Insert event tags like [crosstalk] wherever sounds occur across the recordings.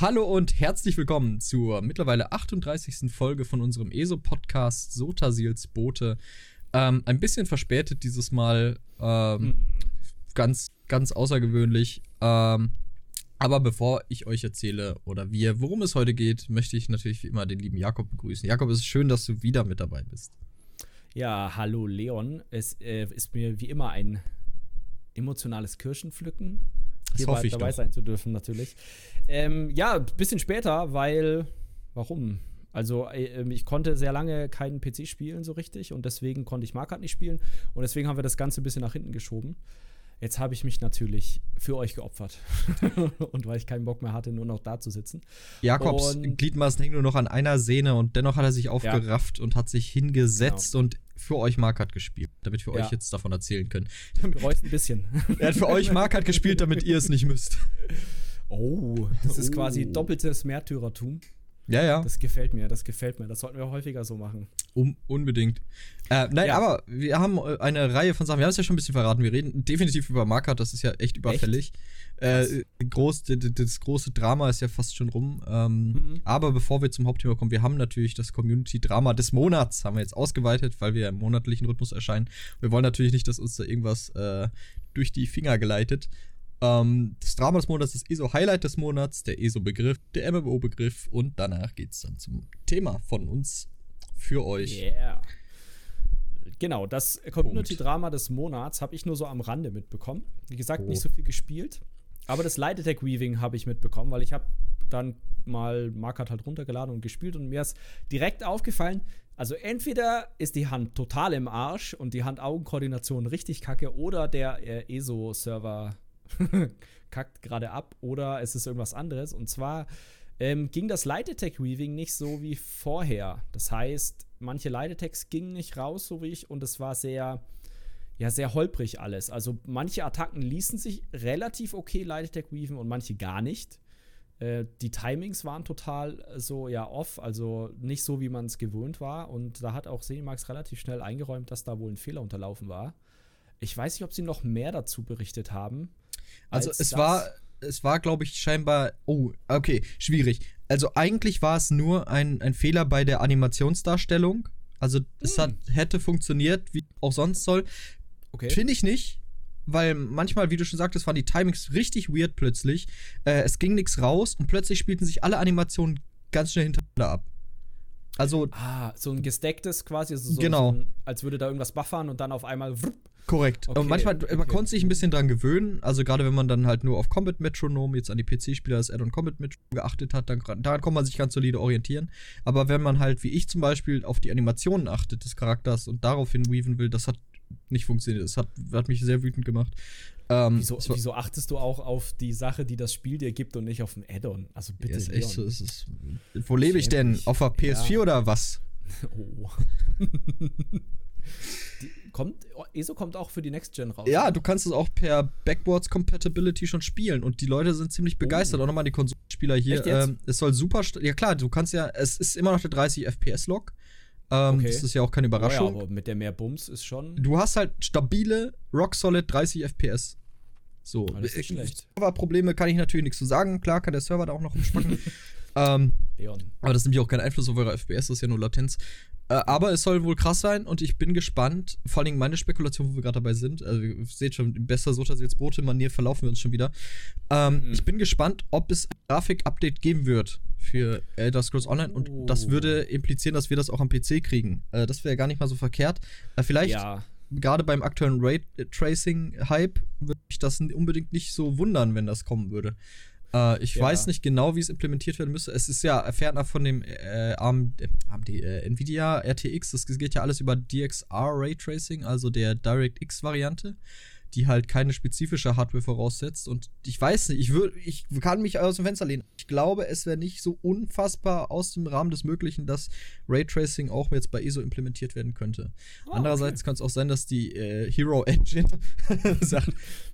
Hallo und herzlich willkommen zur mittlerweile 38. Folge von unserem ESO-Podcast Sotasils Boote. Ähm, ein bisschen verspätet dieses Mal. Ähm, hm. Ganz, ganz außergewöhnlich. Ähm, aber bevor ich euch erzähle oder wir, worum es heute geht, möchte ich natürlich wie immer den lieben Jakob begrüßen. Jakob, es ist schön, dass du wieder mit dabei bist. Ja, hallo Leon. Es äh, ist mir wie immer ein emotionales Kirschenpflücken, hier bei, dabei doch. sein zu dürfen, natürlich. Ähm, ja, ein bisschen später, weil. Warum? Also, äh, ähm, ich konnte sehr lange keinen PC spielen, so richtig, und deswegen konnte ich Markart nicht spielen. Und deswegen haben wir das Ganze ein bisschen nach hinten geschoben. Jetzt habe ich mich natürlich für euch geopfert. [laughs] und weil ich keinen Bock mehr hatte, nur noch da zu sitzen. Jakobs und Gliedmaßen hängen nur noch an einer Sehne und dennoch hat er sich aufgerafft ja. und hat sich hingesetzt genau. und für euch Markart gespielt, damit wir ja. euch jetzt davon erzählen können. Bereust ein bisschen. [laughs] er hat für euch Markart gespielt, damit ihr es nicht müsst. Oh, das ist oh. quasi doppeltes Märtyrertum. Ja, ja. Das gefällt mir, das gefällt mir. Das sollten wir häufiger so machen. Um, unbedingt. Äh, nein, ja. aber wir haben äh, eine Reihe von Sachen. Wir haben es ja schon ein bisschen verraten. Wir reden definitiv über Markert. Das ist ja echt überfällig. Echt? Äh, groß, das große Drama ist ja fast schon rum. Ähm, mhm. Aber bevor wir zum Hauptthema kommen, wir haben natürlich das Community-Drama des Monats. Haben wir jetzt ausgeweitet, weil wir im monatlichen Rhythmus erscheinen. Wir wollen natürlich nicht, dass uns da irgendwas äh, durch die Finger geleitet. Ähm, das Drama des Monats, das ESO-Highlight des Monats, der ESO-Begriff, der MMO-Begriff und danach geht es dann zum Thema von uns für euch. Yeah. Genau, das Community-Drama des Monats habe ich nur so am Rande mitbekommen. Wie gesagt, oh. nicht so viel gespielt. Aber das Light Attack Weaving habe ich mitbekommen, weil ich habe dann mal Markert halt runtergeladen und gespielt und mir ist direkt aufgefallen, also entweder ist die Hand total im Arsch und die Hand-Augen-Koordination richtig kacke oder der äh, ESO-Server [laughs] kackt gerade ab oder es ist irgendwas anderes. Und zwar ähm, ging das Light Attack Weaving nicht so wie vorher. Das heißt, manche Light Attacks gingen nicht raus, so wie ich, und es war sehr, ja, sehr holprig alles. Also manche Attacken ließen sich relativ okay Light Attack weaven und manche gar nicht. Äh, die Timings waren total so, ja, off, also nicht so, wie man es gewöhnt war. Und da hat auch Senimax relativ schnell eingeräumt, dass da wohl ein Fehler unterlaufen war. Ich weiß nicht, ob sie noch mehr dazu berichtet haben. Also es war, es war, glaube ich, scheinbar. Oh, okay, schwierig. Also eigentlich war es nur ein, ein Fehler bei der Animationsdarstellung. Also es hm. hat, hätte funktioniert, wie auch sonst soll. Okay. Finde ich nicht. Weil manchmal, wie du schon sagtest, waren die Timings richtig weird plötzlich. Äh, es ging nichts raus und plötzlich spielten sich alle Animationen ganz schnell hintereinander ab. Also. Ah, so ein gestecktes quasi, also so, genau. So ein, als würde da irgendwas buffern und dann auf einmal. Wrupp. Korrekt. Okay, und manchmal, okay. man konnte sich ein bisschen dran gewöhnen. Also gerade wenn man dann halt nur auf Combat Metronom, jetzt an die PC-Spieler das Add-on Combat Metronom geachtet hat, dann daran kann man sich ganz solide orientieren. Aber wenn man halt, wie ich zum Beispiel, auf die Animationen achtet des Charakters und daraufhin weaven will, das hat nicht funktioniert. Das hat, hat mich sehr wütend gemacht. Ähm, wieso, wieso, achtest du auch auf die Sache, die das Spiel dir gibt und nicht auf ein Add-on? Also bitte. Ja, ist echt so, ist es, wo lebe ich denn? Auf der PS4 ja. oder was? [laughs] Oh. [laughs] die, kommt, ESO kommt auch für die Next Gen raus. Ja, du kannst es auch per Backwards Compatibility schon spielen und die Leute sind ziemlich begeistert. Oh. Auch nochmal die Konsolenspieler hier. Ähm, es soll super. Ja, klar, du kannst ja, es ist immer noch der 30 FPS-Log. Ähm, okay. Das ist ja auch keine Überraschung. Oh ja, aber mit der mehr Bums ist schon. Du hast halt stabile, rock solid 30 FPS. So. Oh, das ist schlecht. Serverprobleme kann ich natürlich nichts zu sagen. Klar kann der Server da auch noch umspacken. [laughs] ähm, Leon. Aber das nimmt ja auch keinen Einfluss auf eure FPS, das ist ja nur Latenz. Äh, aber es soll wohl krass sein und ich bin gespannt. Vor allem meine Spekulation, wo wir gerade dabei sind. Also, ihr seht schon, in bester Sotas-Bote-Manier verlaufen wir uns schon wieder. Ähm, mhm. Ich bin gespannt, ob es ein Grafik-Update geben wird für Elder Scrolls Online und oh. das würde implizieren, dass wir das auch am PC kriegen. Äh, das wäre gar nicht mal so verkehrt. Äh, vielleicht. Ja gerade beim aktuellen Raytracing-Hype würde mich das unbedingt nicht so wundern, wenn das kommen würde. Äh, ich ja. weiß nicht genau, wie es implementiert werden müsste. Es ist ja Fernab von dem äh, AMD, AMD äh, Nvidia RTX. Das geht ja alles über DXR Raytracing, also der DirectX-Variante die halt keine spezifische Hardware voraussetzt. Und ich weiß nicht, ich, würd, ich kann mich aus dem Fenster lehnen. Ich glaube, es wäre nicht so unfassbar aus dem Rahmen des Möglichen, dass Raytracing auch jetzt bei ESO implementiert werden könnte. Oh, Andererseits okay. kann es auch sein, dass die äh, Hero Engine [laughs] sagt,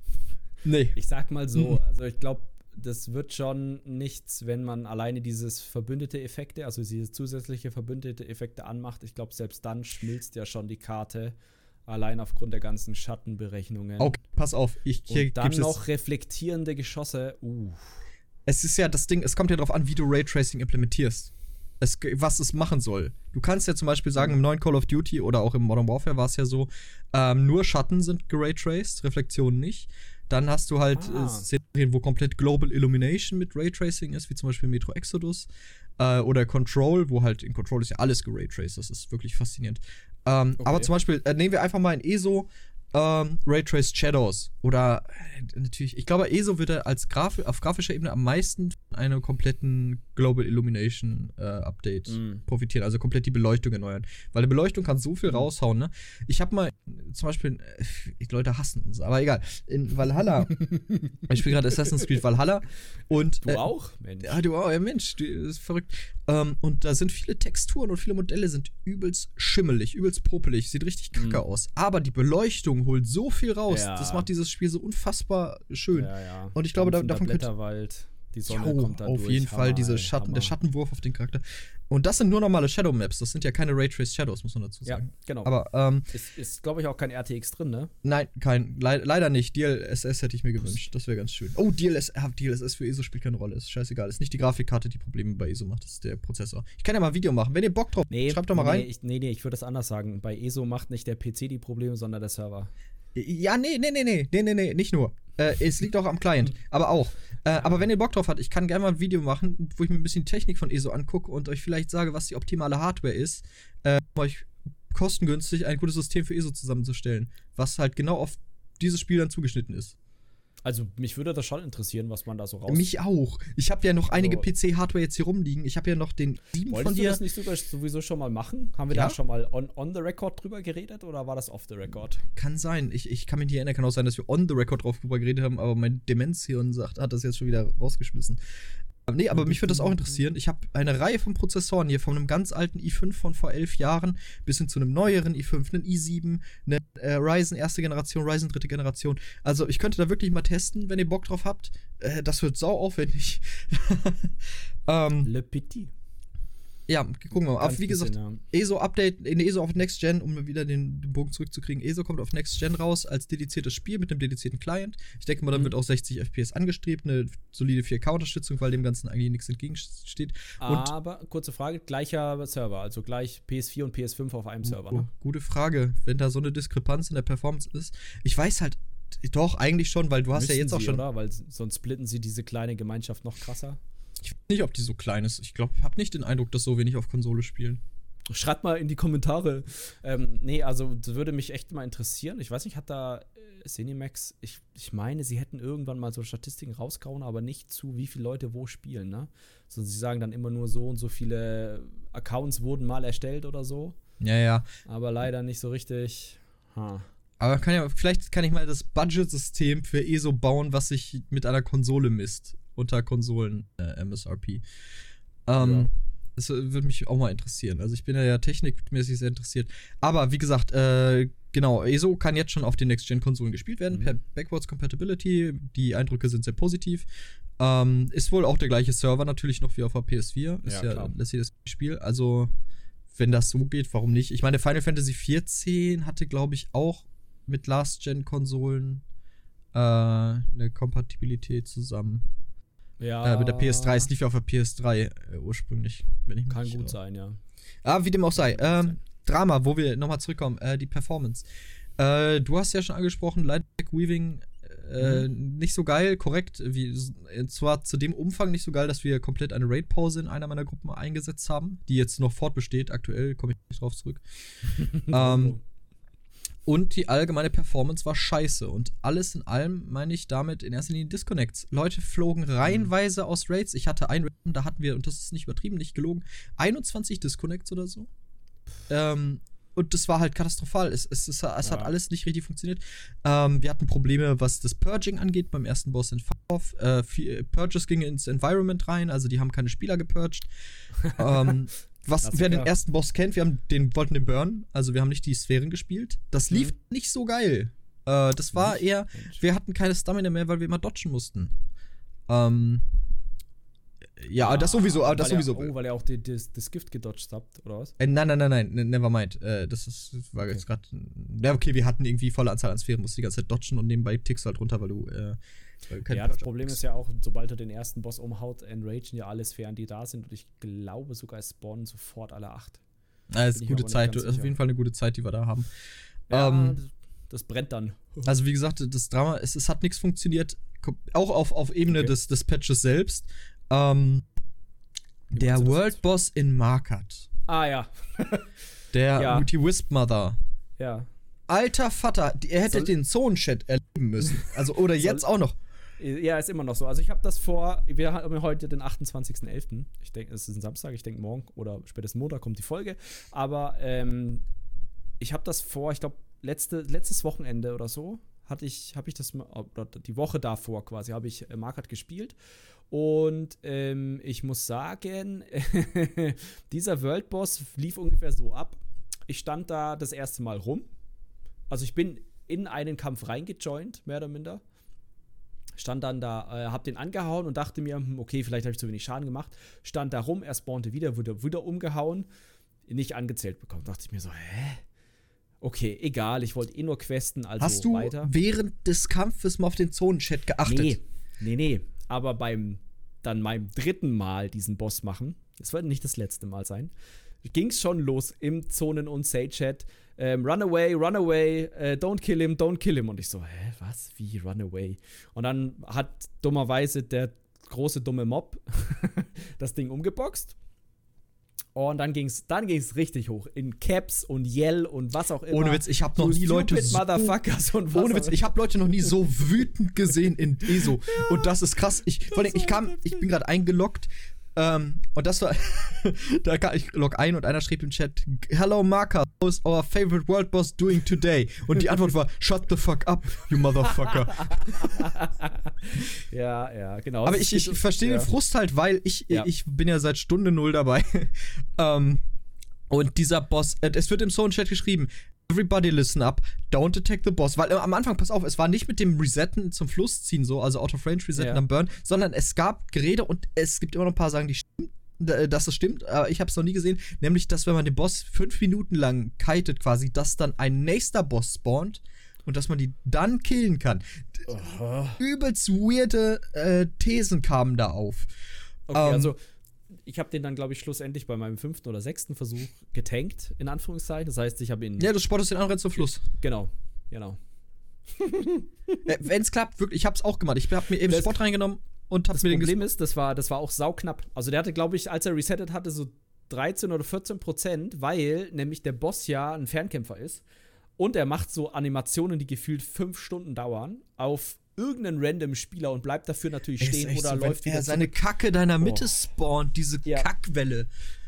[laughs] nee. Ich sag mal so, [laughs] also ich glaube, das wird schon nichts, wenn man alleine dieses verbündete Effekte, also diese zusätzliche verbündete Effekte anmacht. Ich glaube, selbst dann schmilzt ja schon die Karte Allein aufgrund der ganzen Schattenberechnungen. Okay, pass auf. Ich, hier Und dann noch reflektierende Geschosse. Uh. es ist ja das Ding, es kommt ja darauf an, wie du Raytracing implementierst. Es, was es machen soll. Du kannst ja zum Beispiel sagen, im neuen Call of Duty oder auch im Modern Warfare war es ja so, ähm, nur Schatten sind geraytraced, Reflexionen nicht. Dann hast du halt äh, ah. Szenarien, wo komplett Global Illumination mit Raytracing ist, wie zum Beispiel Metro Exodus. Äh, oder Control, wo halt in Control ist ja alles geraytraced. Das ist wirklich faszinierend. Ähm, okay. Aber zum Beispiel, äh, nehmen wir einfach mal ein ESO, ähm, Raytraced Shadows. Oder äh, natürlich, ich glaube, ESO wird als Graf auf grafischer Ebene am meisten von einem kompletten Global Illumination äh, Update mm. profitieren. Also komplett die Beleuchtung erneuern. Weil eine Beleuchtung kann so viel mm. raushauen, ne? Ich habe mal zum Beispiel, äh, Leute hassen uns, aber egal. In Valhalla, [laughs] ich spiele gerade Assassin's Creed Valhalla und. Du äh, auch? Mensch. Ja, du auch, ja, Mensch, du, das ist verrückt. Ähm, und da sind viele Texturen und viele Modelle sind übelst schimmelig, übelst popelig, sieht richtig kacke mm. aus. Aber die Beleuchtung holt so viel raus. Ja. Das macht dieses Spiel so unfassbar schön. Ja, ja. Und ich glaube, da, davon könnte. Die Sonne jo, kommt da Auf durch. jeden Fall, diese Schatten, der Schattenwurf auf den Charakter. Und das sind nur normale Shadow Maps. Das sind ja keine Raytraced Shadows, muss man dazu sagen. Ja, genau. Aber ähm, ist, ist glaube ich, auch kein RTX drin, ne? Nein, kein. Le leider nicht. DLSS hätte ich mir gewünscht. Das wäre ganz schön. Oh, DLSS, ah, DLSS für ESO spielt keine Rolle. Ist scheißegal. Ist nicht die Grafikkarte, die Probleme bei ESO macht. Das ist der Prozessor. Ich kann ja mal ein Video machen. Wenn ihr Bock drauf nee, schreibt doch mal nee, rein. Ich, nee, nee, ich würde das anders sagen. Bei ESO macht nicht der PC die Probleme, sondern der Server. Ja, nee, nee, nee, nee, nee, nee, nee, nicht nur. Äh, es liegt auch am Client, aber auch. Äh, aber wenn ihr Bock drauf habt, ich kann gerne mal ein Video machen, wo ich mir ein bisschen Technik von ESO angucke und euch vielleicht sage, was die optimale Hardware ist, äh, um euch kostengünstig ein gutes System für ESO zusammenzustellen, was halt genau auf dieses Spiel dann zugeschnitten ist. Also mich würde das schon interessieren, was man da so raus. Mich auch. Ich habe ja noch einige also, PC-Hardware jetzt hier rumliegen. Ich habe ja noch den 7 Wolltest von dir. du das nicht sogar sowieso schon mal machen? Haben wir ja? da schon mal on, on the record drüber geredet oder war das off the record? Kann sein. Ich, ich kann mich nicht erinnern. Kann auch sein, dass wir on the record drauf drüber geredet haben, aber mein Demenzhirn sagt, hat das jetzt schon wieder rausgeschmissen. Nee, aber mich würde das auch interessieren. Ich habe eine Reihe von Prozessoren hier, von einem ganz alten i5 von vor elf Jahren bis hin zu einem neueren i5, einen i7, einen äh, Ryzen erste Generation, Ryzen dritte Generation. Also ich könnte da wirklich mal testen, wenn ihr Bock drauf habt. Äh, das wird sau aufwendig. [laughs] ähm, Le Petit. Ja, gucken wir mal. Aber wie gesagt, ja. ESO-Update, in ESO auf Next Gen, um wieder den, den, Bogen zurückzukriegen. ESO kommt auf Next Gen raus als dediziertes Spiel mit einem dedizierten Client. Ich denke mal, dann mhm. wird auch 60 FPS angestrebt, eine solide 4K-Unterstützung, weil dem Ganzen eigentlich nichts entgegensteht. Und Aber, kurze Frage, gleicher Server, also gleich PS4 und PS5 auf einem Server, ne? Gute Frage, wenn da so eine Diskrepanz in der Performance ist. Ich weiß halt, doch, eigentlich schon, weil du hast Müssen ja jetzt auch schon. Oder? Weil sonst splitten sie diese kleine Gemeinschaft noch krasser. Ich weiß nicht, ob die so klein ist. Ich glaube, ich habe nicht den Eindruck, dass so wenig auf Konsole spielen. Schreibt mal in die Kommentare. Ähm, nee, also würde mich echt mal interessieren. Ich weiß nicht, hat da äh, Cinemax, ich, ich meine, sie hätten irgendwann mal so Statistiken rausgehauen, aber nicht zu, wie viele Leute wo spielen, ne? Sondern sie sagen dann immer nur so und so viele Accounts wurden mal erstellt oder so. Ja, ja. Aber leider nicht so richtig. Ha. Aber kann ja, vielleicht kann ich mal das Budget-System für ESO bauen, was sich mit einer Konsole misst unter Konsolen äh, MSRP. Ähm, ja. Das würde mich auch mal interessieren. Also ich bin ja technikmäßig sehr interessiert. Aber wie gesagt, äh, genau, ESO kann jetzt schon auf den Next-Gen-Konsolen gespielt werden, mhm. per Backwards Compatibility. Die Eindrücke sind sehr positiv. Ähm, ist wohl auch der gleiche Server natürlich noch wie auf der PS4. Ist ja, ja letztlich das Spiel. Also, wenn das so geht, warum nicht? Ich meine, Final Fantasy XIV hatte, glaube ich, auch mit Last-Gen-Konsolen äh, eine Kompatibilität zusammen. Ja. Äh, mit der PS3, es lief ja auf der PS3 äh, ursprünglich. Wenn ich Kann gut sein, ja. Ah, wie dem auch sei. Ähm, Drama, wo wir nochmal zurückkommen, äh, die Performance. Äh, du hast ja schon angesprochen, Lightback Weaving äh, mhm. nicht so geil, korrekt. Wie, zwar zu dem Umfang nicht so geil, dass wir komplett eine Raid-Pause in einer meiner Gruppen eingesetzt haben, die jetzt noch fortbesteht. Aktuell komme ich nicht drauf zurück. [laughs] ähm, und die allgemeine Performance war scheiße. Und alles in allem meine ich damit in erster Linie Disconnects. Leute flogen reihenweise mhm. aus Raids. Ich hatte ein Raid, da hatten wir, und das ist nicht übertrieben, nicht gelogen, 21 Disconnects oder so. Ähm, und das war halt katastrophal. Es, es, es, es ja. hat alles nicht richtig funktioniert. Ähm, wir hatten Probleme, was das Purging angeht, beim ersten Boss in Far äh, Purges gingen ins Environment rein, also die haben keine Spieler gepurged. [laughs] ähm, was, wer den ersten Boss kennt, wir haben den, wollten den Burn, also wir haben nicht die Sphären gespielt. Das lief mhm. nicht so geil. Äh, das war eher, wir hatten keine Stamina mehr, weil wir immer dodgen mussten. Ähm, ja, ah, das sowieso, das sowieso. Ihr, oh, weil ihr auch die, das, das Gift gedodged habt, oder was? Äh, nein, nein, nein, nein, never mind. Äh, das, ist, das war okay. jetzt gerade. Ja, okay, wir hatten irgendwie volle Anzahl an Sphären, musst die ganze Zeit dodgen und nebenbei tickst du halt runter, weil du äh, ja, das Problem ist ja auch, sobald er den ersten Boss umhaut, enragen ja alle Sphären, die da sind. Und ich glaube sogar, es spawnen sofort alle acht. Ja, ist gute Zeit, ist auf jeden Fall eine gute Zeit, die wir da haben. Ja, ähm, das, das, brennt dann. [laughs] Also, wie gesagt, das Drama, es, es hat nichts funktioniert, auch auf, auf Ebene okay. des, des Patches selbst. Ähm, der World Boss in Markat. Ah, ja. [laughs] der ja. Multi-Wisp Mother. Ja. Alter Vater, er hätte Soll den Zone-Chat erleben müssen. Also, oder [laughs] jetzt auch noch. Ja, ist immer noch so. Also ich habe das vor, wir haben heute den 28.11. Ich denke, es ist ein Samstag, ich denke morgen oder spätestens Montag kommt die Folge. Aber ähm, ich habe das vor, ich glaube, letzte, letztes Wochenende oder so, hatte ich, habe ich das, oder die Woche davor quasi, habe ich äh, Markert gespielt. Und ähm, ich muss sagen, [laughs] dieser World Boss lief ungefähr so ab. Ich stand da das erste Mal rum. Also ich bin in einen Kampf reingejoint, mehr oder minder stand dann da, äh, hab den angehauen und dachte mir, hm, okay, vielleicht habe ich zu wenig Schaden gemacht. Stand da rum, er spawnte wieder, wurde wieder umgehauen, nicht angezählt bekommen. Dachte ich mir so, hä? Okay, egal, ich wollte eh nur questen, also Hast du weiter. während des Kampfes mal auf den Zonenchat geachtet? Nee, nee, nee. Aber beim dann meinem dritten Mal diesen Boss machen, es wird nicht das letzte Mal sein, ging es schon los im Zonen- und Say-Chat ähm, Run away, run away, äh, don't kill him, don't kill him. Und ich so, hä, was? Wie run away? Und dann hat dummerweise der große dumme Mob [laughs] das Ding umgeboxt. Und dann ging's, dann ging's richtig hoch. In Caps und Yell und was auch immer. Ohne Witz, ich habe noch nie Leute so, Motherfuckers und was Ohne Witz, ich habe Leute noch nie so wütend gesehen in [laughs] ESO. Ja, und das ist krass. Ich, vor allem, ich kam, ich bin gerade eingeloggt ähm, und das war, [laughs] da kam ich log ein und einer schrieb im Chat, Hello Marker, how's our favorite world boss doing today? Und die Antwort war, shut the fuck up, you motherfucker. [laughs] ja, ja, genau. Aber ich, ich verstehe ja. den Frust halt, weil ich, ja. ich bin ja seit Stunde null dabei. [laughs] ähm, und dieser Boss, äh, es wird im Zone-Chat geschrieben, Everybody listen up, don't attack the boss. Weil äh, am Anfang, pass auf, es war nicht mit dem Resetten zum Fluss ziehen, so, also Out of Range resetten ja. am Burn, sondern es gab Gerede und es gibt immer noch ein paar Sachen, die stimmen äh, dass das stimmt, aber ich habe es noch nie gesehen, nämlich, dass wenn man den Boss fünf Minuten lang kitet quasi, dass dann ein nächster Boss spawnt und dass man die dann killen kann. Oh. Übelst weirde äh, Thesen kamen da auf. Okay, ähm, also ich habe den dann, glaube ich, schlussendlich bei meinem fünften oder sechsten Versuch getankt, in Anführungszeichen. Das heißt, ich habe ihn. Ja, du spottest den anderen zum Fluss. Genau, genau. [laughs] Wenn es klappt, wirklich, ich habe es auch gemacht. Ich habe mir eben das, Spot reingenommen und habe mir den Das Problem ist, das war, das war auch sauknapp. Also der hatte, glaube ich, als er resettet hatte, so 13 oder 14 Prozent, weil nämlich der Boss ja ein Fernkämpfer ist. Und er macht so Animationen, die gefühlt fünf Stunden dauern, auf irgendeinen random Spieler und bleibt dafür natürlich stehen oder so, läuft wieder. Er seine Kacke deiner Mitte oh. spawnt, diese ja. Kackwelle.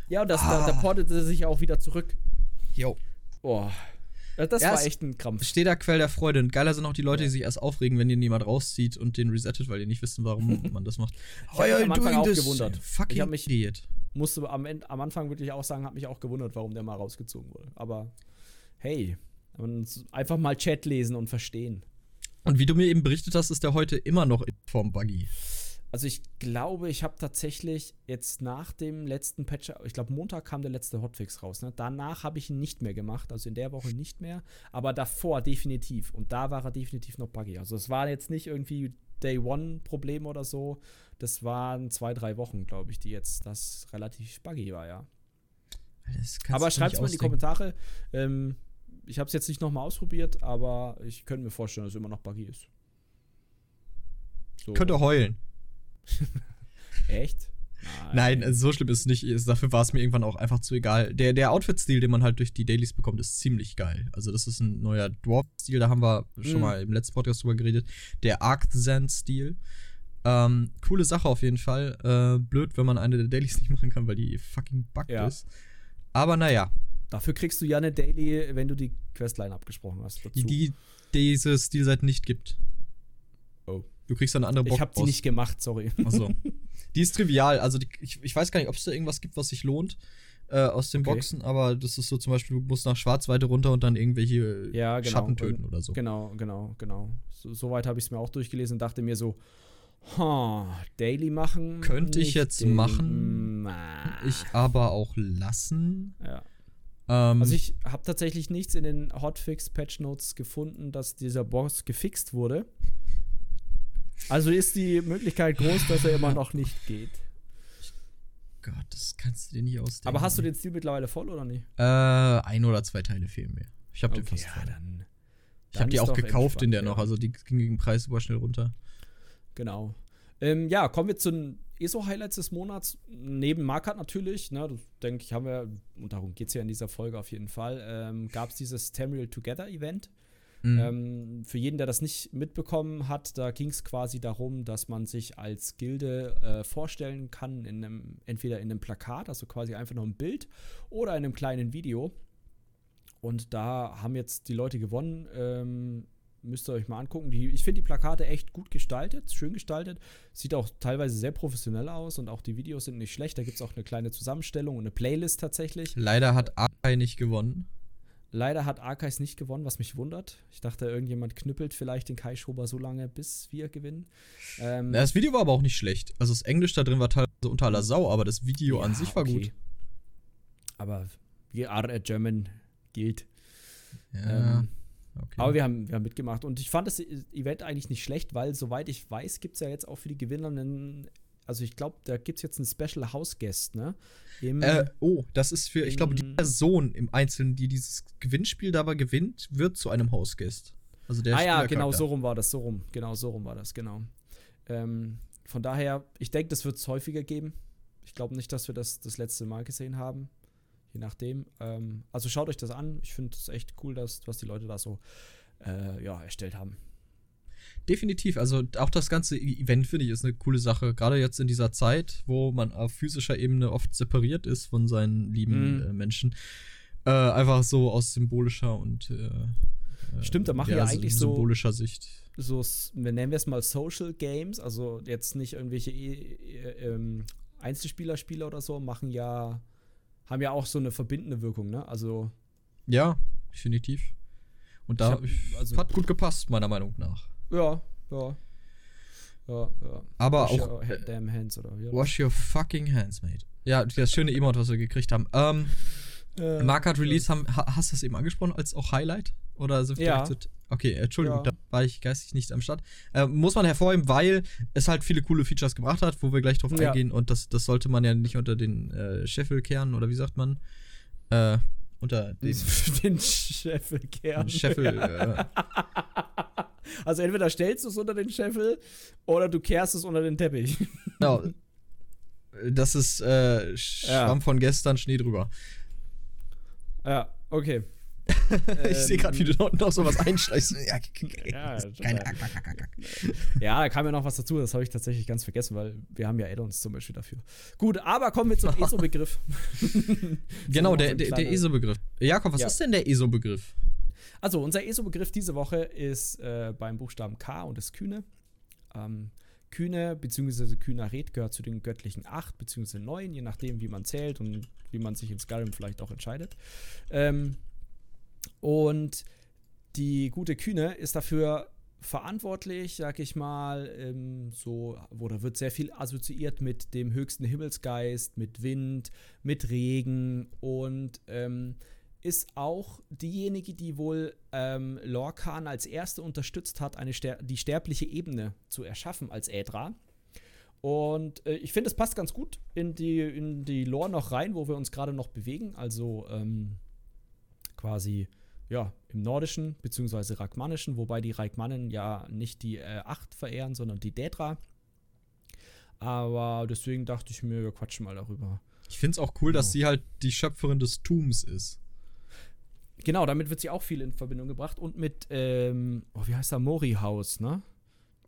Ja, und das, ah. da, da portet er sich auch wieder zurück. Jo. Boah. Das ja, war echt ein Krampf. Steht da Quell der Freude. Und geiler sind auch die Leute, die sich erst aufregen, wenn den jemand rauszieht und den resettet, weil die nicht wissen, warum [laughs] man das macht. Ich habe mich am Anfang auch gewundert. Fucking ich hab mich, idiot. Musste am, am Anfang wirklich auch sagen, habe mich auch gewundert, warum der mal rausgezogen wurde. Aber hey, einfach mal Chat lesen und verstehen. Und wie du mir eben berichtet hast, ist der heute immer noch in Form Buggy. Also ich glaube, ich habe tatsächlich jetzt nach dem letzten Patch, ich glaube Montag kam der letzte Hotfix raus. Ne? Danach habe ich ihn nicht mehr gemacht, also in der Woche nicht mehr, aber davor definitiv. Und da war er definitiv noch buggy. Also es war jetzt nicht irgendwie Day One Problem oder so. Das waren zwei, drei Wochen, glaube ich, die jetzt das relativ buggy war, ja. Aber schreibt es mal in die Kommentare. Ähm, ich habe es jetzt nicht nochmal ausprobiert, aber ich könnte mir vorstellen, dass es immer noch buggy ist. So. Könnte heulen. [laughs] Echt? Nein. Nein, also so schlimm ist es nicht. Dafür war es mir irgendwann auch einfach zu egal. Der, der Outfit-Stil, den man halt durch die Dailies bekommt, ist ziemlich geil. Also, das ist ein neuer Dwarf-Stil, da haben wir schon mhm. mal im letzten Podcast drüber geredet. Der Arcthan-Stil. Ähm, coole Sache auf jeden Fall. Äh, blöd, wenn man eine der Dailies nicht machen kann, weil die fucking buggt ja. ist. Aber naja, Dafür kriegst du ja eine Daily, wenn du die Questline abgesprochen hast. Dazu. Die diese Stilseite nicht gibt. Oh. Du kriegst dann eine andere Box. Ich habe die nicht gemacht, sorry. Achso. [laughs] Die ist trivial. Also die, ich, ich weiß gar nicht, ob es da irgendwas gibt, was sich lohnt äh, aus den okay. Boxen, aber das ist so zum Beispiel, du musst nach Schwarz weiter runter und dann irgendwelche ja, genau. Schatten töten oder so. Genau, genau, genau. So, Soweit habe ich es mir auch durchgelesen und dachte mir so, huh, Daily machen. Könnte ich jetzt machen. Ich aber auch lassen. Ja. Ähm, also ich habe tatsächlich nichts in den Hotfix Patch Notes gefunden, dass dieser Boss gefixt wurde. Also ist die Möglichkeit groß, dass er immer noch nicht geht. Gott, das kannst du dir nicht ausdenken. Aber hast du den Stil mittlerweile voll oder nicht? Äh, ein oder zwei Teile fehlen mir. Ich habe okay, den fast ja, voll. Dann, ich habe die auch gekauft in der noch, also die ging gegen Preis super schnell runter. Genau. Ähm, ja, kommen wir zu den ESO-Highlights des Monats. Neben Markart natürlich, ne, das denke ich, haben wir, und darum geht es ja in dieser Folge auf jeden Fall, ähm, gab es dieses Tamriel Together Event. Mhm. Ähm, für jeden, der das nicht mitbekommen hat, da ging es quasi darum, dass man sich als Gilde äh, vorstellen kann, in einem, entweder in einem Plakat, also quasi einfach nur ein Bild, oder in einem kleinen Video. Und da haben jetzt die Leute gewonnen. Ähm, müsst ihr euch mal angucken. Die, ich finde die Plakate echt gut gestaltet, schön gestaltet. Sieht auch teilweise sehr professionell aus und auch die Videos sind nicht schlecht. Da gibt es auch eine kleine Zusammenstellung und eine Playlist tatsächlich. Leider hat Akai nicht gewonnen. Leider hat Arkais nicht gewonnen, was mich wundert. Ich dachte, irgendjemand knüppelt vielleicht den Kai Schober so lange, bis wir gewinnen. Ähm, das Video war aber auch nicht schlecht. Also das Englisch da drin war teilweise unter aller Sau, aber das Video ja, an sich war okay. gut. Aber wir are a German gilt. Ja. Ähm, okay. Aber wir haben, wir haben mitgemacht. Und ich fand das Event eigentlich nicht schlecht, weil, soweit ich weiß, gibt es ja jetzt auch für die Gewinner einen also ich glaube, da gibt es jetzt einen Special House Guest, ne? Im, äh, oh, das ist für, ich glaube, die Person im Einzelnen, die dieses Gewinnspiel dabei gewinnt, wird zu einem House Guest. Also der Ah ja, genau so rum war das, so rum. Genau so rum war das, genau. Ähm, von daher, ich denke, das wird es häufiger geben. Ich glaube nicht, dass wir das das letzte Mal gesehen haben. Je nachdem. Ähm, also schaut euch das an. Ich finde es echt cool, dass, was die Leute da so äh, ja, erstellt haben. Definitiv. Also auch das ganze e- Event finde ich ist eine coole Sache. Gerade jetzt in dieser Zeit, wo man auf physischer Ebene oft separiert ist von seinen lieben mhm. äh, Menschen. Äh, einfach so aus symbolischer und äh, Stimmt, da machen ja, ja eigentlich so symbolischer Sicht. So, nennen wir es mal Social Games, also jetzt nicht irgendwelche e ähm, Einzelspieler-Spieler oder so, machen ja, haben ja auch so eine verbindende Wirkung, ne? Also. Ja, definitiv. Und da hab, also, hat gut gepasst, meiner Meinung nach. Ja, ja. Ja, ja. Aber wash auch. Your damn hands oder wie? Wash your fucking hands, mate. Ja, das schöne Emote, was wir gekriegt haben. Ähm, äh, Market Release, haben, hast du das eben angesprochen als auch Highlight? Oder sind wir ja. Zu, okay, Entschuldigung, ja. da war ich geistig nicht am Start. Äh, muss man hervorheben, weil es halt viele coole Features gebracht hat, wo wir gleich drauf ja. eingehen. Und das, das sollte man ja nicht unter den äh, Scheffel kehren, oder wie sagt man? Äh, unter den, [laughs] den Scheffel kehren. Scheffel, ja. [laughs] Also entweder stellst du es unter den Scheffel oder du kehrst es unter den Teppich. Genau. [laughs] Das ist äh, Schwamm von gestern, Schnee drüber. Ja, okay. [laughs] ich sehe gerade, wie du dort noch sowas einschleichst. ja, [laughs] ja, Kein [laughs] ja, da kam ja noch was dazu, das habe ich tatsächlich ganz vergessen, weil wir haben ja Add-ons zum Beispiel dafür. Gut, aber kommen wir zum ESO-Begriff. genau, der, der, der ESO-Begriff. Jakob, was ja. ist denn der ESO-Begriff? Also, unser ESO-Begriff diese Woche ist äh, beim Buchstaben K und ist Kühne. Ähm, Kühne bzw. Kühnered gehört zu den göttlichen acht bzw. neun, je nachdem, wie man zählt und wie man sich in Skyrim vielleicht auch entscheidet. Ähm, und die gute Kühne ist dafür verantwortlich, sag ich mal, ähm, so, oder wird sehr viel assoziiert mit dem höchsten Himmelsgeist, mit Wind, mit Regen und ähm, ist auch diejenige, die wohl ähm, Lorcan als erste unterstützt hat, eine Ster die sterbliche Ebene zu erschaffen als Ädra. Und äh, ich finde, es passt ganz gut in die, in die Lore noch rein, wo wir uns gerade noch bewegen. Also ähm, quasi ja, im Nordischen bzw. Rachmanischen, wobei die Rachmanen ja nicht die äh, Acht verehren, sondern die Dädra. Aber deswegen dachte ich mir, wir quatschen mal darüber. Ich finde es auch cool, genau. dass sie halt die Schöpferin des Tums ist. Genau, damit wird sie auch viel in Verbindung gebracht. Und mit, ähm, oh, wie heißt der? Mori-Haus, ne?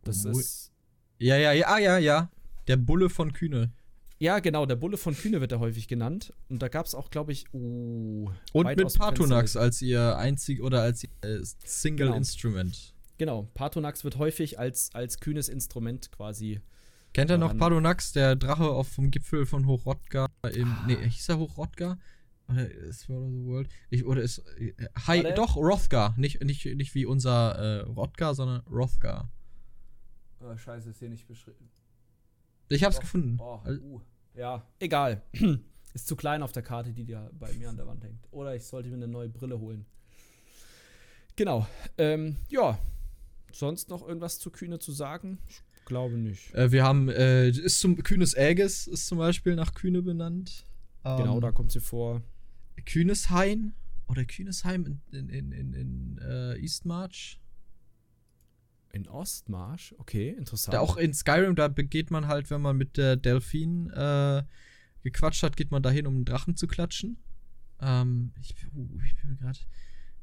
Das Mo ist. Ja, ja, ja, ja, ja. Der Bulle von Kühne. Ja, genau, der Bulle von Kühne wird er häufig genannt. Und da gab es auch, glaube ich, uh, Und mit Partonax als ihr einzig oder als ihr äh, Single genau. Instrument. Genau, Partonax wird häufig als, als kühnes Instrument quasi. Kennt ihr noch Partonax, der Drache auf dem Gipfel von Hochrodgar? Im, ah. Nee, hieß er Hochrodgar? Oder ist Sword of the World? Ich, oder ist. Äh, Hi, doch, Rothgar. Nicht, nicht, nicht wie unser äh, Rothgar, sondern Rothgar. Oh, scheiße, ist hier nicht beschrieben. Ich hab's oh, gefunden. Oh, uh. Ja, egal. [clears throat] ist zu klein auf der Karte, die da bei mir an der Wand hängt. Oder ich sollte mir eine neue Brille holen. Genau. Ähm, ja. Sonst noch irgendwas zu Kühne zu sagen? glaube nicht. Äh, wir haben, äh, ist zum Kühnes Ägis ist zum Beispiel nach Kühne benannt. Genau, ähm, da kommt sie vor. Kühneshain oder Kühnesheim in, in, in, in äh, Eastmarch. In Ostmarsch? Okay, interessant. Da auch in Skyrim, da begeht man halt, wenn man mit der Delfin äh, gequatscht hat, geht man dahin, um einen Drachen zu klatschen. Ähm, ich, uh, ich bin gerade.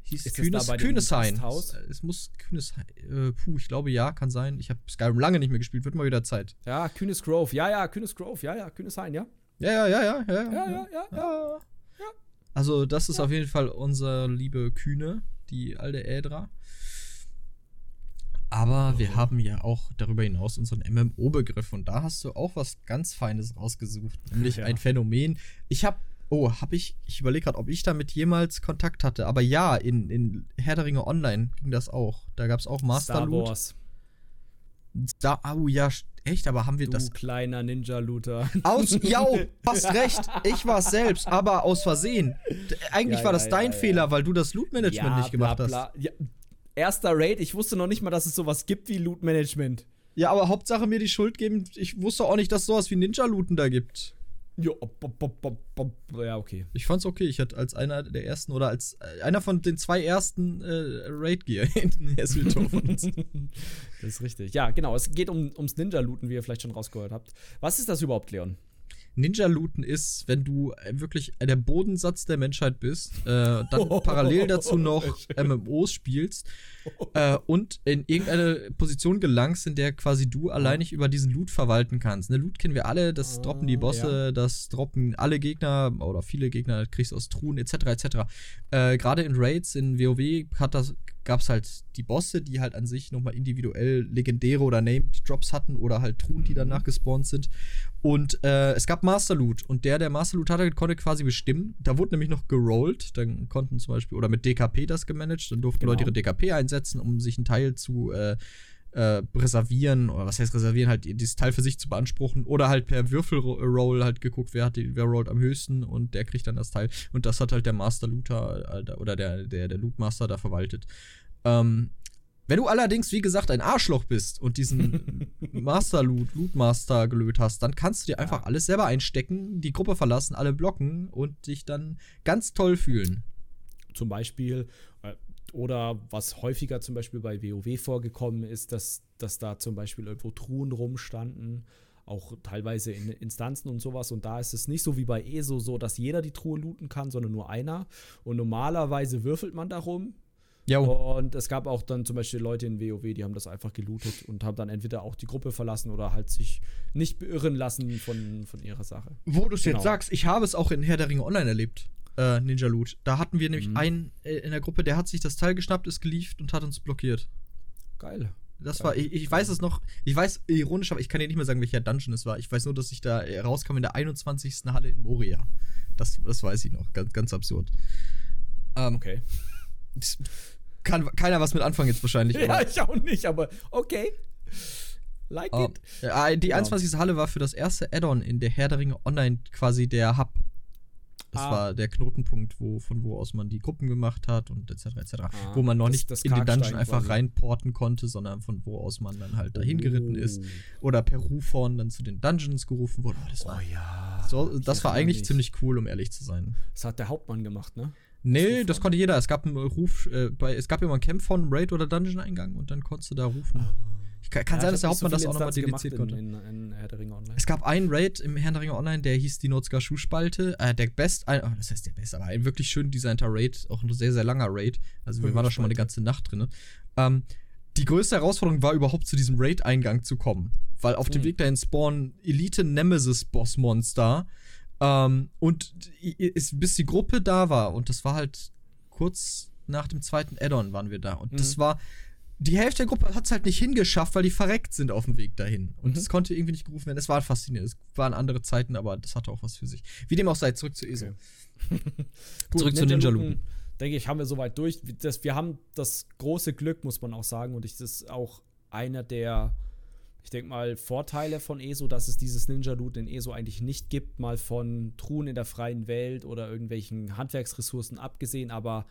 Hieß ist Kühnes, Kühneshain. Es muss Kühneshain. Äh, puh, ich glaube ja, kann sein. Ich habe Skyrim lange nicht mehr gespielt, wird mal wieder Zeit. Ja, Kühnes Grove. Ja, ja, Kühnes Grove. Ja, ja, Kühneshain, ja. Ja, ja, ja, ja, ja. Ja, ja, ja. ja, ja. ja. Also, das ist auf jeden Fall unser liebe Kühne, die alte Ädra. Aber oh. wir haben ja auch darüber hinaus unseren MMO-Begriff und da hast du auch was ganz Feines rausgesucht, nämlich ja. ein Phänomen. Ich habe, oh, habe ich, ich überlege gerade, ob ich damit jemals Kontakt hatte, aber ja, in, in Herr der Ringe Online ging das auch. Da gab es auch Master Star Loot. Wars. Da, oh ja, echt, aber haben wir du das. kleiner Ninja-Looter. Aus, [laughs] ja, hast recht. Ich war es selbst, aber aus Versehen. Eigentlich ja, war das ja, dein ja, Fehler, weil du das Loot-Management nicht gemacht bla, bla. hast erster Raid, ich wusste noch nicht mal, dass es sowas gibt wie Loot Management. Ja, aber Hauptsache mir die Schuld geben. Ich wusste auch nicht, dass es sowas wie Ninja-Looten da gibt. Ja, ja, okay. Ich fand's okay. Ich hatte als einer der ersten oder als äh, einer von den zwei ersten äh, Raid-Gear [laughs] in Hesseltor von uns. [laughs] Das ist richtig. Ja, genau. Es geht um, ums Ninja-Looten, wie ihr vielleicht schon rausgehört habt. Was ist das überhaupt, Leon? Ninja-Looten ist, wenn du äh, wirklich der Bodensatz der Menschheit bist, äh, dann oh, [laughs] parallel dazu noch [laughs] MMOs spielst äh, und in irgendeine Position gelangst, in der quasi du alleinig über diesen Loot verwalten kannst. Ne, Loot kennen wir alle, das ah, droppen die Bosse, ja. das droppen alle Gegner oder viele Gegner, kriegst du aus Truhen etc. etc. Äh, Gerade in Raids, in WoW hat das gab es halt die Bosse, die halt an sich nochmal individuell legendäre oder Named Drops hatten oder halt Truhen, die danach mhm. gespawnt sind. Und äh, es gab Master Loot und der, der Master Loot hatte, konnte quasi bestimmen. Da wurde nämlich noch gerollt. Dann konnten zum Beispiel, oder mit DKP das gemanagt, dann durften genau. Leute ihre DKP einsetzen, um sich einen Teil zu äh, äh, reservieren, oder was heißt reservieren, halt dieses Teil für sich zu beanspruchen, oder halt per Würfelroll halt geguckt, wer hat die, wer rollt am höchsten und der kriegt dann das Teil. Und das hat halt der Master Looter äh, oder der, der, der Loot Master da verwaltet. Ähm, wenn du allerdings, wie gesagt, ein Arschloch bist und diesen [laughs] Master Loot, Loot Master gelöt hast, dann kannst du dir einfach ja. alles selber einstecken, die Gruppe verlassen, alle blocken und dich dann ganz toll fühlen. Zum Beispiel, oder was häufiger zum Beispiel bei WoW vorgekommen ist, dass, dass da zum Beispiel irgendwo Truhen rumstanden, auch teilweise in Instanzen und sowas. Und da ist es nicht so wie bei ESO so, dass jeder die Truhe looten kann, sondern nur einer. Und normalerweise würfelt man darum. Jo. Und es gab auch dann zum Beispiel Leute in WoW, die haben das einfach gelootet und haben dann entweder auch die Gruppe verlassen oder halt sich nicht beirren lassen von, von ihrer Sache. Wo du es genau. jetzt sagst, ich habe es auch in Herr der Ringe Online erlebt äh, Ninja Loot. Da hatten wir nämlich mhm. einen äh, in der Gruppe, der hat sich das Teil geschnappt, ist geliefert und hat uns blockiert. Geil. Das Geil. war, ich, ich, weiß es noch, ich weiß, ironisch, aber ich kann dir nicht mehr sagen, welcher Dungeon es war. Ich weiß nur, dass ich da rauskam in der 21. Halle in Moria. Das, das weiß ich noch, ganz, ganz absurd. Ähm, okay. [laughs] Kann keiner was mit anfangen jetzt wahrscheinlich. [laughs] Ja, ich auch nicht, aber okay. Like uh, it. Äh, die 21. Genau. Halle war für das erste Add-on in der Herr der Ringe Online quasi der Hub das ah. war der Knotenpunkt, wo, von wo aus man die Gruppen gemacht hat und etc. etc. Ah, wo man noch das, nicht das in die Dungeon einfach quasi. reinporten konnte, sondern von wo aus man dann halt dahin geritten ist. Oh. Oder per Rufhorn dann zu den Dungeons gerufen wurde. Oh, das war, oh ja. So, das war eigentlich nicht. ziemlich cool, um ehrlich zu sein. Das hat der Hauptmann gemacht, ne? Nee, das, das konnte jeder. Es gab einen Ruf, äh, bei, es gab immer einen Camp von Raid oder Dungeon-Eingang und dann konntest du da rufen. Ah. Kann, kann ja, sein, dass der Hauptmann so das auch nochmal dediziert konnte. In, in, Herr der Ringe Online. Es gab einen Raid im Herr der Ringe Online, der hieß die Notska Schuhspalte. Äh, der best, ein, oh, das heißt der best, aber ein wirklich schön designter Raid, auch ein sehr, sehr langer Raid. Also wir waren da schon mal eine ganze Nacht drin. Ähm, die größte Herausforderung war überhaupt zu diesem Raid-Eingang zu kommen. Weil auf mhm. dem Weg dahin spawnen Elite-Nemesis-Boss-Monster. Ähm, und ist, bis die Gruppe da war, und das war halt kurz nach dem zweiten Add-on waren wir da. Und mhm. das war die Hälfte der Gruppe hat es halt nicht hingeschafft, weil die verreckt sind auf dem Weg dahin. Und mhm. konnte irgendwie nicht gerufen werden. Es war faszinierend. Es waren andere Zeiten, aber das hatte auch was für sich. Wie dem auch sei, zurück zu ESO. Okay. [laughs] zurück Ninja zu Ninja Looten. Denke ich, haben wir soweit durch. Das, wir haben das große Glück, muss man auch sagen. Und ich, das ist auch einer der, ich denke mal, Vorteile von ESO, dass es dieses Ninja-Loot in ESO eigentlich nicht gibt, mal von Truhen in der freien Welt oder irgendwelchen Handwerksressourcen abgesehen, aber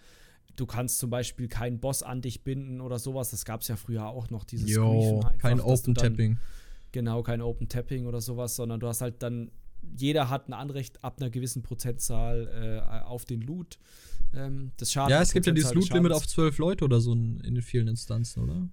Du kannst zum Beispiel keinen Boss an dich binden oder sowas. Das gab es ja früher auch noch, dieses jo, kein Open-Tapping. Genau, kein Open Tapping oder sowas, sondern du hast halt dann, jeder hat ein Anrecht ab einer gewissen Prozentzahl äh, auf den Loot. Ähm, das Schaden ja, es gibt ja dieses Loot-Limit auf zwölf Leute oder so in, in vielen Instanzen, oder?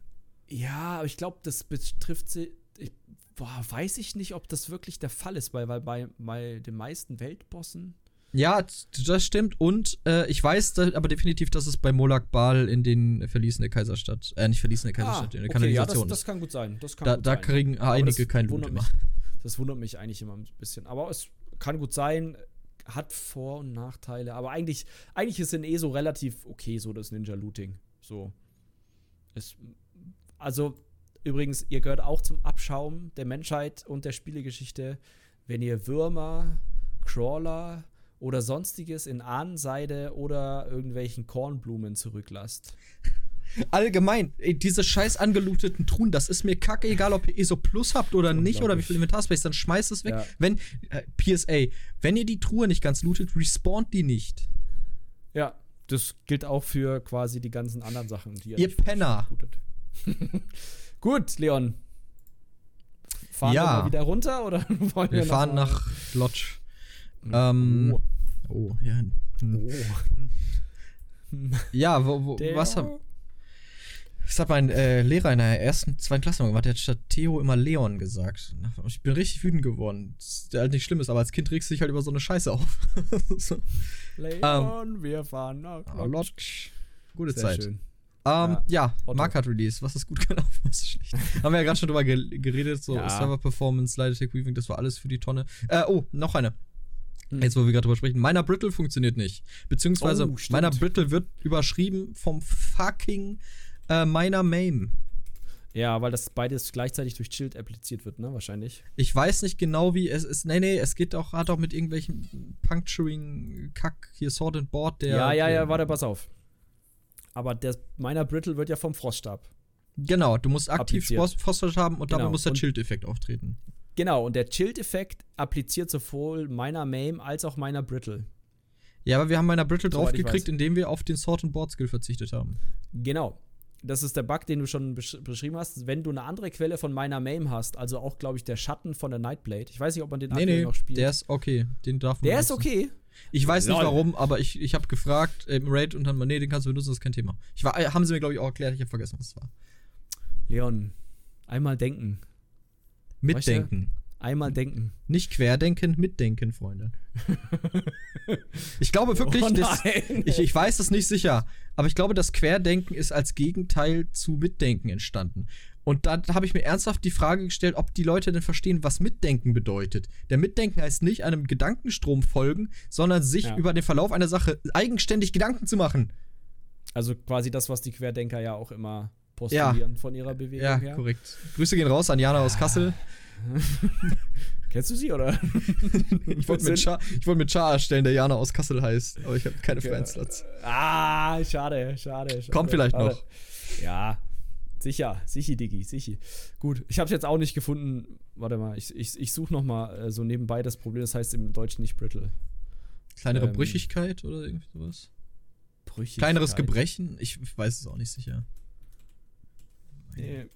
Ja, aber ich glaube, das betrifft sie. Ich, boah, weiß ich nicht, ob das wirklich der Fall ist, weil, weil bei, bei den meisten Weltbossen ja, das stimmt. Und äh, ich weiß da, aber definitiv, dass es bei Molak Bal in den Verließen der Kaiserstadt, äh, nicht Verließen der Kaiserstadt, ah, in der okay, Kanalisation ja, das, das, kann gut sein. Das kann da, da kriegen sein. einige kein Loot immer. das wundert mich eigentlich immer ein bisschen. Aber es kann gut sein, hat Vor- und Nachteile. Aber eigentlich, eigentlich ist in eh so relativ okay, so das Ninja-Looting. So. Es, also, übrigens, ihr gehört auch zum Abschaum der Menschheit und der Spielegeschichte, wenn ihr Würmer, Crawler, oder sonstiges in Ahnenseide oder irgendwelchen Kornblumen zurücklasst. [laughs] Allgemein, ey, diese scheiß angelooteten Truhen, das ist mir kacke, egal ob ihr ESO Plus habt oder nicht oder wie viel Inventarspace, dann schmeißt es weg. Ja. Wenn, äh, PSA, wenn ihr die Truhe nicht ganz lootet, respawnt die nicht. Ja, das gilt auch für quasi die ganzen anderen Sachen, die ihr, ihr Penner. [laughs] Gut, Leon. Fahren ja. wir mal wieder runter oder [laughs] wollen wir, wir fahren nach Lodge. Ähm, oh. oh, ja. Hm. Oh. Ja, wo, wo, was hat. Das hat mein äh, Lehrer in der ersten, zweiten Klasse gemacht. Der hat statt Theo immer Leon gesagt. Ich bin richtig wütend geworden. Ist halt nicht schlimm ist, aber als Kind regst du dich halt über so eine Scheiße auf. [laughs] so. Leon, um, wir fahren nach Lodge. Gute Sehr Zeit. Schön. Ähm, ja, ja Market Release. Was ist gut gelaufen, was ist schlecht? [laughs] Haben wir ja gerade schon drüber geredet. So ja. Server Performance, Slider Tech Weaving, das war alles für die Tonne. Äh, oh, noch eine. Hm. Jetzt, wo wir gerade drüber sprechen, meiner Brittle funktioniert nicht. Beziehungsweise oh, meiner Brittle wird überschrieben vom fucking äh, meiner Mame. Ja, weil das beides gleichzeitig durch Child appliziert wird, ne? Wahrscheinlich. Ich weiß nicht genau, wie es ist. Nee, nee, es geht auch, hat auch mit irgendwelchen Puncturing-Kack, hier Sword and Board, der. Ja, ja, ja, warte, pass auf. Aber der meiner Brittle wird ja vom Froststab. Genau, du musst aktiv Froststab haben und genau. dabei muss der Child-Effekt auftreten. Genau, und der Child-Effekt appliziert sowohl meiner Mame als auch meiner Brittle. Ja, aber wir haben meiner Brittle draufgekriegt, indem wir auf den Sort and Board Skill verzichtet haben. Genau. Das ist der Bug, den du schon besch beschrieben hast. Wenn du eine andere Quelle von meiner Mame hast, also auch, glaube ich, der Schatten von der Nightblade. Ich weiß nicht, ob man den nee, nee, noch spielt. Der ist okay. Den darf man. Der ist okay. Ich weiß nicht warum, aber ich, ich habe gefragt im Raid und dann, nee, den kannst du benutzen, das ist kein Thema. Ich war, haben sie mir, glaube ich, auch erklärt, ich habe vergessen, was es war. Leon, einmal denken. Mitdenken. Einmal denken. Nicht querdenken, mitdenken, Freunde. [laughs] ich glaube wirklich, oh das, ich, ich weiß es nicht sicher, aber ich glaube, das Querdenken ist als Gegenteil zu Mitdenken entstanden. Und da habe ich mir ernsthaft die Frage gestellt, ob die Leute denn verstehen, was Mitdenken bedeutet. Der Mitdenken heißt nicht einem Gedankenstrom folgen, sondern sich ja. über den Verlauf einer Sache eigenständig Gedanken zu machen. Also quasi das, was die Querdenker ja auch immer postulieren ja. von ihrer Bewegung ja, her. Ja, korrekt. Grüße gehen raus an Jana aus Kassel. [laughs] Kennst du sie, oder? [laughs] ich wollte mit, Char, wollt mit Char erstellen, der Jana aus Kassel heißt, aber ich habe keine okay. Friendslots. Ah, schade, schade, schade. Kommt vielleicht schade. noch. Ja, sicher, sicher, Diggi, sicher. Gut, ich habe es jetzt auch nicht gefunden. Warte mal, ich, ich, ich suche noch mal äh, so nebenbei das Problem, das heißt im Deutschen nicht brittle. Kleinere ähm, Brüchigkeit oder irgendwie sowas? Brüchigkeit. Kleineres Gebrechen? Ich weiß es auch nicht sicher. Nee,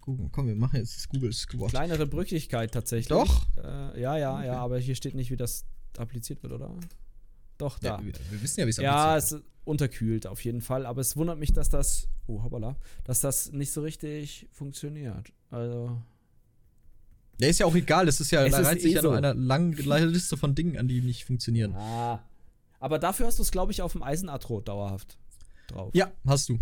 Google. Komm, wir machen jetzt das Google Squad. Kleinere Brüchigkeit tatsächlich. Doch? Äh, ja, ja, okay. ja, aber hier steht nicht, wie das appliziert wird, oder? Doch, da. Ja, wir, wir, wissen ja, wie es ja, es ist unterkühlt auf jeden Fall, aber es wundert mich, dass das, oh, hoppala, dass das nicht so richtig funktioniert. Also. Ja, ist ja auch egal, das ist ja, da reizt sich ja so. noch eine lange Liste von Dingen an, die nicht funktionieren. Ah. Aber dafür hast du es, glaube ich, auf dem Eisenartrot dauerhaft drauf. Ja, hast du.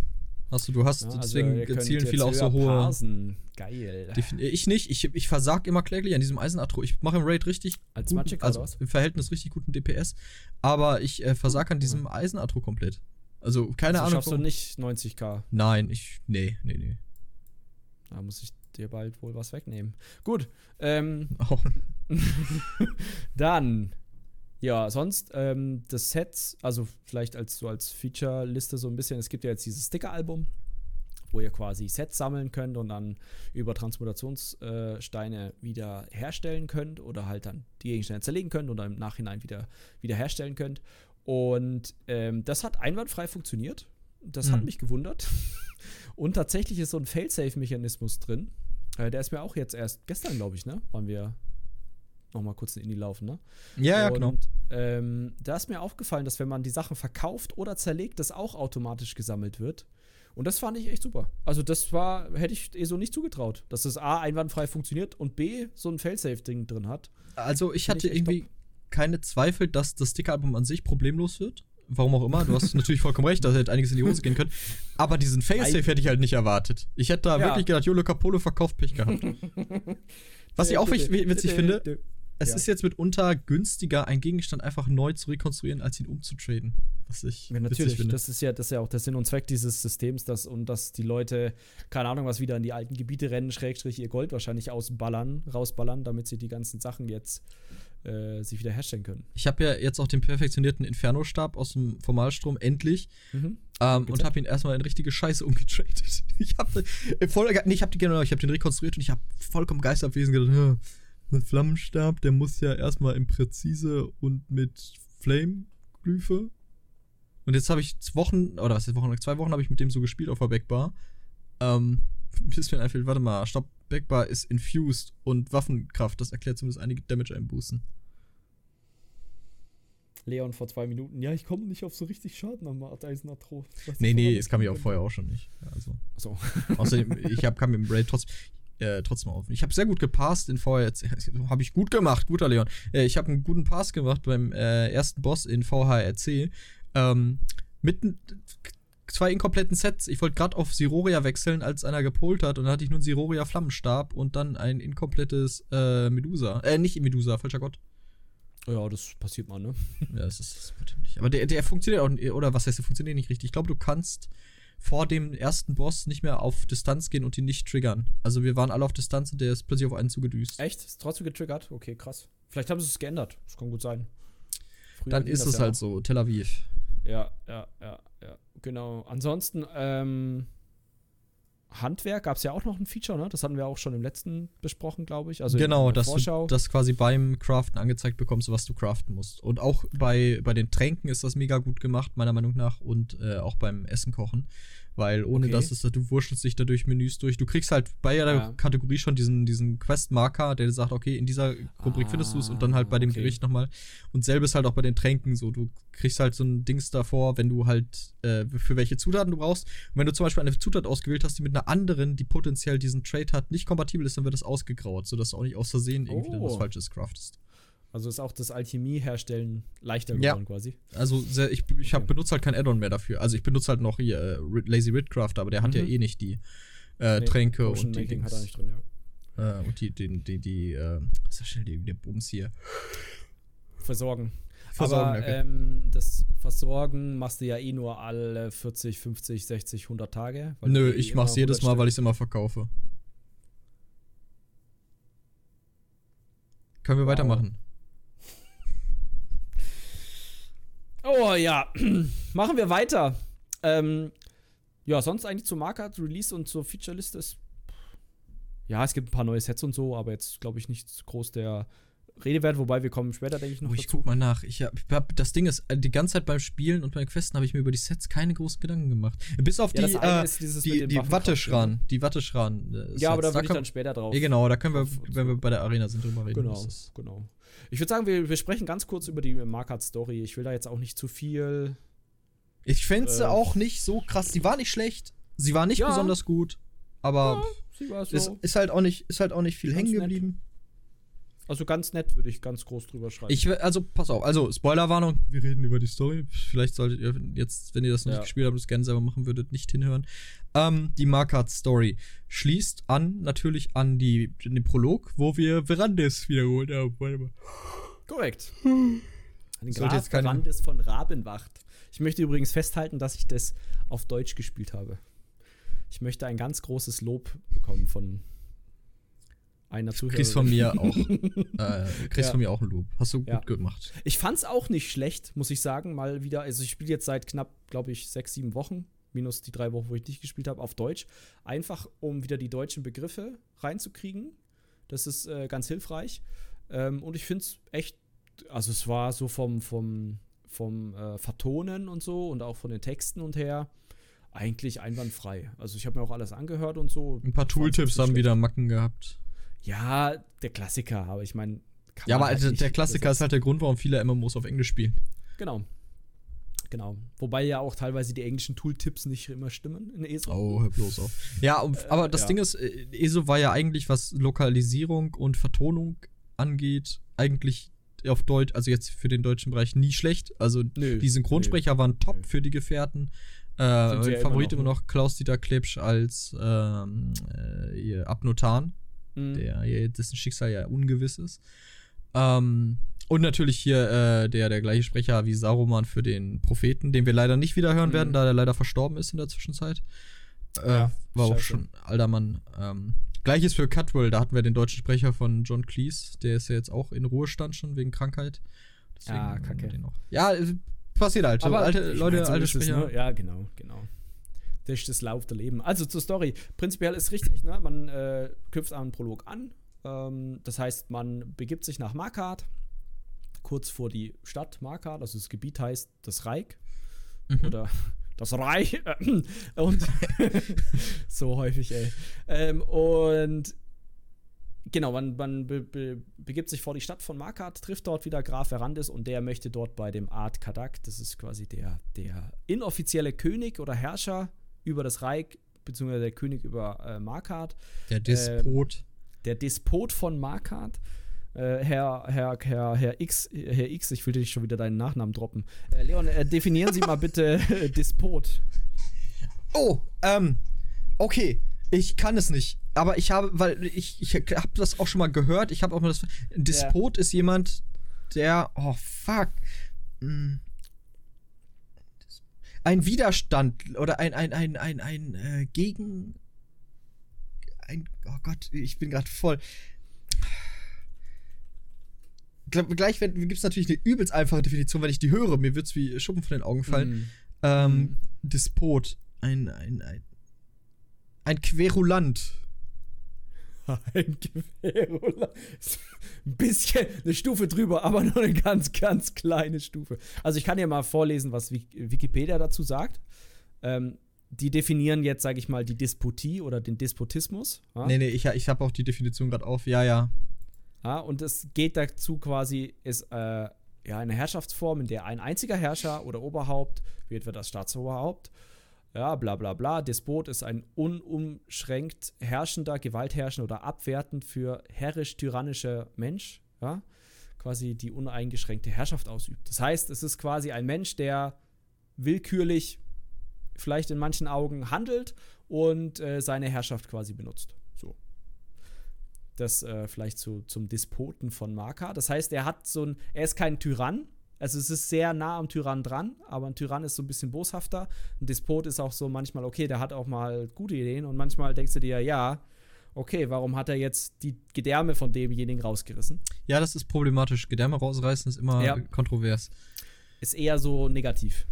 Hast du, du hast, ja, also deswegen zielen viele auch so hohe. Parsen. Geil. Ich nicht, ich, ich versag immer kläglich an diesem Eisenatro. Ich mache im Raid richtig. Als guten, Magic also im Verhältnis richtig guten DPS. Aber ich äh, versag an diesem Eisenatro komplett. Also keine also Ahnung. Schaffst du nicht 90k? Nein, ich. Nee, nee, nee. Da muss ich dir bald wohl was wegnehmen. Gut. Ähm, [laughs] oh. [laughs] dann ja, sonst ähm, das Set, also vielleicht als so als Feature-Liste so ein bisschen, es gibt ja jetzt dieses Sticker-Album, wo ihr quasi Sets sammeln könnt und dann über Transmutationssteine äh, wieder herstellen könnt oder halt dann die Gegenstände zerlegen könnt und dann im Nachhinein wieder, wieder herstellen könnt. Und ähm, das hat einwandfrei funktioniert. Das mhm. hat mich gewundert. [laughs] und tatsächlich ist so ein Fail-Safe-Mechanismus drin. Äh, der ist mir auch jetzt erst gestern, glaube ich, ne? Waren wir noch mal kurz in Indie laufen, ne? Ja, ja, genau. Ähm, da ist mir aufgefallen, dass wenn man die Sachen verkauft oder zerlegt, das auch automatisch gesammelt wird. Und das fand ich echt super. Also das war, hätte ich eh so nicht zugetraut, dass das A einwandfrei funktioniert und B so ein Failsafe-Ding drin hat. Also ich hatte ich irgendwie top. keine Zweifel, dass das Sticker-Album an sich problemlos wird. Warum auch immer, du hast [laughs] natürlich vollkommen recht, da hätte einiges in die Hose gehen können. Aber diesen Failsafe hätte ich halt nicht erwartet. Ich hätte da ja. wirklich gedacht, Jolo Capolo verkauft Pech gehabt. [laughs] Was ich auch witzig finde, es ja. ist jetzt mitunter günstiger, einen Gegenstand einfach neu zu rekonstruieren, als ihn umzutraden. Was ich ja, natürlich. Finde. Das ist ja, das ist ja auch der Sinn und Zweck dieses Systems, dass, und dass die Leute, keine Ahnung, was wieder in die alten Gebiete rennen, Schrägstrich ihr Gold wahrscheinlich ausballern, rausballern, damit sie die ganzen Sachen jetzt äh, sich wieder herstellen können. Ich habe ja jetzt auch den perfektionierten Inferno-Stab aus dem Formalstrom, endlich. Mhm. Ähm, und habe ihn erstmal in richtige Scheiße umgetradet. [laughs] Ich habe voll, nee, ich habe genau, ich habe den rekonstruiert und ich habe vollkommen geisterabwesend gedacht, ein Flammenstab, der muss ja erstmal im Präzise und mit Flame-Glyphe. Und jetzt habe ich zwei Wochen, oder was ist Wochen, zwei Wochen habe ich mit dem so gespielt auf der Backbar. Ähm, [laughs] bis mir einfällt, warte mal, Stopp, Backbar ist infused und Waffenkraft, das erklärt zumindest einige Damage einbußen. Leon vor zwei Minuten, ja, ich komme nicht auf so richtig Schaden am Eisenatro. Nee, nee, es kam mir auch vorher auch schon nicht. Also. So. Außerdem, ich hab, kam mit dem Raid trotzdem äh, trotzdem auf. Ich habe sehr gut gepasst in VHRC. [laughs] Habe ich gut gemacht, guter Leon. Äh, ich habe einen guten Pass gemacht beim äh, ersten Boss in VHRC. Ähm, mit zwei inkompletten Sets. Ich wollte gerade auf Siroria wechseln, als einer gepolt hat. Und dann hatte ich nur einen Siroria Flammenstab und dann ein inkomplettes äh, Medusa. Äh, nicht Medusa, falscher Gott. Ja, das passiert mal, ne? ja, das ist, das nicht. Aber der, der funktioniert auch, oder was heißt, der funktioniert nicht richtig. Ich glaube, du kannst vor dem ersten Boss nicht mehr auf Distanz gehen und ihn nicht triggern. Also wir waren alle auf Distanz und der ist plötzlich auf einen zugedüst. Echt? Ist trotzdem getriggert? Okay, krass. Vielleicht haben sie es geändert. Das kann gut sein. Früher Dann ist es ja halt so, Tel Aviv. Ja, ja, ja, ja. Genau. Ansonsten, ähm, Handwerk gab es ja auch noch ein Feature, ne? Das hatten wir auch schon im letzten besprochen, glaube ich. Also genau, dass Vorschau. du das quasi beim Craften angezeigt bekommst, was du craften musst. Und auch bei, bei den Tränken ist das mega gut gemacht, meiner Meinung nach. Und äh, auch beim Essen kochen. Weil ohne okay. das ist, du wurschtelst dich dadurch Menüs durch. Du kriegst halt bei jeder ja. Kategorie schon diesen, diesen Quest-Marker, der sagt, okay, in dieser Rubrik ah, findest du es und dann halt bei dem okay. Gericht nochmal. Und selbes halt auch bei den Tränken so. Du kriegst halt so ein Dings davor, wenn du halt äh, für welche Zutaten du brauchst. Und wenn du zum Beispiel eine Zutat ausgewählt hast, die mit einer anderen, die potenziell diesen Trade hat, nicht kompatibel ist, dann wird das ausgegraut, sodass du auch nicht aus Versehen irgendwie oh. was Falsches craftest. Also ist auch das Alchemie-Herstellen leichter geworden ja. quasi. Also sehr, ich, ich okay. benutze halt kein Add-on mehr dafür. Also ich benutze halt noch hier äh, Lazy Ridcraft, aber der mhm. hat ja mhm. eh nicht die äh, nee, Tränke Potion und die Dings. hat er nicht drin, ja. Äh, und die, die, die, die, äh, was ist schnell die, der Bums hier? Versorgen. Versorgen, aber okay. ähm, das Versorgen machst du ja eh nur alle 40, 50, 60, 100 Tage. Nö, ich mach's jedes Mal, weil ich es immer verkaufe. Können wir wow. weitermachen? Oh ja, [clears throat] machen wir weiter. Ähm, ja, sonst eigentlich zu Market, Release und zur Feature-Liste ist. Ja, es gibt ein paar neue Sets und so, aber jetzt glaube ich nicht groß der Rede wert, wobei wir kommen später, denke ich, noch. Oh, ich dazu. guck mal nach. Ich hab, hab, das Ding ist, äh, die ganze Zeit beim Spielen und beim Questen habe ich mir über die Sets keine großen Gedanken gemacht. Bis auf ja, die, äh, die, die Watteschran. Die Watteschran. Äh, ja, aber da würde ich dann später drauf. Ja, genau, da können wir, wenn wir bei der Arena sind, drüber reden. Genau, genau. Ich würde sagen, wir, wir sprechen ganz kurz über die Markart-Story. Ich will da jetzt auch nicht zu viel. Ich fände sie äh, auch nicht so krass. Sie war nicht schlecht. Sie war nicht ja. besonders gut. Aber ja, sie war so. ist, ist, halt auch nicht, ist halt auch nicht viel hängen geblieben. Also ganz nett würde ich ganz groß drüber schreiben. Ich, also pass auf, also Spoilerwarnung, wir reden über die Story. Vielleicht solltet ihr jetzt, wenn ihr das noch ja. nicht gespielt habt, das gerne selber machen würdet, nicht hinhören. Ähm, die Markart Story schließt an, natürlich an die, den Prolog, wo wir Verandes wiederholt haben. Warte mal. Korrekt. Ein Graf Verandes von Rabenwacht. Ich möchte übrigens festhalten, dass ich das auf Deutsch gespielt habe. Ich möchte ein ganz großes Lob bekommen von einer Zuhörerin. Kriegst von mir auch, [laughs] äh, kriegst ja. von mir auch ein Lob. Hast du ja. gut gemacht. Ich fand's auch nicht schlecht, muss ich sagen. Mal wieder, also ich spiele jetzt seit knapp, glaube ich, sechs, sieben Wochen, minus die drei Wochen, wo ich nicht gespielt habe, auf Deutsch. Einfach, um wieder die deutschen Begriffe reinzukriegen. Das ist äh, ganz hilfreich. Ähm, und ich finde es echt, also es war so vom, vom, vom äh, Vertonen und so und auch von den Texten und her eigentlich einwandfrei. Also ich habe mir auch alles angehört und so. Ein paar Tooltips haben wieder Macken gehabt. Ja, der Klassiker, aber ich meine. Ja, aber halt der Klassiker ist halt der Grund, warum viele MMOs auf Englisch spielen. Genau. Genau. Wobei ja auch teilweise die englischen Tooltips nicht immer stimmen in ESO. Oh, hör bloß auf. Ja, aber das ja. Ding ist, äh, ESO war ja eigentlich, was Lokalisierung und Vertonung angeht, eigentlich auf Deutsch, also jetzt für den deutschen Bereich nie schlecht. Also nö, die Synchronsprecher nö, waren top nö. für die Gefährten. Äh, Favorit immer noch, noch Klaus-Dieter Klebsch als ähm, äh, Abnotan, mhm. der dessen Schicksal ja ungewiss ist. Ähm, und natürlich hier äh, der, der gleiche Sprecher wie Saruman für den Propheten, den wir leider nicht wieder hören mhm. werden, da er leider verstorben ist in der Zwischenzeit. Äh, ja, war auch schon alter Mann. Ähm, Gleiches für Cutwell, da hatten wir den deutschen Sprecher von John Cleese, der ist ja jetzt auch in Ruhestand schon wegen Krankheit. Deswegen ah, kacke. Ja, passiert halt. Aber alte Leute, meine, so alte Sprecher. Ne? Ja, genau, genau. Das ist das Lauf der Leben. Also zur Story. Prinzipiell ist richtig, ne? man äh, knüpft einen Prolog an. Ähm, das heißt, man begibt sich nach Markart, kurz vor die Stadt Markart. Also das Gebiet heißt das Reich. Mhm. Oder [laughs] das Reich. [laughs] und [laughs] so häufig, ey. Ähm, und genau, man, man be, be, begibt sich vor die Stadt von Markart, trifft dort wieder Graf Verandis und der möchte dort bei dem Art Kadak, das ist quasi der, der inoffizielle König oder Herrscher über das Reich, beziehungsweise der König über äh, Markart. Der Despot. Ähm, der Despot von Markart. Äh, Herr, Herr, Herr, Herr X, Herr X, ich will dich schon wieder deinen Nachnamen droppen. Äh, Leon, äh, definieren Sie mal bitte äh, [laughs] Despot. Oh, ähm, okay. Ich kann es nicht. Aber ich habe, weil ich, ich habe das auch schon mal gehört. Ich habe auch mal das. Despot ja. ist jemand, der. Oh, fuck. Hm. Ein Widerstand oder ein, ein, ein, ein, ein, äh, Gegen. Ein. Oh Gott, ich bin gerade voll gleich gibt es natürlich eine übelst einfache Definition, wenn ich die höre. Mir wird es wie Schuppen von den Augen fallen. Mm. Ähm, mm. Despot. Ein, ein, ein, ein Querulant. Ein Querulant. Ein bisschen eine Stufe drüber, aber nur eine ganz, ganz kleine Stufe. Also ich kann dir mal vorlesen, was Wikipedia dazu sagt. Ähm, die definieren jetzt, sage ich mal, die Disputie oder den Despotismus. Ja? Nee, nee, ich, ich habe auch die Definition gerade auf. Ja, ja. Ja, und es geht dazu quasi, ist äh, ja eine Herrschaftsform, in der ein einziger Herrscher oder Oberhaupt, wie etwa das Staatsoberhaupt, ja, bla bla bla, Despot ist ein unumschränkt herrschender, gewaltherrschender oder abwertend für herrisch-tyrannischer Mensch, ja, quasi die uneingeschränkte Herrschaft ausübt. Das heißt, es ist quasi ein Mensch, der willkürlich vielleicht in manchen Augen handelt und äh, seine Herrschaft quasi benutzt. Das äh, vielleicht zu, zum Despoten von Marka. Das heißt, er hat so ein, er ist kein Tyrann, also es ist sehr nah am Tyrann dran, aber ein Tyrann ist so ein bisschen boshafter. Ein Despot ist auch so manchmal, okay, der hat auch mal gute Ideen und manchmal denkst du dir, ja, okay, warum hat er jetzt die Gedärme von demjenigen rausgerissen? Ja, das ist problematisch. Gedärme rausreißen ist immer ja. kontrovers. Ist eher so negativ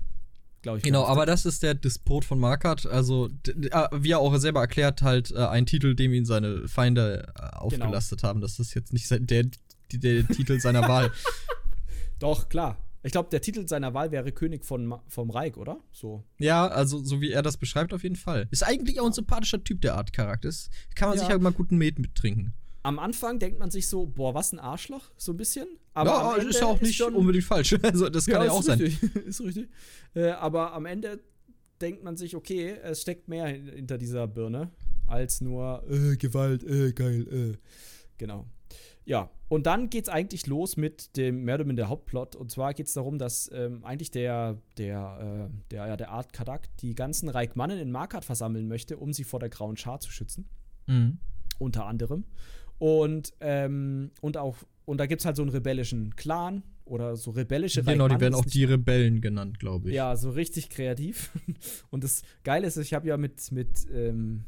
glaube ich. Genau, aber das ist der Despot von Markart. Also, äh, wie er auch selber erklärt, halt äh, ein Titel, dem ihn seine Feinde äh, aufgelastet genau. haben. Das ist jetzt nicht der, der, der Titel seiner [laughs] Wahl. Doch, klar. Ich glaube, der Titel seiner Wahl wäre König von, vom Reich, oder? So. Ja, also so wie er das beschreibt, auf jeden Fall. Ist eigentlich auch ein sympathischer Typ, der Art Charakter. Kann man ja. sich halt mal guten Met mittrinken am Anfang denkt man sich so, boah, was ein Arschloch, so ein bisschen. Aber ja, ist ja auch nicht schon, unbedingt falsch. [laughs] Also das kann ja, ja auch sein. Richtig. [laughs] ist richtig. Äh, aber am Ende denkt man sich, okay, es steckt mehr hinter dieser Birne als nur äh, Gewalt, äh, geil, äh. Genau. Ja, und dann geht es eigentlich los mit dem mehr oder minder Hauptplot. Und zwar geht es darum, dass ähm, eigentlich der, der, äh, der, ja, der Art Kadak die ganzen Reikmannen in Markart versammeln möchte, um sie vor der grauen Schar zu schützen. Mhm. Unter anderem. Und, ähm, und auch, und da gibt es halt so einen rebellischen Clan oder so rebellische Genau, die werden auch die Rebellen genannt, glaube ich. Ja, so richtig kreativ. [laughs] Und das Geile ist, ich habe ja mit, mit, ähm,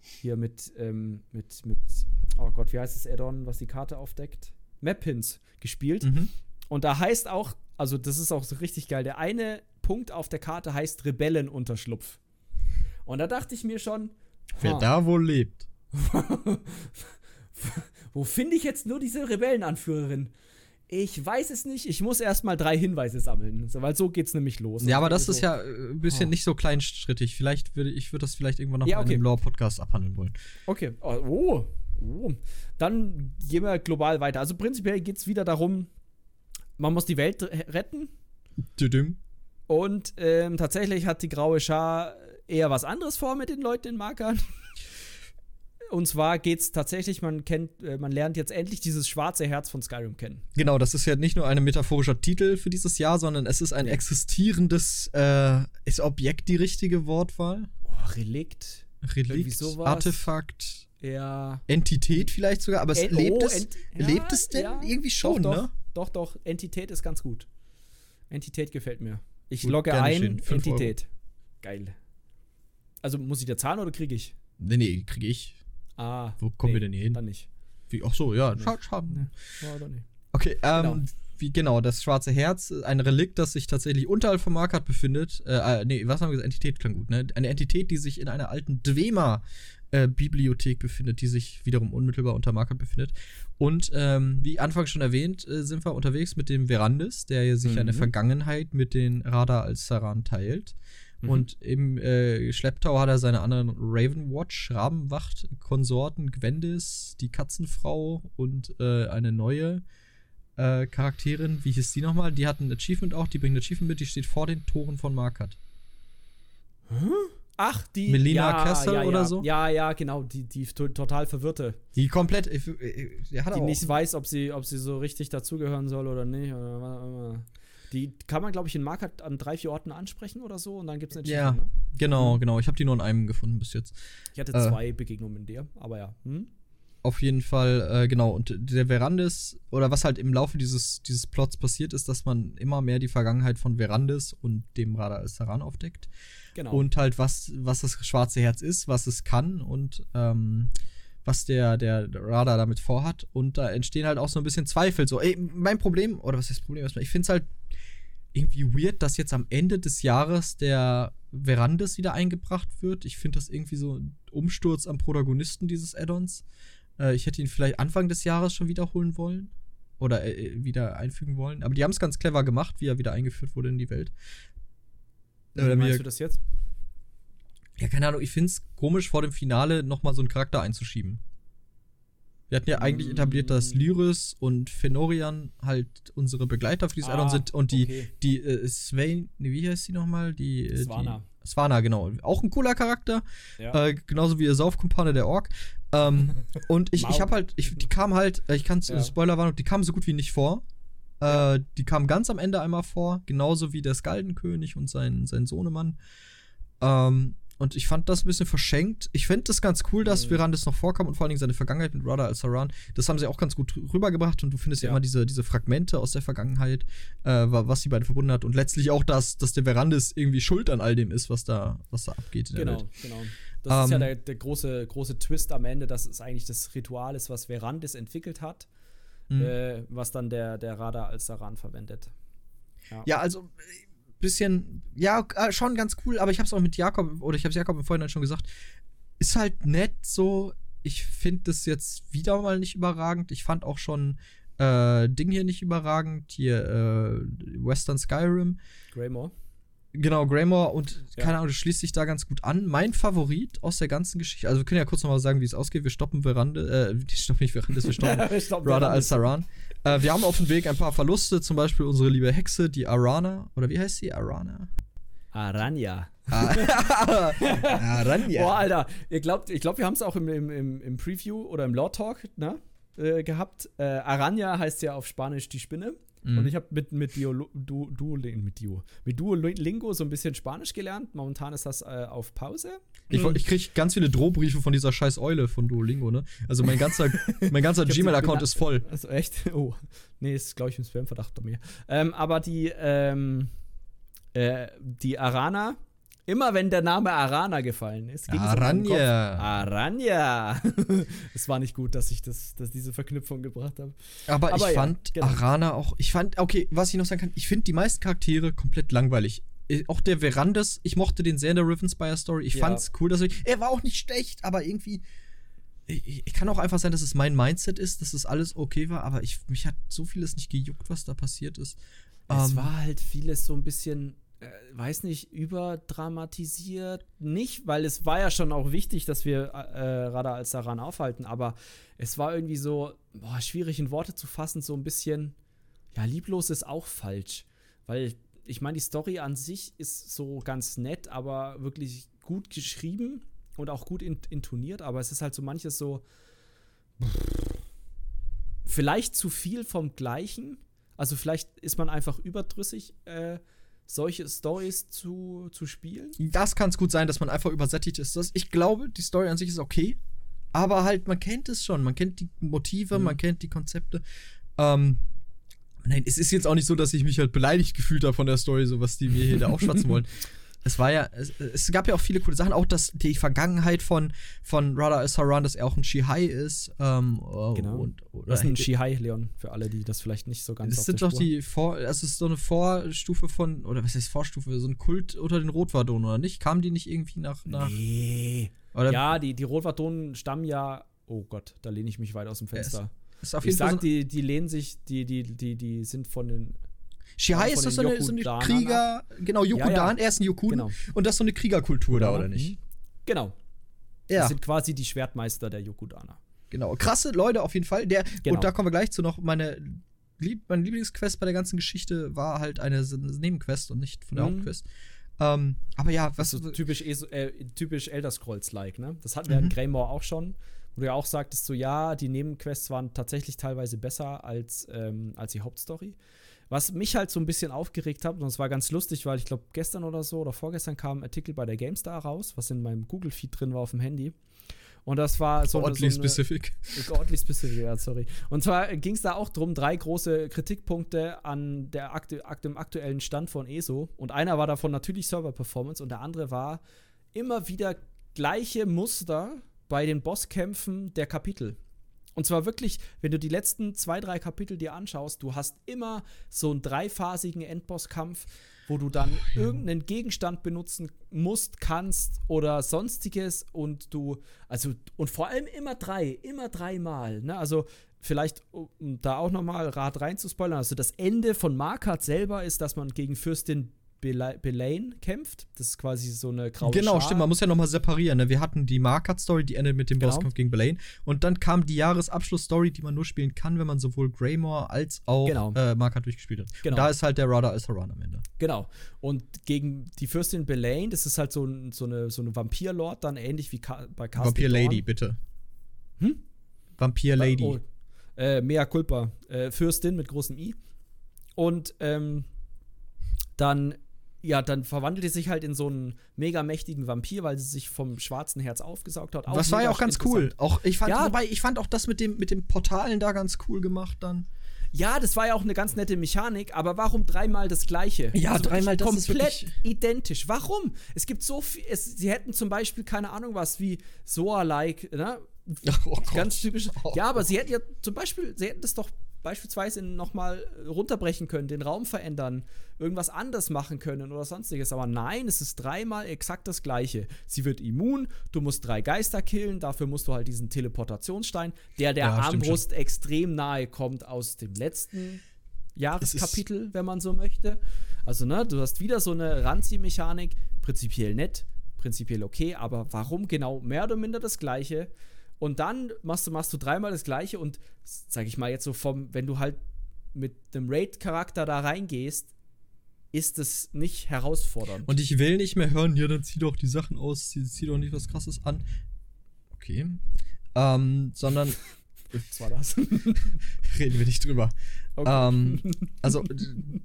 hier mit, ähm, mit, mit, oh Gott, wie heißt das Addon, was die Karte aufdeckt? Map-Pins gespielt. Mhm. Und da heißt auch, also das ist auch so richtig geil, der eine Punkt auf der Karte heißt Rebellenunterschlupf. Und da dachte ich mir schon, wer da wohl lebt. [laughs] wo finde ich jetzt nur diese Rebellenanführerin? Ich weiß es nicht. Ich muss erst mal drei Hinweise sammeln, so, weil so geht's nämlich los. Ja, aber das so, ist ja äh, ein bisschen oh. nicht so kleinstrittig. Vielleicht würde ich würde das vielleicht irgendwann noch ja, okay. in einem Lore-Podcast abhandeln wollen. Okay. Oh, oh, oh. Dann gehen wir global weiter. Also prinzipiell geht's wieder darum, man muss die Welt retten. Düdüm. Und ähm, tatsächlich hat die graue Schar eher was anderes vor mit den Leuten in Markern. Und zwar geht es tatsächlich, man kennt, äh, man lernt jetzt endlich dieses schwarze Herz von Skyrim kennen. Genau, das ist ja nicht nur ein metaphorischer Titel für dieses Jahr, sondern es ist ein existierendes, äh, ist Objekt die richtige Wortwahl? Oh, Relikt. Relikt, Artefakt. Ja. Entität vielleicht sogar, aber es Ent lebt oh, es, ja, lebt es denn ja. irgendwie schon, doch, ne? Doch, doch, Entität ist ganz gut. Entität gefällt mir. Ich gut, logge ein, Entität. Euro. Geil. Also muss ich da zahlen oder kriege ich? Nee, nee, kriege ich. Ah. Wo kommen nee, wir denn hier hin? Dann nicht. Wie, ach so, ja. Nee. Schade, schade. Nee. Nicht. Okay, ähm, genau. Wie, genau, das schwarze Herz, ein Relikt, das sich tatsächlich unterhalb vom Markart befindet. Äh, äh, nee, was haben wir gesagt? Entität klang gut, ne? Eine Entität, die sich in einer alten Dwema äh, Bibliothek befindet, die sich wiederum unmittelbar unter Markart befindet. Und ähm, wie anfangs schon erwähnt, äh, sind wir unterwegs mit dem Verandis, der sich mhm. eine Vergangenheit mit den Radar als Saran teilt. Mhm. Und im äh, Schlepptau hat er seine anderen Ravenwatch, Rabenwacht, Konsorten, Gwendis, die Katzenfrau und äh, eine neue äh, Charakterin. Wie hieß die nochmal? Die hat ein Achievement auch, die bringt ein Achievement mit, die steht vor den Toren von Markat. Hm? Ach, die. Melina ja, Kessel ja, ja. oder so? Ja, ja, genau. Die, die total verwirrte. Die komplett. Äh, äh, die nicht weiß, ob sie, ob sie so richtig dazugehören soll oder nicht. Oder die kann man, glaube ich, in Market an drei, vier Orten ansprechen oder so und dann gibt es eine Ja, ne? genau, genau. Ich habe die nur in einem gefunden bis jetzt. Ich hatte zwei äh, Begegnungen in der, aber ja. Hm? Auf jeden Fall, äh, genau. Und der Verandis, oder was halt im Laufe dieses, dieses Plots passiert, ist, dass man immer mehr die Vergangenheit von Verandis und dem Radar Saran aufdeckt. Genau. Und halt, was, was das schwarze Herz ist, was es kann und ähm, was der, der Radar damit vorhat. Und da entstehen halt auch so ein bisschen Zweifel. So, ey, mein Problem, oder was ist das Problem? Ich finde es halt irgendwie weird, dass jetzt am Ende des Jahres der Verandes wieder eingebracht wird. Ich finde das irgendwie so ein Umsturz am Protagonisten dieses Add-ons. Äh, ich hätte ihn vielleicht Anfang des Jahres schon wiederholen wollen. Oder äh, äh wieder einfügen wollen. Aber die haben es ganz clever gemacht, wie er wieder eingeführt wurde in die Welt. Wie äh, meinst du das jetzt? Ja, keine Ahnung, ich finde es komisch, vor dem Finale nochmal so einen Charakter einzuschieben. Wir hatten ja eigentlich etabliert, dass Lyris und Fenorian halt unsere Begleiter für dieses ah, Addon sind und die, okay. die äh, Swain, wie heißt sie nochmal? Die, äh, Swana. Die, Swana, genau. Auch ein cooler Charakter. Ja. Äh, genauso wie ihr Saufkumpane der Ork. Ähm, [laughs] und ich, ich habe halt, ich, die kam halt, äh, ich kann ja. Spoilerwarnung, die kam so gut wie nicht vor. Ja. Äh, die kam ganz am Ende einmal vor, genauso wie der Skaldenkönig und sein, sein Sohnemann. Ähm, und ich fand das ein bisschen verschenkt. Ich finde das ganz cool, dass mhm. Verandes noch vorkam und vor allen Dingen seine Vergangenheit mit Radha als Saran. Das haben sie auch ganz gut rübergebracht und du findest ja, ja immer diese, diese Fragmente aus der Vergangenheit, äh, was die beiden verbunden hat. Und letztlich auch, dass, dass der Verandes irgendwie schuld an all dem ist, was da, was da abgeht. Genau, genau. Das um, ist ja ähm, der, der, große, große Twist am Ende, dass es eigentlich das Ritual ist, was Verandes entwickelt hat, mhm. äh, was dann der, der Radar als Saran verwendet. Ja, ja also bisschen, ja, äh, schon ganz cool, aber ich habe es auch mit Jakob, oder ich habe es Jakob im Vorhinein schon gesagt, ist halt nett so. Ich finde das jetzt wieder mal nicht überragend. Ich fand auch schon äh, Ding hier nicht überragend. Hier äh, Western Skyrim. Greymore. Genau, Greymore und ja. keine Ahnung, das schließt sich da ganz gut an. Mein Favorit aus der ganzen Geschichte, also wir können ja kurz nochmal sagen, wie es ausgeht. Wir stoppen Verande, äh, [laughs] wir stoppen nicht Verande, wir stoppen, [laughs] wir stoppen Radha al-Saran. Äh, wir haben auf dem Weg ein paar Verluste, zum Beispiel unsere liebe Hexe, die Arana, oder wie heißt sie? Arana? Aranya. Ah. [laughs] Aranya. Boah, Alter, ihr glaubt, ich glaube, wir haben es auch im, im, im, Preview oder im Lore Talk ne, äh, gehabt. Äh, Aranya heißt ja auf Spanisch die Spinne. Mhm. Und ich habe mit, mit, Duo, du, Duolingo, mit, mit Duolingo so ein bisschen Spanisch gelernt. Momentan ist das äh, auf Pause. Ich, ich kriege ganz viele Drohbriefe von dieser scheiß Eule von Duolingo, ne? Also mein ganzer, [laughs] mein ganzer Gmail-Account ist voll. Also echt? Oh. Nee, ist, glaube ich, ein Spam-Verdacht bei mir. Ähm, aber die, ähm, äh, die Arana, Immer wenn der Name Arana gefallen ist. Aranya. Aranya. [laughs] es war nicht gut, dass ich das, dass diese Verknüpfung gebracht habe. Aber, Aber, ich ja, fand genau. Arana auch, ich fand, okay, was ich noch sagen kann, ich finde die meisten Charaktere komplett langweilig. Auch der Verandas, ich mochte den sehr in der Rivenspire Story. Ich ja. fand's cool, dass er, er war auch nicht schlecht, aber irgendwie, ich, ich, kann auch einfach sein, dass es mein Mindset ist, dass es alles okay war, aber ich, mich hat so vieles nicht gejuckt, was da passiert ist. Es ähm, war halt vieles so ein bisschen, äh, weiß nicht, überdramatisiert. Nicht, weil es war ja schon auch wichtig, dass wir äh, Radar als daran aufhalten, aber es war irgendwie so, boah, schwierig in Worte zu fassen, so ein bisschen, ja, lieblos ist auch falsch. Weil ich meine, die Story an sich ist so ganz nett, aber wirklich gut geschrieben und auch gut intoniert, aber es ist halt so manches so vielleicht zu viel vom Gleichen. Also vielleicht ist man einfach überdrüssig, äh, solche Stories zu, zu spielen. Das kann es gut sein, dass man einfach übersättigt ist. Das, ich glaube, die Story an sich ist okay, aber halt, man kennt es schon. Man kennt die Motive, mhm. man kennt die Konzepte. Ähm, nein, es ist jetzt auch nicht so, dass ich mich halt beleidigt gefühlt habe von der Story, so was die mir hier da aufschwatzen wollen [laughs] es war ja, es, es, gab ja auch viele coole Sachen, auch dass die Vergangenheit von, von Rada Al-Saran, dass er auch ein Shihai ist. Ähm, oh, genau. Und, das ist ein Shihai, Leon, für alle, die das vielleicht nicht so ganz Das sind doch die Vor, es ist so eine Vorstufe von, oder was heißt Vorstufe, so ein Kult unter den Rotwardonen, oder nicht? Kamen die nicht irgendwie nach. nach nee. Oder? Ja, die, die Rotwardonen stammen ja, oh Gott, da lehne ich mich weit aus dem Fenster. Es, ist auf jeden ich Fall sag, so die, die lehnen sich, die, die, die, die sind von den Shihai ist das so eine, so eine Krieger, genau, Yokudan, ja, ja. er ist ein Yokuden genau. und das ist so eine Kriegerkultur genau. da, oder nicht? Genau. Ja. Das sind quasi die Schwertmeister der Yokudaner. Genau, krasse Leute auf jeden Fall. Der, genau. Und da kommen wir gleich zu noch. Meine, Lieb, meine Lieblingsquest bei der ganzen Geschichte war halt eine Nebenquest und nicht von der mhm. Hauptquest. Ähm, aber ja, was. Also typisch, äh, typisch Elder Scrolls-like, ne? Das hatten wir mhm. in Greymore auch schon. Wo du ja auch sagtest, so ja, die Nebenquests waren tatsächlich teilweise besser als, ähm, als die Hauptstory. Was mich halt so ein bisschen aufgeregt hat, und es war ganz lustig, weil ich glaube, gestern oder so oder vorgestern kam ein Artikel bei der GameStar raus, was in meinem Google-Feed drin war auf dem Handy. Und das war so. Oddly so specific. Oddly specific, ja, sorry. Und zwar ging es da auch darum, drei große Kritikpunkte an der aktu dem aktuellen Stand von ESO. Und einer war davon natürlich Server-Performance und der andere war immer wieder gleiche Muster bei den Bosskämpfen der Kapitel. Und zwar wirklich, wenn du die letzten zwei, drei Kapitel dir anschaust, du hast immer so einen dreiphasigen Endbosskampf, wo du dann ja. irgendeinen Gegenstand benutzen musst, kannst oder sonstiges und du, also, und vor allem immer drei, immer dreimal, ne? Also, vielleicht, um da auch nochmal Rad rein zu spoilern, also das Ende von Markart selber ist, dass man gegen Fürstin Belaine kämpft. Das ist quasi so eine graue Genau, Schar. stimmt. Man muss ja nochmal separieren. Ne? Wir hatten die Markat-Story, die endet mit dem genau. Bosskampf gegen Belaine. Und dann kam die Jahresabschluss-Story, die man nur spielen kann, wenn man sowohl Greymore als auch genau. äh, Markat durchgespielt hat. Genau. Und da ist halt der Radar als Haran am Ende. Genau. Und gegen die Fürstin Belaine, das ist halt so, ein, so eine, so eine Vampir-Lord, dann ähnlich wie Ka bei Castle Vampir-Lady, bitte. Hm? Vampir-Lady. Oh, äh, Mea culpa. Äh, Fürstin mit großem I. Und ähm, dann ja, dann verwandelte sie sich halt in so einen mega mächtigen Vampir, weil sie sich vom schwarzen Herz aufgesaugt hat. Auch das war ja auch ganz cool. Auch ich fand, ja. wobei, ich fand auch das mit dem mit dem Portalen da ganz cool gemacht dann. Ja, das war ja auch eine ganz nette Mechanik, aber warum dreimal das gleiche? Ja, also dreimal das komplett identisch. Warum? Es gibt so viel. Es, sie hätten zum Beispiel keine Ahnung was wie Soa-like, ne? [laughs] Oh ganz typisch. Oh. Ja, aber sie hätten ja zum Beispiel, sie hätten das doch beispielsweise nochmal runterbrechen können, den Raum verändern, irgendwas anders machen können oder sonstiges. Aber nein, es ist dreimal exakt das gleiche. Sie wird immun, du musst drei Geister killen, dafür musst du halt diesen Teleportationsstein, der der ja, Armbrust extrem nahe kommt aus dem letzten Jahreskapitel, wenn man so möchte. Also, ne, du hast wieder so eine Ranzi-Mechanik, prinzipiell nett, prinzipiell okay, aber warum genau mehr oder minder das gleiche? Und dann machst du, machst du dreimal das gleiche und sag ich mal jetzt so vom, wenn du halt mit dem Raid-Charakter da reingehst, ist es nicht herausfordernd. Und ich will nicht mehr hören, ja, dann zieh doch die Sachen aus, zieh, zieh doch nicht was krasses an. Okay. Ähm, sondern was war das? [laughs] Reden wir nicht drüber. Okay. Ähm, [laughs] also,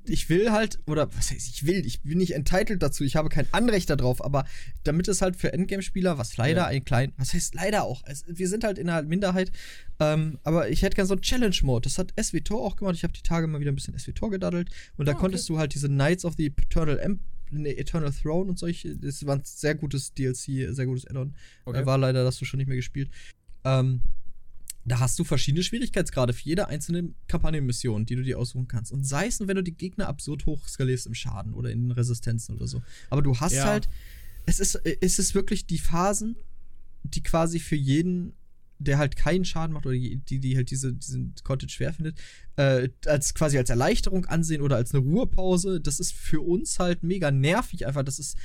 ich will halt, oder was heißt ich will, ich bin nicht entitled dazu, ich habe kein Anrecht darauf, aber damit es halt für Endgame-Spieler, was leider ja. ein klein, was heißt leider auch, es, wir sind halt in einer Minderheit, ähm, aber ich hätte gerne so einen Challenge-Mode. Das hat SWTOR auch gemacht. Ich habe die Tage mal wieder ein bisschen SWTOR gedaddelt und da oh, okay. konntest du halt diese Knights of the Eternal Emp nee, Eternal Throne und solche, das war ein sehr gutes DLC, sehr gutes Add-on. Okay. War leider, das du schon nicht mehr gespielt. Ähm, da hast du verschiedene Schwierigkeitsgrade für jede einzelne Kampagnenmission, die du dir aussuchen kannst. Und sei es, wenn du die Gegner absurd hoch skalierst im Schaden oder in den Resistenzen oder so. Aber du hast ja. halt, es ist, es ist wirklich die Phasen, die quasi für jeden der halt keinen Schaden macht oder die, die halt diese, diesen Content schwer findet, äh, als quasi als Erleichterung ansehen oder als eine Ruhepause. Das ist für uns halt mega nervig einfach. Das ist.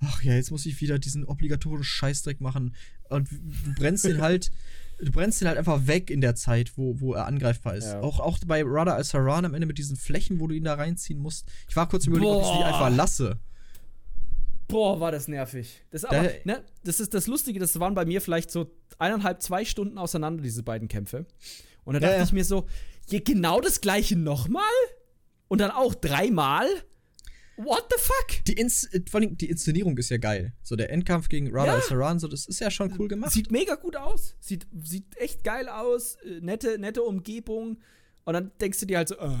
Ach ja, jetzt muss ich wieder diesen obligatorischen Scheißdreck machen. Und du brennst den halt. [laughs] Du brennst den halt einfach weg in der Zeit, wo, wo er angreifbar ist. Ja. Auch, auch bei Rada al Saran am Ende mit diesen Flächen, wo du ihn da reinziehen musst. Ich war kurz überlegt, ob ich die einfach lasse. Boah, war das nervig. Das, aber, ne, das ist das Lustige, das waren bei mir vielleicht so eineinhalb, zwei Stunden auseinander, diese beiden Kämpfe. Und da dachte ja, ich mir so, hier genau das gleiche nochmal? Und dann auch dreimal? What the fuck? Die, Ins vor allem, die Inszenierung ist ja geil. So der Endkampf gegen Rada ja. Saran, so das ist ja schon cool gemacht. Sieht mega gut aus. Sieht, sieht echt geil aus. Äh, nette, nette Umgebung. Und dann denkst du dir halt so, uh,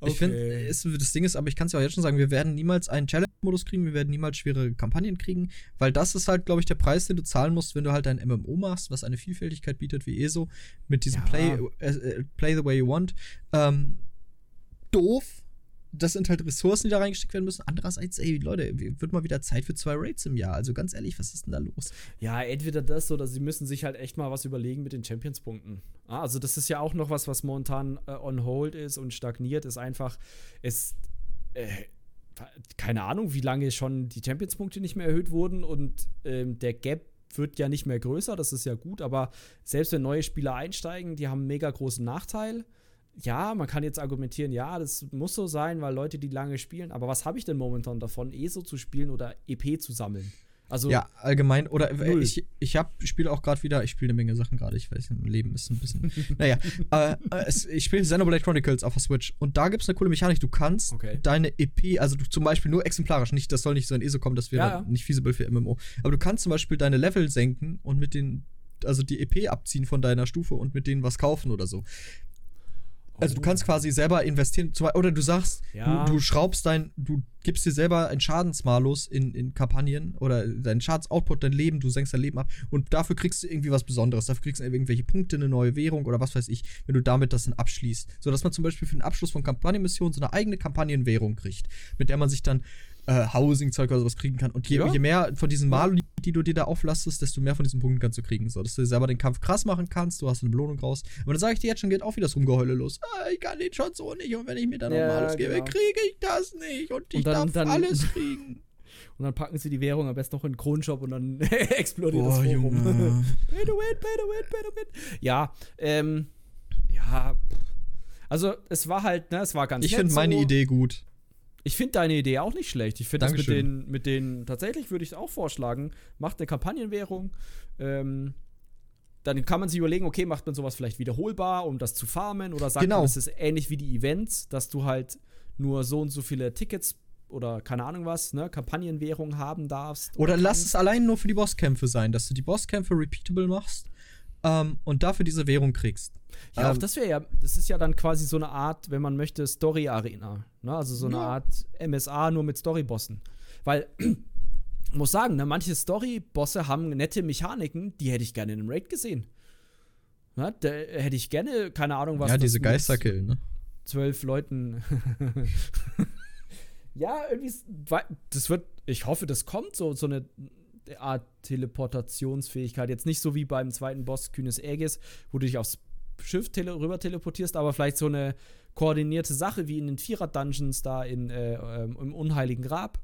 okay. Ich finde, das Ding ist, aber ich kann es ja auch jetzt schon sagen, wir werden niemals einen Challenge-Modus kriegen, wir werden niemals schwere Kampagnen kriegen, weil das ist halt, glaube ich, der Preis, den du zahlen musst, wenn du halt ein MMO machst, was eine Vielfältigkeit bietet wie ESO, mit diesem ja. Play, äh, äh, Play the way you want. Ähm, doof, das sind halt Ressourcen, die da reingesteckt werden müssen. Andererseits, ey, Leute, wird mal wieder Zeit für zwei Raids im Jahr. Also ganz ehrlich, was ist denn da los? Ja, entweder das oder sie müssen sich halt echt mal was überlegen mit den Champions-Punkten. Ah, also, das ist ja auch noch was, was momentan äh, on hold ist und stagniert, ist einfach, es. Äh, keine Ahnung, wie lange schon die Champions-Punkte nicht mehr erhöht wurden und ähm, der Gap wird ja nicht mehr größer, das ist ja gut, aber selbst wenn neue Spieler einsteigen, die haben einen mega großen Nachteil ja, man kann jetzt argumentieren, ja, das muss so sein, weil Leute, die lange spielen, aber was habe ich denn momentan davon, ESO zu spielen oder EP zu sammeln? Also ja, allgemein oder null. ich ich spiele auch gerade wieder, ich spiele eine Menge Sachen gerade, ich weiß, mein Leben ist ein bisschen [laughs] naja, äh, es, ich spiele Xenoblade Chronicles auf der Switch und da gibt es eine coole Mechanik, du kannst okay. deine EP, also du zum Beispiel nur exemplarisch, nicht, das soll nicht so in ESO kommen, das wäre ja, ja. nicht feasible für MMO, aber du kannst zum Beispiel deine Level senken und mit den also die EP abziehen von deiner Stufe und mit denen was kaufen oder so. Also du kannst quasi selber investieren, oder du sagst, ja. du, du, schraubst dein, du gibst dir selber einen Schadensmalus in, in Kampagnen oder deinen Schadensoutput, dein Leben, du senkst dein Leben ab und dafür kriegst du irgendwie was Besonderes, dafür kriegst du irgendwelche Punkte, eine neue Währung oder was weiß ich, wenn du damit das dann abschließt. So dass man zum Beispiel für den Abschluss von Kampagnenmissionen so eine eigene Kampagnenwährung kriegt, mit der man sich dann äh, Housing-Zeug oder sowas kriegen kann. Und je, ja. je mehr von diesen Mali, die du dir da auflastest, desto mehr von diesen Punkten kannst du kriegen. So, dass du selber den Kampf krass machen kannst, du hast eine Belohnung raus. Aber dann sage ich dir jetzt schon, geht auch wieder das Rumgeheule los. Ah, ich kann den schon so nicht. Und wenn ich mir dann ja, normales genau. gebe, kriege ich das nicht. Und ich und dann, darf dann, alles [laughs] kriegen. Und dann packen sie die Währung am besten noch in den Kronshop und dann [laughs] explodiert Boah, das Forum. [laughs] pay to win, pay to win, pay to win. Ja, ähm, ja. Also, es war halt, ne, es war ganz Ich finde meine so. Idee gut. Ich finde deine Idee auch nicht schlecht. Ich finde das mit den, mit den, tatsächlich würde ich es auch vorschlagen, macht eine Kampagnenwährung. Ähm, dann kann man sich überlegen, okay, macht man sowas vielleicht wiederholbar, um das zu farmen, oder sagt genau. man, es ist ähnlich wie die Events, dass du halt nur so und so viele Tickets oder keine Ahnung was, ne, Kampagnenwährung haben darfst. Oder, oder lass es allein nur für die Bosskämpfe sein, dass du die Bosskämpfe repeatable machst ähm, und dafür diese Währung kriegst. Ja, ähm, auch das wäre ja, das ist ja dann quasi so eine Art, wenn man möchte, Story-Arena. Ne? Also so eine ja. Art MSA nur mit Story-Bossen. Weil, [clears throat] muss sagen, ne, manche Story-Bosse haben nette Mechaniken, die hätte ich gerne in einem Raid gesehen. Ne? Da hätte ich gerne, keine Ahnung, was. Ja, diese Geisterkill, ne? Zwölf Leuten. [laughs] ja, irgendwie, das wird, ich hoffe, das kommt so, so eine Art Teleportationsfähigkeit. Jetzt nicht so wie beim zweiten Boss Kühnes Aegis, wo du dich aufs Schiff tele rüber teleportierst, aber vielleicht so eine koordinierte Sache wie in den Vierer-Dungeons da in, äh, ähm, im Unheiligen Grab,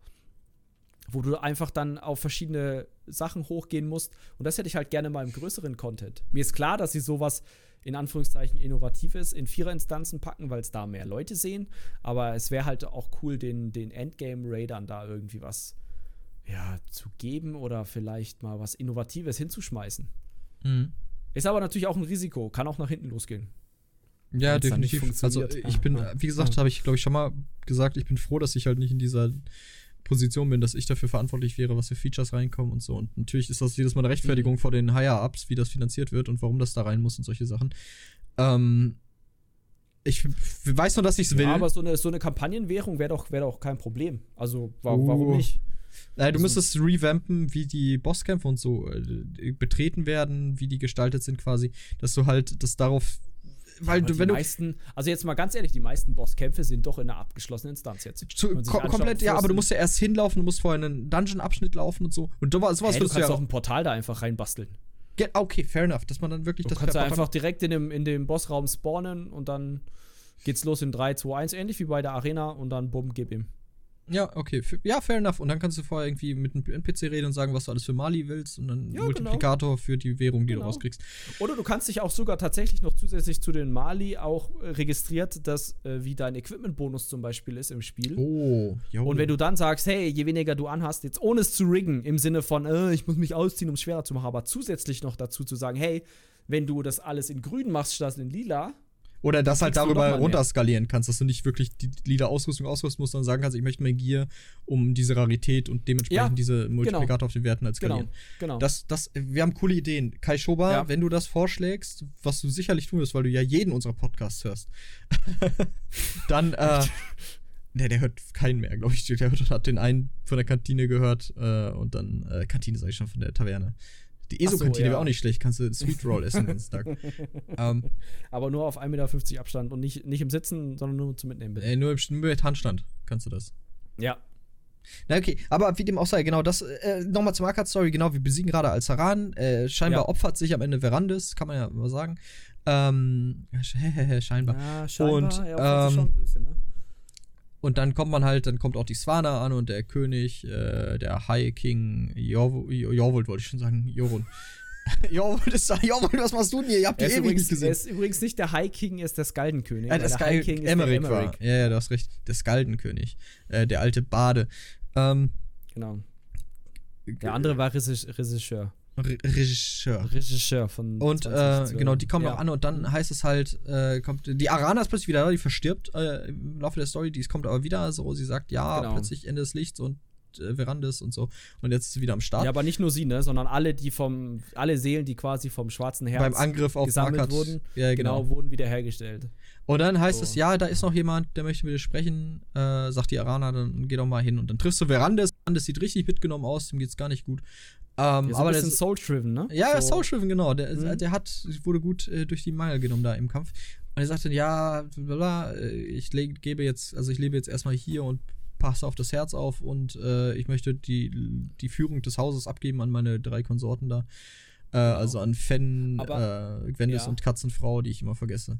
wo du einfach dann auf verschiedene Sachen hochgehen musst. Und das hätte ich halt gerne mal im größeren Content. Mir ist klar, dass sie sowas in Anführungszeichen Innovatives in Vierer-Instanzen packen, weil es da mehr Leute sehen. Aber es wäre halt auch cool, den, den Endgame-Raidern da irgendwie was ja, zu geben oder vielleicht mal was Innovatives hinzuschmeißen. Mhm. Ist aber natürlich auch ein Risiko, kann auch nach hinten losgehen. Ja, definitiv. Also ich bin, wie gesagt, habe ich, glaube ich, schon mal gesagt, ich bin froh, dass ich halt nicht in dieser Position bin, dass ich dafür verantwortlich wäre, was für Features reinkommen und so. Und natürlich ist das jedes Mal eine Rechtfertigung mhm. vor den Higher-Ups, wie das finanziert wird und warum das da rein muss und solche Sachen. Ähm, ich weiß nur, dass ich es will. Ja, aber so eine, so eine Kampagnenwährung wäre doch, wär doch kein Problem. Also, wa uh. warum nicht? Naja, du also, müsstest revampen, wie die Bosskämpfe und so äh, betreten werden, wie die gestaltet sind quasi, dass du halt das darauf weil du, wenn du meisten, also jetzt mal ganz ehrlich, die meisten Bosskämpfe sind doch in einer abgeschlossenen Instanz jetzt. Zu, ko komplett, ja, aber du musst ja erst hinlaufen, du musst vorher einen Dungeon-Abschnitt laufen und so. Und sowas hey, du kannst ja auch ein Portal da einfach reinbasteln. okay, fair enough, dass man dann wirklich du das kannst einfach direkt in dem, in dem Bossraum spawnen und dann geht's los in 3, 2, 1, ähnlich wie bei der Arena und dann bumm, gib ihm. Ja, okay. Ja, fair enough. Und dann kannst du vorher irgendwie mit einem NPC reden und sagen, was du alles für Mali willst und dann ja. Multiplikator genau. für die Währung, die genau. du rauskriegst. Oder du kannst dich auch sogar tatsächlich noch zusätzlich zu den Mali auch äh, registriert, dass äh, wie dein Equipment-Bonus zum Beispiel ist im Spiel. Oh, jo. Und wenn du dann sagst, hey, je weniger du anhast, jetzt ohne es zu riggen, im Sinne von, äh, ich muss mich ausziehen, um es schwerer zu machen, aber zusätzlich noch dazu zu sagen, hey, wenn du das alles in grün machst statt in lila, oder das halt darüber runterskalieren kannst, dass du nicht wirklich die Lieder-Ausrüstung ausrüsten musst, sondern sagen kannst, ich möchte mehr Gear, um diese Rarität und dementsprechend ja, diese Multiplikator genau. auf den Werten als skalieren. Genau, genau. Das, das, wir haben coole Ideen. Kai Schober, ja. wenn du das vorschlägst, was du sicherlich tun wirst, weil du ja jeden unserer Podcasts hörst, [laughs] dann, äh, Ne, der hört keinen mehr, glaube ich. Der hat den einen von der Kantine gehört äh, und dann, äh, Kantine sage ich schon, von der Taverne. Die ESO-Kantine so, ja. wäre auch nicht schlecht, kannst du Sweet Roll essen den ganzen Tag. [laughs] ähm, Aber nur auf 1,50 Meter Abstand und nicht, nicht im Sitzen, sondern nur zum Mitnehmen, bitte. Äh, nur, im, nur mit Handstand kannst du das. Ja. Na okay, aber wie dem auch sei, genau das, äh, nochmal zum Arcade-Story, genau, wir besiegen gerade Alzaran, äh, scheinbar ja. opfert sich am Ende Verandis, kann man ja mal sagen. Ähm, [laughs] scheinbar. Ja, scheinbar, und, er ähm, bisschen, ne? Und dann kommt man halt, dann kommt auch die Swana an und der König, äh, der High King, Jorvold wollte ich schon sagen, Jorun. [laughs] Jorvold ist da, Jorvold, was machst du denn hier? Ihr habt die ewig nicht gesehen. Er ist übrigens nicht der High King, er ist der Skaldenkönig. Äh, der, der High King ist Emmerich der Emmerich. War. Ja, ja, du hast recht. Der Skaldenkönig. Äh, der alte Bade. Ähm, genau. Der andere war Regisseur. Regisseur. Regisseur von. Und äh, genau, die kommen ja. auch an und dann heißt es halt, äh, kommt die Arana ist plötzlich wieder da, die verstirbt äh, im Laufe der Story, die kommt aber wieder so, sie sagt ja, genau. plötzlich Ende des Lichts und äh, Verandes und so und jetzt ist sie wieder am Start. Ja, aber nicht nur sie, ne, sondern alle, die vom alle Seelen, die quasi vom schwarzen Herz beim Angriff auf gesammelt Markert, wurden, ja, genau. genau. wurden wiederhergestellt. Und dann heißt so. es, ja, da ist noch jemand, der möchte mit dir sprechen, äh, sagt die Arana, dann geh doch mal hin und dann triffst du Verandes. Verandes sieht richtig mitgenommen aus, dem geht's gar nicht gut. Ähm, aber der ist Soul-Driven, ne? Ja, so. Soul-Driven, genau. Der, mhm. der hat, wurde gut äh, durch die Mangel genommen da im Kampf. Und er sagte, ja, bla, äh, ich gebe jetzt, also ich lebe jetzt erstmal hier und passe auf das Herz auf und äh, ich möchte die, die Führung des Hauses abgeben an meine drei Konsorten da. Äh, genau. Also an Fen, Aber, äh, Gwendis ja. und Katzenfrau, die ich immer vergesse.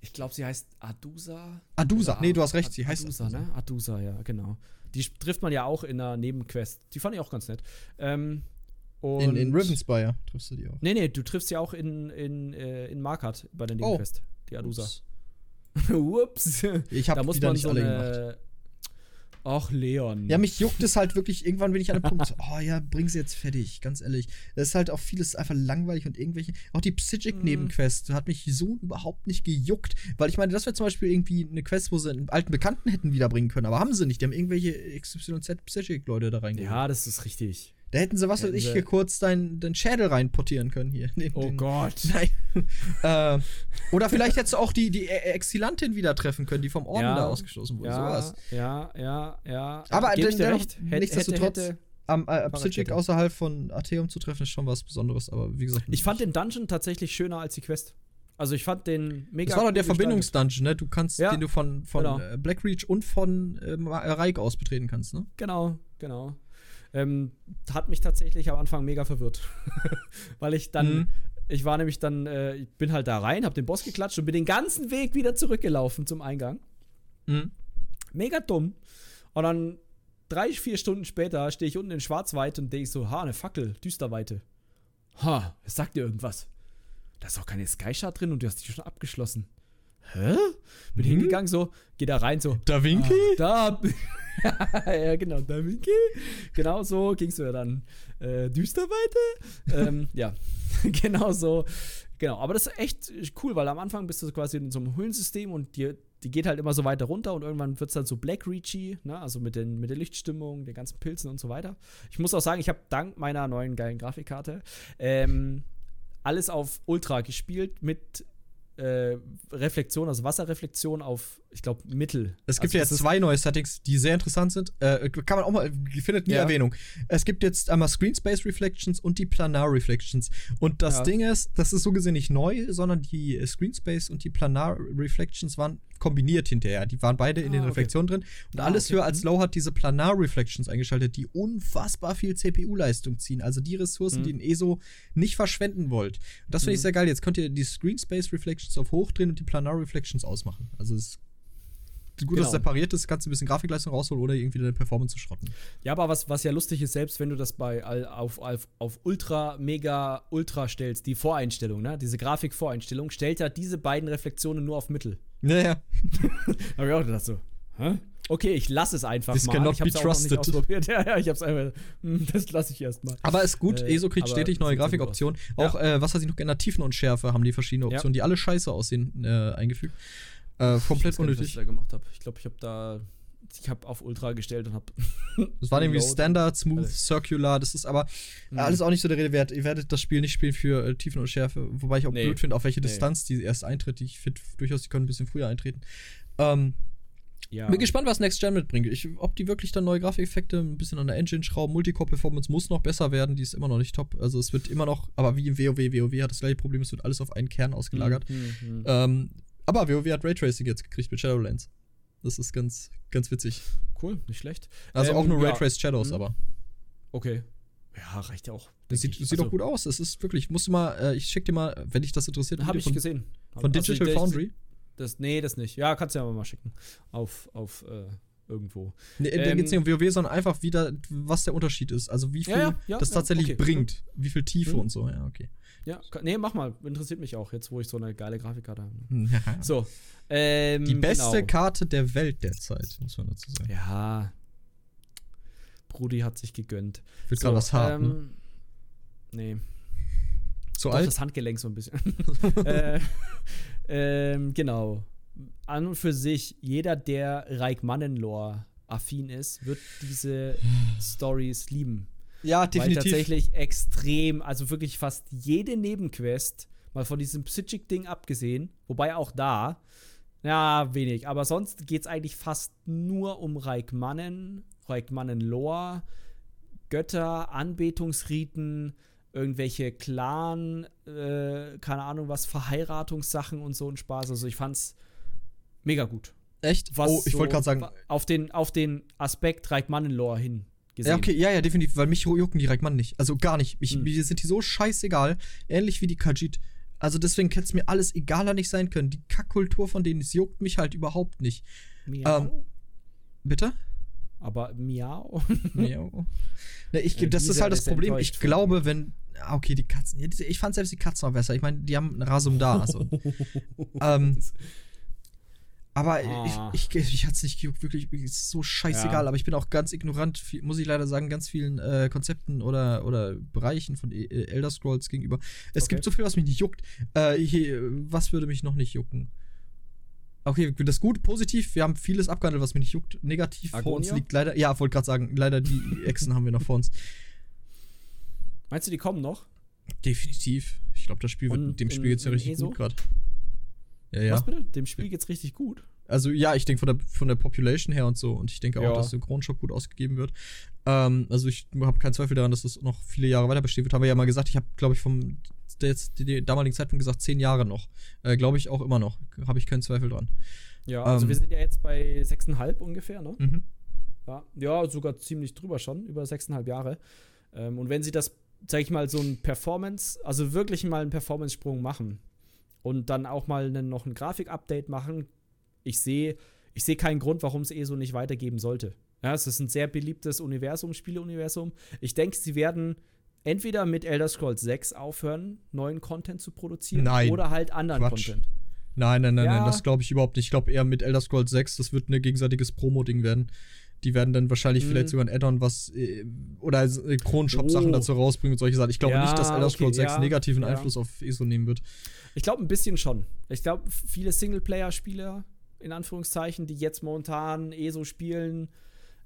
Ich glaube, sie heißt Adusa. Adusa, nee, du hast recht, sie heißt Adusa, Adusa. ne? Adusa, ja, genau. Die trifft man ja auch in einer Nebenquest. Die fand ich auch ganz nett. Ähm, in, in Rivenspire triffst du die auch. Nee, nee, du triffst sie auch in, in, äh, in Markart bei der oh. Nebenquest, oh. die Adusa. Ups. [laughs] Ich habe die da nicht so alle eine, gemacht. Ach, Leon. Ja, mich juckt es halt wirklich, irgendwann bin ich an einem Punkt, [laughs] oh ja, bring sie jetzt fertig, ganz ehrlich. Das ist halt auch vieles einfach langweilig und irgendwelche, auch die Psychic-Nebenquest hat mich so überhaupt nicht gejuckt, weil ich meine, das wäre zum Beispiel irgendwie eine Quest, wo sie einen alten Bekannten hätten wiederbringen können, aber haben sie nicht, die haben irgendwelche XYZ Psychic-Leute da reingeholt. Ja, das ist richtig. Da hätten sie, was weiß ich, hier kurz deinen dein Schädel reinportieren können hier. Den, oh den, Gott. [laughs] Nein. äh, oder vielleicht hättest du auch die, die Exilantin wieder treffen können, die vom Orden ja, da ausgestoßen wurde. Ja, sowas. ja, ja, ja. Aber dann, recht. nichtsdestotrotz, hätte, hätte, am äh, Psychic außerhalb von Atheum zu treffen, ist schon was Besonderes. Aber wie gesagt. Ich fand den Dungeon tatsächlich schöner als die Quest. Also ich fand den mega. Das war doch der Verbindungsdungeon, ne? Du kannst, ja, den du von, von genau. Äh, Blackreach und von äh, Reik aus betreten kannst, ne? Genau, genau. Ähm, hat mich tatsächlich am Anfang mega verwirrt. [laughs] Weil ich dann, mhm. ich war nämlich dann, äh, ich bin halt da rein, hab den Boss geklatscht und bin den ganzen Weg wieder zurückgelaufen zum Eingang. Mhm. Mega dumm. Und dann drei, vier Stunden später stehe ich unten in Schwarzweite und denke so, ha, eine Fackel, Düsterweite. Ha, es sagt dir irgendwas. Da ist auch keine Skyshard drin und du hast die schon abgeschlossen. Hä? Bin mhm. hingegangen, so, geh da rein, so. Da Vinci? Ah, da. [laughs] ja, genau, Da Vinci. Genau so ging es ja dann äh, düster weiter. ähm, [laughs] ja, [laughs] genau so. Genau, aber das ist echt cool, weil am Anfang bist du quasi in so einem Höhlensystem und die, die geht halt immer so weiter runter und irgendwann wird es dann so Black Reachy, ne? also mit, den, mit der Lichtstimmung, den ganzen Pilzen und so weiter. Ich muss auch sagen, ich habe dank meiner neuen geilen Grafikkarte ähm, alles auf Ultra gespielt mit äh, Reflexion, also Wasserreflexion auf ich glaube, Mittel. Es gibt also, ja zwei neue Settings, die sehr interessant sind. Äh, kann man auch mal, findet nie ja. Erwähnung. Es gibt jetzt einmal Screen Space Reflections und die Planar Reflections. Und das ja. Ding ist, das ist so gesehen nicht neu, sondern die äh, Screen Space und die Planar Reflections waren kombiniert hinterher. Die waren beide in ah, den Reflexionen okay. drin. Und ah, alles okay. höher als mhm. Low hat diese Planar Reflections eingeschaltet, die unfassbar viel CPU-Leistung ziehen. Also die Ressourcen, mhm. die ein ESO nicht verschwenden wollt. Und das finde mhm. ich sehr geil. Jetzt könnt ihr die Screen Space Reflections auf hoch drehen und die Planar Reflections ausmachen. Also es ist gut, genau. dass es separiert ist, kannst du ein bisschen Grafikleistung rausholen oder irgendwie deine Performance zu schrotten. Ja, aber was, was ja lustig ist, selbst wenn du das bei auf, auf, auf Ultra, Mega, Ultra stellst, die Voreinstellung, ne? diese Grafikvoreinstellung, stellt ja diese beiden Reflexionen nur auf Mittel. Naja. [laughs] Hab ich auch gedacht so, hä? Okay, ich lasse es einfach This mal. Cannot ich hab's be trusted. Auch noch nicht ausprobiert. [laughs] Ja, ja, ich hab's einfach. Hm, das lasse ich erstmal. Aber ist gut, äh, ESO kriegt stetig neue Grafikoptionen. Auch, ja. äh, was hat sich noch geändert? Tiefenunschärfe haben die verschiedene Optionen, ja. die alle scheiße aussehen, äh, eingefügt. Äh, komplett ich unnötig. Nicht, was ich da gemacht habe. Ich glaube, ich habe da ich habe auf Ultra gestellt und habe. [laughs] das war irgendwie Standard, Smooth, Circular. Das ist aber mhm. alles auch nicht so der Rede wert. Ihr werdet das Spiel nicht spielen für äh, Tiefen und Schärfe, wobei ich auch nee. blöd finde, auf welche Distanz nee. die erst eintritt. Ich finde durchaus, die können ein bisschen früher eintreten. Ähm, ja. Bin gespannt, was Next Gen mitbringt. Ich, ob die wirklich dann neue Grafikeffekte ein bisschen an der Engine schrauben. Multicore-Performance muss noch besser werden, die ist immer noch nicht top. Also es wird immer noch, aber wie im WoW, WoW hat das gleiche Problem, es wird alles auf einen Kern ausgelagert. Mhm, mhm. ähm, aber WoW hat Raytracing jetzt gekriegt mit Shadowlands. Das ist ganz, ganz witzig. Cool, nicht schlecht. Also ähm, auch nur ja. Raytraced Shadows, mhm. aber. Okay. Ja, reicht ja auch. Das sieht, sieht also, auch gut aus. Es ist wirklich, musst du mal, äh, ich schick dir mal, wenn dich das interessiert. Habe ich von, gesehen. Von also Digital also, Foundry? Das, nee, das nicht. Ja, kannst du ja mal schicken. Auf, auf, äh, irgendwo. Nee, ähm, da geht es nicht um WoW, sondern einfach wieder, was der Unterschied ist. Also wie viel ja, ja, das tatsächlich okay. bringt. Wie viel Tiefe mhm. und so. Ja, okay. Ja, nee, mach mal. Interessiert mich auch, jetzt wo ich so eine geile Grafikkarte habe. [laughs] Ja. So. Ähm, Die beste genau. Karte der Welt derzeit, muss man dazu sagen. Ja. Brudi hat sich gegönnt. Wird so, gerade was haben. Ähm, ne? Nee. Doch, alt? Das Handgelenk so ein bisschen. [laughs] äh, ähm, genau. An und für sich, jeder, der Reich Mannenlore affin ist, wird diese Stories lieben. Ja, definitiv. Weil tatsächlich extrem, also wirklich fast jede Nebenquest, mal von diesem Psychic-Ding abgesehen, wobei auch da, ja, wenig, aber sonst geht es eigentlich fast nur um Reikmannen, Reikmannen-Lore, Götter, Anbetungsriten, irgendwelche Clan, äh, keine Ahnung was, Verheiratungssachen und so ein Spaß. Also ich fand's mega gut. Echt? Was oh, ich wollte gerade sagen. Auf den, auf den Aspekt Reikmannen-Lore hin gesehen. Ja, okay, ja, ja, definitiv, weil mich jucken die Reikmann nicht. Also gar nicht. Ich, mhm. Mir sind die so scheißegal, ähnlich wie die Kajit. Also deswegen hätte es mir alles egaler nicht sein können. Die Kackkultur von denen, es juckt mich halt überhaupt nicht. Miau? Ähm, bitte? Aber Miau? Miau. Ne, ich, das ist halt das Problem. Ich glaube, wenn. Ah, okay, die Katzen. Ich fand selbst die Katzen auch besser. Ich meine, die haben Rasum da. Also. [laughs] ähm, aber ah. ich, ich, ich hatte es nicht gejuckt, wirklich, ist so scheißegal. Ja. Aber ich bin auch ganz ignorant, viel, muss ich leider sagen, ganz vielen äh, Konzepten oder, oder Bereichen von e äh, Elder Scrolls gegenüber. Es okay. gibt so viel, was mich nicht juckt. Äh, hier, was würde mich noch nicht jucken? Okay, das ist gut, positiv. Wir haben vieles abgehandelt, was mich nicht juckt. Negativ Agonia? vor uns liegt leider. Ja, wollte gerade sagen, leider die [laughs] Echsen haben wir noch vor uns. Meinst du, die kommen noch? Definitiv. Ich glaube, das Spiel wird, dem Spiel geht's ja richtig ESO? gut gerade. Ja, ja. Was bitte? Dem Spiel geht's richtig gut. Also ja, ich denke von der, von der Population her und so. Und ich denke auch, ja. dass Synchronshop gut ausgegeben wird. Ähm, also ich habe keinen Zweifel daran, dass das noch viele Jahre weiter bestehen wird. Haben wir ja mal gesagt, ich habe, glaube ich, vom der die, damaligen Zeitpunkt gesagt, zehn Jahre noch. Äh, glaube ich auch immer noch. Habe ich keinen Zweifel dran. Ja, also ähm, wir sind ja jetzt bei sechseinhalb ungefähr, ne? Mhm. Ja, ja, sogar ziemlich drüber schon, über sechseinhalb Jahre. Ähm, und wenn sie das, sag ich mal, so ein Performance, also wirklich mal einen Performance-Sprung machen, und dann auch mal einen, noch ein Grafik-Update machen. Ich sehe ich seh keinen Grund, warum es eh so nicht weitergeben sollte. Ja, es ist ein sehr beliebtes Universum, Spieleuniversum. Ich denke, sie werden entweder mit Elder Scrolls 6 aufhören, neuen Content zu produzieren nein. oder halt anderen Quatsch. Content. Nein, nein, nein, ja. nein, das glaube ich überhaupt nicht. Ich glaube eher mit Elder Scrolls 6, das wird ein gegenseitiges Promo-Ding werden. Die werden dann wahrscheinlich mhm. vielleicht sogar ein Add-on, was äh, oder äh, Kronshop-Sachen oh. dazu rausbringen und solche Sachen. Ich glaube ja, nicht, dass Elder Scrolls okay, 6 ja, negativen Einfluss auf ESO nehmen wird. Ich glaube ein bisschen schon. Ich glaube, viele Singleplayer-Spieler, in Anführungszeichen, die jetzt momentan eh so spielen,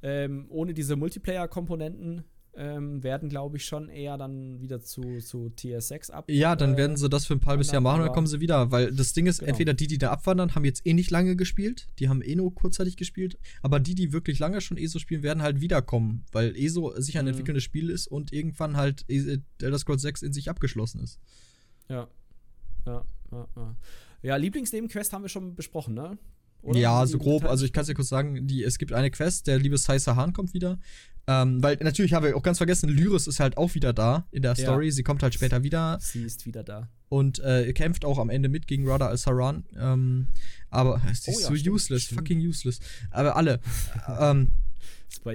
ähm, ohne diese Multiplayer-Komponenten, ähm, werden, glaube ich, schon eher dann wieder zu, zu TS6 ab. Ja, dann äh, werden sie das für ein halbes Jahr machen und dann kommen sie wieder. Weil das Ding ist, genau. entweder die, die da abwandern, haben jetzt eh nicht lange gespielt. Die haben eh nur kurzzeitig gespielt. Aber die, die wirklich lange schon ESO spielen, werden halt wiederkommen. Weil ESO sich ein mhm. entwickelndes Spiel ist und irgendwann halt e Elder Scrolls 6 in sich abgeschlossen ist. Ja. Ja, ja, ja. Ja, Lieblingsnebenquest haben wir schon besprochen, ne? Oder? Ja, so grob. Also ich kann es dir kurz sagen, die, es gibt eine Quest, der liebe Sai Sahan kommt wieder. Ähm, weil natürlich haben wir auch ganz vergessen, Lyris ist halt auch wieder da in der Story. Ja. Sie kommt halt später wieder. Sie ist wieder da. Und äh, kämpft auch am Ende mit gegen Radha al-Saran. Ähm, aber sie ist oh, ja, so stimmt, useless, stimmt. fucking useless. Aber alle. [laughs] ähm,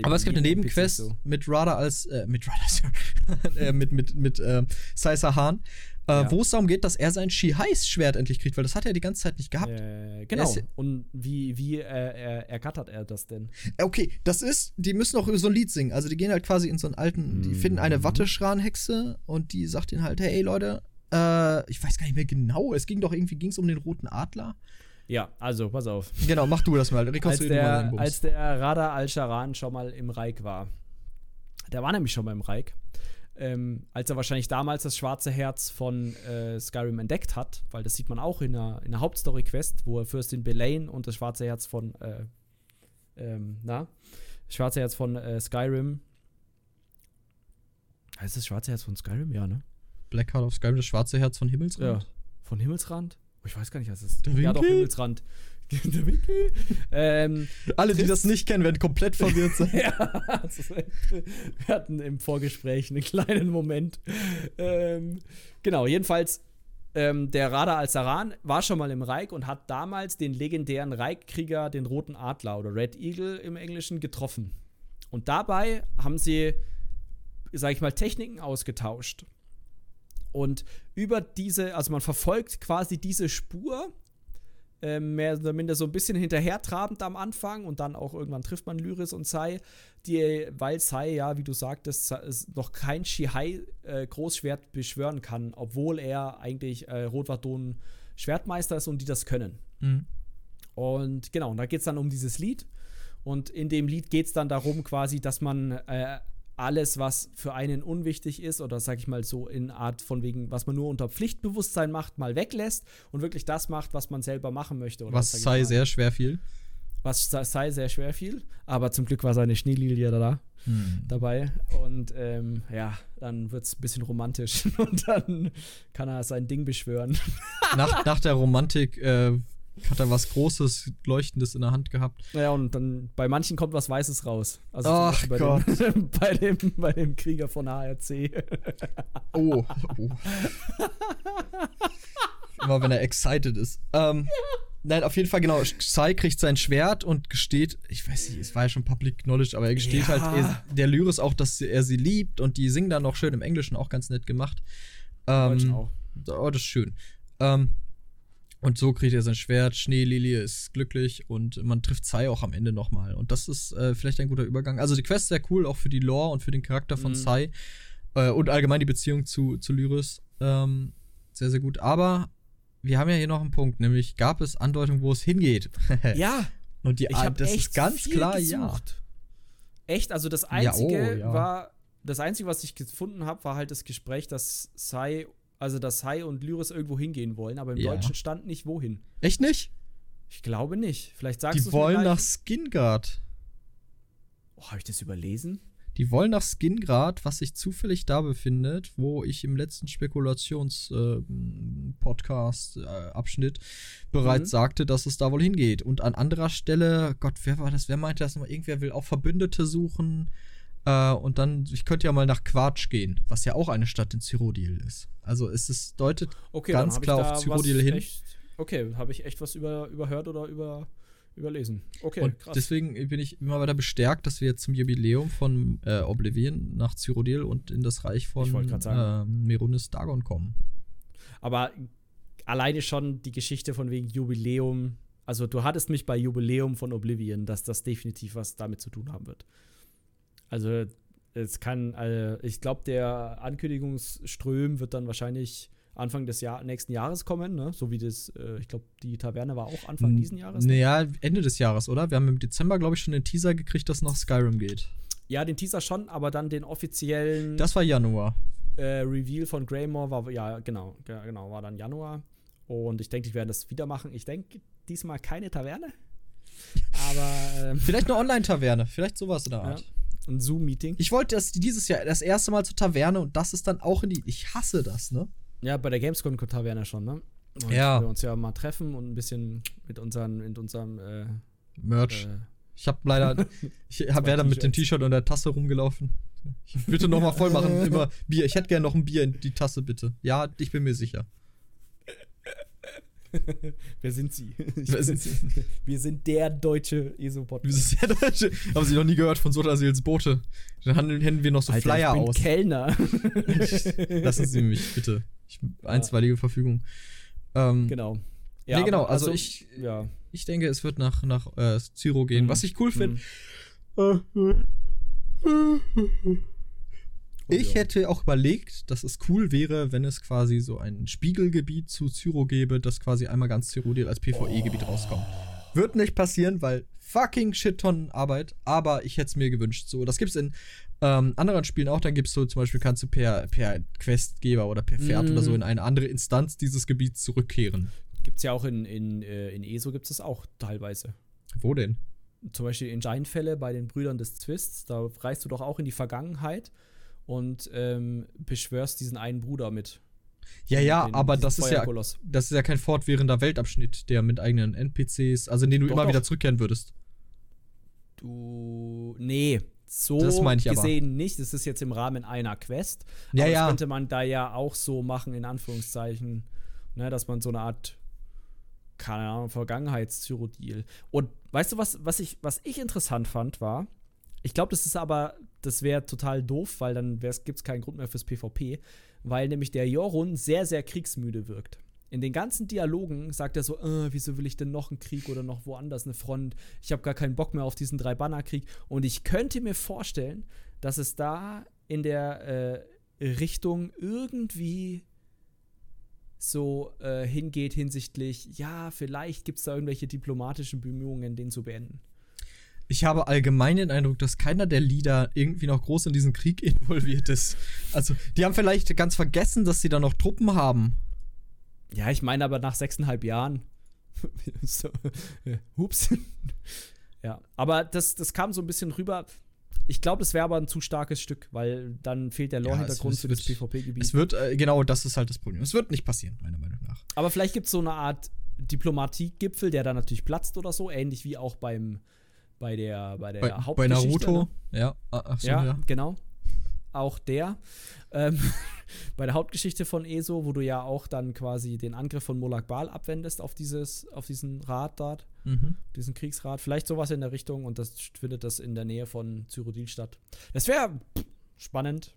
aber es gibt eine Nebenquest so. mit Radha als äh, mit Radha, [laughs] [laughs] äh, mit mit mit äh, Sai Sahan, äh, ja. wo es darum geht, dass er sein Shihais-Schwert endlich kriegt, weil das hat er die ganze Zeit nicht gehabt. Äh, genau. Und wie, wie äh, er, ergattert er das denn? Äh, okay, das ist, die müssen auch so ein Lied singen. Also die gehen halt quasi in so einen alten, mhm. die finden eine Watteschranhexe und die sagt ihnen halt, hey Leute, äh, ich weiß gar nicht mehr genau, es ging doch irgendwie, ging es um den roten Adler. Ja, also pass auf. Genau, mach du das mal. Als der, als der Radar al-Sharan schon mal im Reich war. Der war nämlich schon mal im Reich ähm, als er wahrscheinlich damals das schwarze Herz von äh, Skyrim entdeckt hat, weil das sieht man auch in der, in der Hauptstory-Quest, wo er Fürstin Belain und das schwarze Herz von, äh, ähm, na, das schwarze Herz von äh, Skyrim. Heißt das schwarze Herz von Skyrim? Ja, ne? Blackheart of Skyrim, das schwarze Herz von Himmelsrand? Ja, von Himmelsrand? Oh, ich weiß gar nicht, was es ist. Ja, doch, Himmelsrand. Der [laughs] Wiki. Ähm, Alle, die das nicht kennen, werden komplett verwirrt sein. [laughs] ja, wir hatten im Vorgespräch einen kleinen Moment. Ähm, genau, jedenfalls, ähm, der Radar al-Saran war schon mal im Reich und hat damals den legendären Reichkrieger, den Roten Adler oder Red Eagle im Englischen, getroffen. Und dabei haben sie, sag ich mal, Techniken ausgetauscht. Und über diese, also man verfolgt quasi diese Spur äh, mehr oder minder so ein bisschen hinterhertrabend am Anfang und dann auch irgendwann trifft man Lyris und Sai, die, weil Sai, ja, wie du sagtest, noch kein Shihai-Großschwert äh, beschwören kann, obwohl er eigentlich äh, Rotwadon Schwertmeister ist und die das können. Mhm. Und genau, und da geht es dann um dieses Lied. Und in dem Lied geht es dann darum, quasi, dass man äh, alles, was für einen unwichtig ist oder sag ich mal so in Art von wegen, was man nur unter Pflichtbewusstsein macht, mal weglässt und wirklich das macht, was man selber machen möchte. Oder was sei sehr schwer viel. Was sei sehr schwer viel, aber zum Glück war seine Schneelilie da, hm. dabei und ähm, ja, dann wird es ein bisschen romantisch [laughs] und dann kann er sein Ding beschwören. Nach, nach der Romantik äh, hat er was Großes, Leuchtendes in der Hand gehabt. Naja, und dann bei manchen kommt was Weißes raus. Also Ach bei Gott. Dem, [laughs] bei, dem, bei dem Krieger von ARC. Oh. oh. Immer wenn er excited ist. Ähm, ja. Nein, auf jeden Fall, genau. Sai kriegt sein Schwert und gesteht, ich weiß nicht, es war ja schon Public Knowledge, aber er gesteht ja. halt er, der Lyris auch, dass er sie liebt und die singen dann noch schön im Englischen, auch ganz nett gemacht. Ähm, auch. Oh, das ist schön. Ähm, und so kriegt er sein Schwert, Schneelilie ist glücklich und man trifft Sai auch am Ende nochmal. Und das ist äh, vielleicht ein guter Übergang. Also die Quest ist sehr cool, auch für die Lore und für den Charakter von mhm. Sai. Äh, und allgemein die Beziehung zu, zu Lyris. Ähm, sehr, sehr gut. Aber wir haben ja hier noch einen Punkt, nämlich gab es Andeutungen, wo es hingeht. [laughs] ja. Und die ich das ist ganz klar, gesucht. ja. Echt? Also das Einzige ja, oh, ja. war, das Einzige, was ich gefunden habe, war halt das Gespräch, dass Sai also, dass Hai und Lyris irgendwo hingehen wollen, aber im ja. Deutschen stand nicht wohin. Echt nicht? Ich glaube nicht. Vielleicht sagst du Die wollen nach Skingard. Oh, habe ich das überlesen? Die wollen nach Skingrad, was sich zufällig da befindet, wo ich im letzten Spekulations-Podcast-Abschnitt äh, äh, bereits mhm. sagte, dass es da wohl hingeht. Und an anderer Stelle, Gott, wer war das? Wer meinte das nochmal? Irgendwer will auch Verbündete suchen. Äh, und dann, ich könnte ja mal nach Quatsch gehen, was ja auch eine Stadt in Cyrodiil ist. Also es ist, deutet okay, ganz klar auf Cyrodiil hin. Echt, okay, habe ich echt was über, überhört oder über, überlesen. Okay, und krass. deswegen bin ich immer weiter bestärkt, dass wir jetzt zum Jubiläum von äh, Oblivion nach Cyrodiil und in das Reich von äh, Merunis Dagon kommen. Aber alleine schon die Geschichte von wegen Jubiläum, also du hattest mich bei Jubiläum von Oblivion, dass das definitiv was damit zu tun haben wird. Also es kann, also ich glaube, der Ankündigungsström wird dann wahrscheinlich Anfang des Jahr, nächsten Jahres kommen, ne? So wie das, äh, ich glaube, die Taverne war auch Anfang diesen Jahres. Naja, Ende des Jahres, oder? Wir haben im Dezember, glaube ich, schon den Teaser gekriegt, dass nach Skyrim geht. Ja, den Teaser schon, aber dann den offiziellen. Das war Januar. Äh, Reveal von Greymore war, ja, genau, genau, war dann Januar. Und ich denke, die werden das wieder machen. Ich denke, diesmal keine Taverne. Aber. Ähm, Vielleicht eine [laughs] Online-Taverne, vielleicht sowas in der Art. Ja, ein Zoom-Meeting. Ich wollte das dieses Jahr das erste Mal zur Taverne und das ist dann auch in die. Ich hasse das, ne? Ja, bei der Gamescom-Taverne schon, ne? Und ja. wir uns ja mal treffen und ein bisschen mit, unseren, mit unserem äh, Merch. Äh, ich habe leider, [laughs] ich wäre dann mit dem T-Shirt und der Tasse rumgelaufen. Ich bitte nochmal voll machen, [laughs] immer Bier. Ich hätte gerne noch ein Bier in die Tasse, bitte. Ja, ich bin mir sicher. [laughs] Wer sind Sie? [laughs] Wer sind Sie? [laughs] Wir sind der deutsche ESO-Podcast. Wir sind der deutsche. Haben Sie noch nie gehört von Sodasils Boote? Dann handeln wir noch so Alter, Flyer ich bin aus. Kellner. Lassen Sie mich bitte. Ich, einstweilige Verfügung. Ähm, genau. Ja, nee, genau. Also, also, ich, ja. ich denke, es wird nach, nach äh, Zyro gehen. Mhm. Was ich cool finde. Mhm. Ich hätte auch überlegt, dass es cool wäre, wenn es quasi so ein Spiegelgebiet zu Zyro gäbe, das quasi einmal ganz Cyrodiil als PvE-Gebiet rauskommt. Wird nicht passieren, weil fucking Shit-Tonnen Arbeit, aber ich hätte es mir gewünscht. So, das gibt's in ähm, anderen Spielen auch. Dann gibst du zum Beispiel, kannst du per, per Questgeber oder per Pferd mm. oder so mhm. in eine andere Instanz dieses Gebiets zurückkehren. Gibt's ja auch in, in, äh, in ESO gibt es auch teilweise. Wo denn? Zum Beispiel in Giant-Fälle bei den Brüdern des Twists. Da reist du doch auch in die Vergangenheit und ähm, beschwörst diesen einen Bruder mit. Ja, ja, den, aber das ist ja, das ist ja kein fortwährender Weltabschnitt, der mit eigenen NPCs, also in den du doch, immer doch. wieder zurückkehren würdest. Du. Nee, so das ich gesehen aber. nicht. Das ist jetzt im Rahmen einer Quest. Ja, aber ja. Das könnte man da ja auch so machen, in Anführungszeichen. Ne, dass man so eine Art, keine Ahnung, Vergangenheitstyrodil. Und weißt du, was, was, ich, was ich interessant fand, war, ich glaube, das ist aber, das wäre total doof, weil dann gibt es keinen Grund mehr fürs PvP, weil nämlich der Jorun sehr, sehr kriegsmüde wirkt. In den ganzen Dialogen sagt er so, äh, wieso will ich denn noch einen Krieg oder noch woanders eine Front? Ich habe gar keinen Bock mehr auf diesen Drei-Banner-Krieg. Und ich könnte mir vorstellen, dass es da in der äh, Richtung irgendwie so äh, hingeht hinsichtlich, ja, vielleicht gibt es da irgendwelche diplomatischen Bemühungen, den zu beenden ich habe allgemein den Eindruck, dass keiner der Lieder irgendwie noch groß in diesen Krieg [laughs] involviert ist. Also, die haben vielleicht ganz vergessen, dass sie da noch Truppen haben. Ja, ich meine aber nach sechseinhalb Jahren. [laughs] so, hups. [laughs] ja, aber das, das kam so ein bisschen rüber. Ich glaube, es wäre aber ein zu starkes Stück, weil dann fehlt der Lore-Hintergrund ja, für das PvP-Gebiet. Es wird, äh, genau, das ist halt das Problem. Es wird nicht passieren, meiner Meinung nach. Aber vielleicht gibt es so eine Art Diplomatie-Gipfel, der dann natürlich platzt oder so, ähnlich wie auch beim bei der, bei der bei, Hauptgeschichte. Bei Naruto, ne? ja. Ah, ach so, ja, ja, genau. Auch der. Ähm, [laughs] bei der Hauptgeschichte von ESO, wo du ja auch dann quasi den Angriff von Molak Bal abwendest auf, dieses, auf diesen Rat dort, mhm. diesen Kriegsrat. Vielleicht sowas in der Richtung und das findet das in der Nähe von Cyrodiil statt. Das wäre spannend.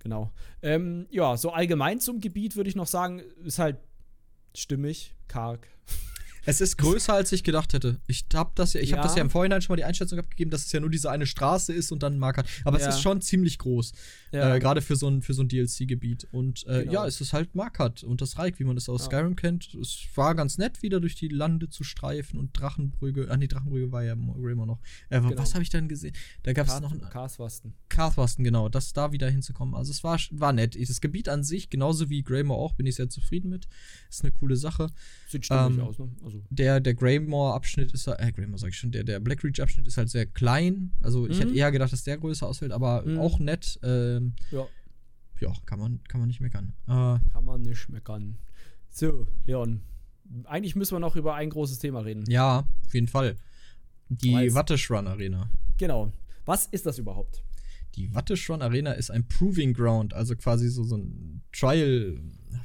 Genau. Ähm, ja, so allgemein zum Gebiet würde ich noch sagen, ist halt stimmig, karg. [laughs] Es ist größer, als ich gedacht hätte. Ich habe das, ja, ich ja. Hab das ja im Vorhinein schon mal die Einschätzung abgegeben, dass es ja nur diese eine Straße ist und dann ein Marker. Aber ja. es ist schon ziemlich groß. Ja. Äh, Gerade für so ein, so ein DLC-Gebiet. Und äh, genau. ja, es ist halt markert und das Reich, wie man es aus Skyrim kennt. Es war ganz nett, wieder durch die Lande zu streifen und Drachenbrügge. Ah, nee, Drachenbrügge war ja immer noch. Äh, genau. Was habe ich denn gesehen? Da gab es noch ein. Karswasten. Karswasten, genau. Das da wieder hinzukommen. Also es war, war nett. Das Gebiet an sich, genauso wie Greymore auch, bin ich sehr zufrieden mit. Ist eine coole Sache. Sieht stimmig ähm, aus, ne? Also. Der, der Greymore-Abschnitt ist, äh, Greymore sag ich schon, der, der Blackreach-Abschnitt ist halt sehr klein. Also ich mhm. hätte eher gedacht, dass der größer ausfällt, aber mhm. auch nett. Ähm, ja. Ja, kann man, kann man nicht meckern. Äh, kann man nicht meckern. So, Leon. Eigentlich müssen wir noch über ein großes Thema reden. Ja, auf jeden Fall. Die Watteschrun Arena. Genau. Was ist das überhaupt? Die Watteschrun Arena ist ein Proving Ground, also quasi so, so ein Trial.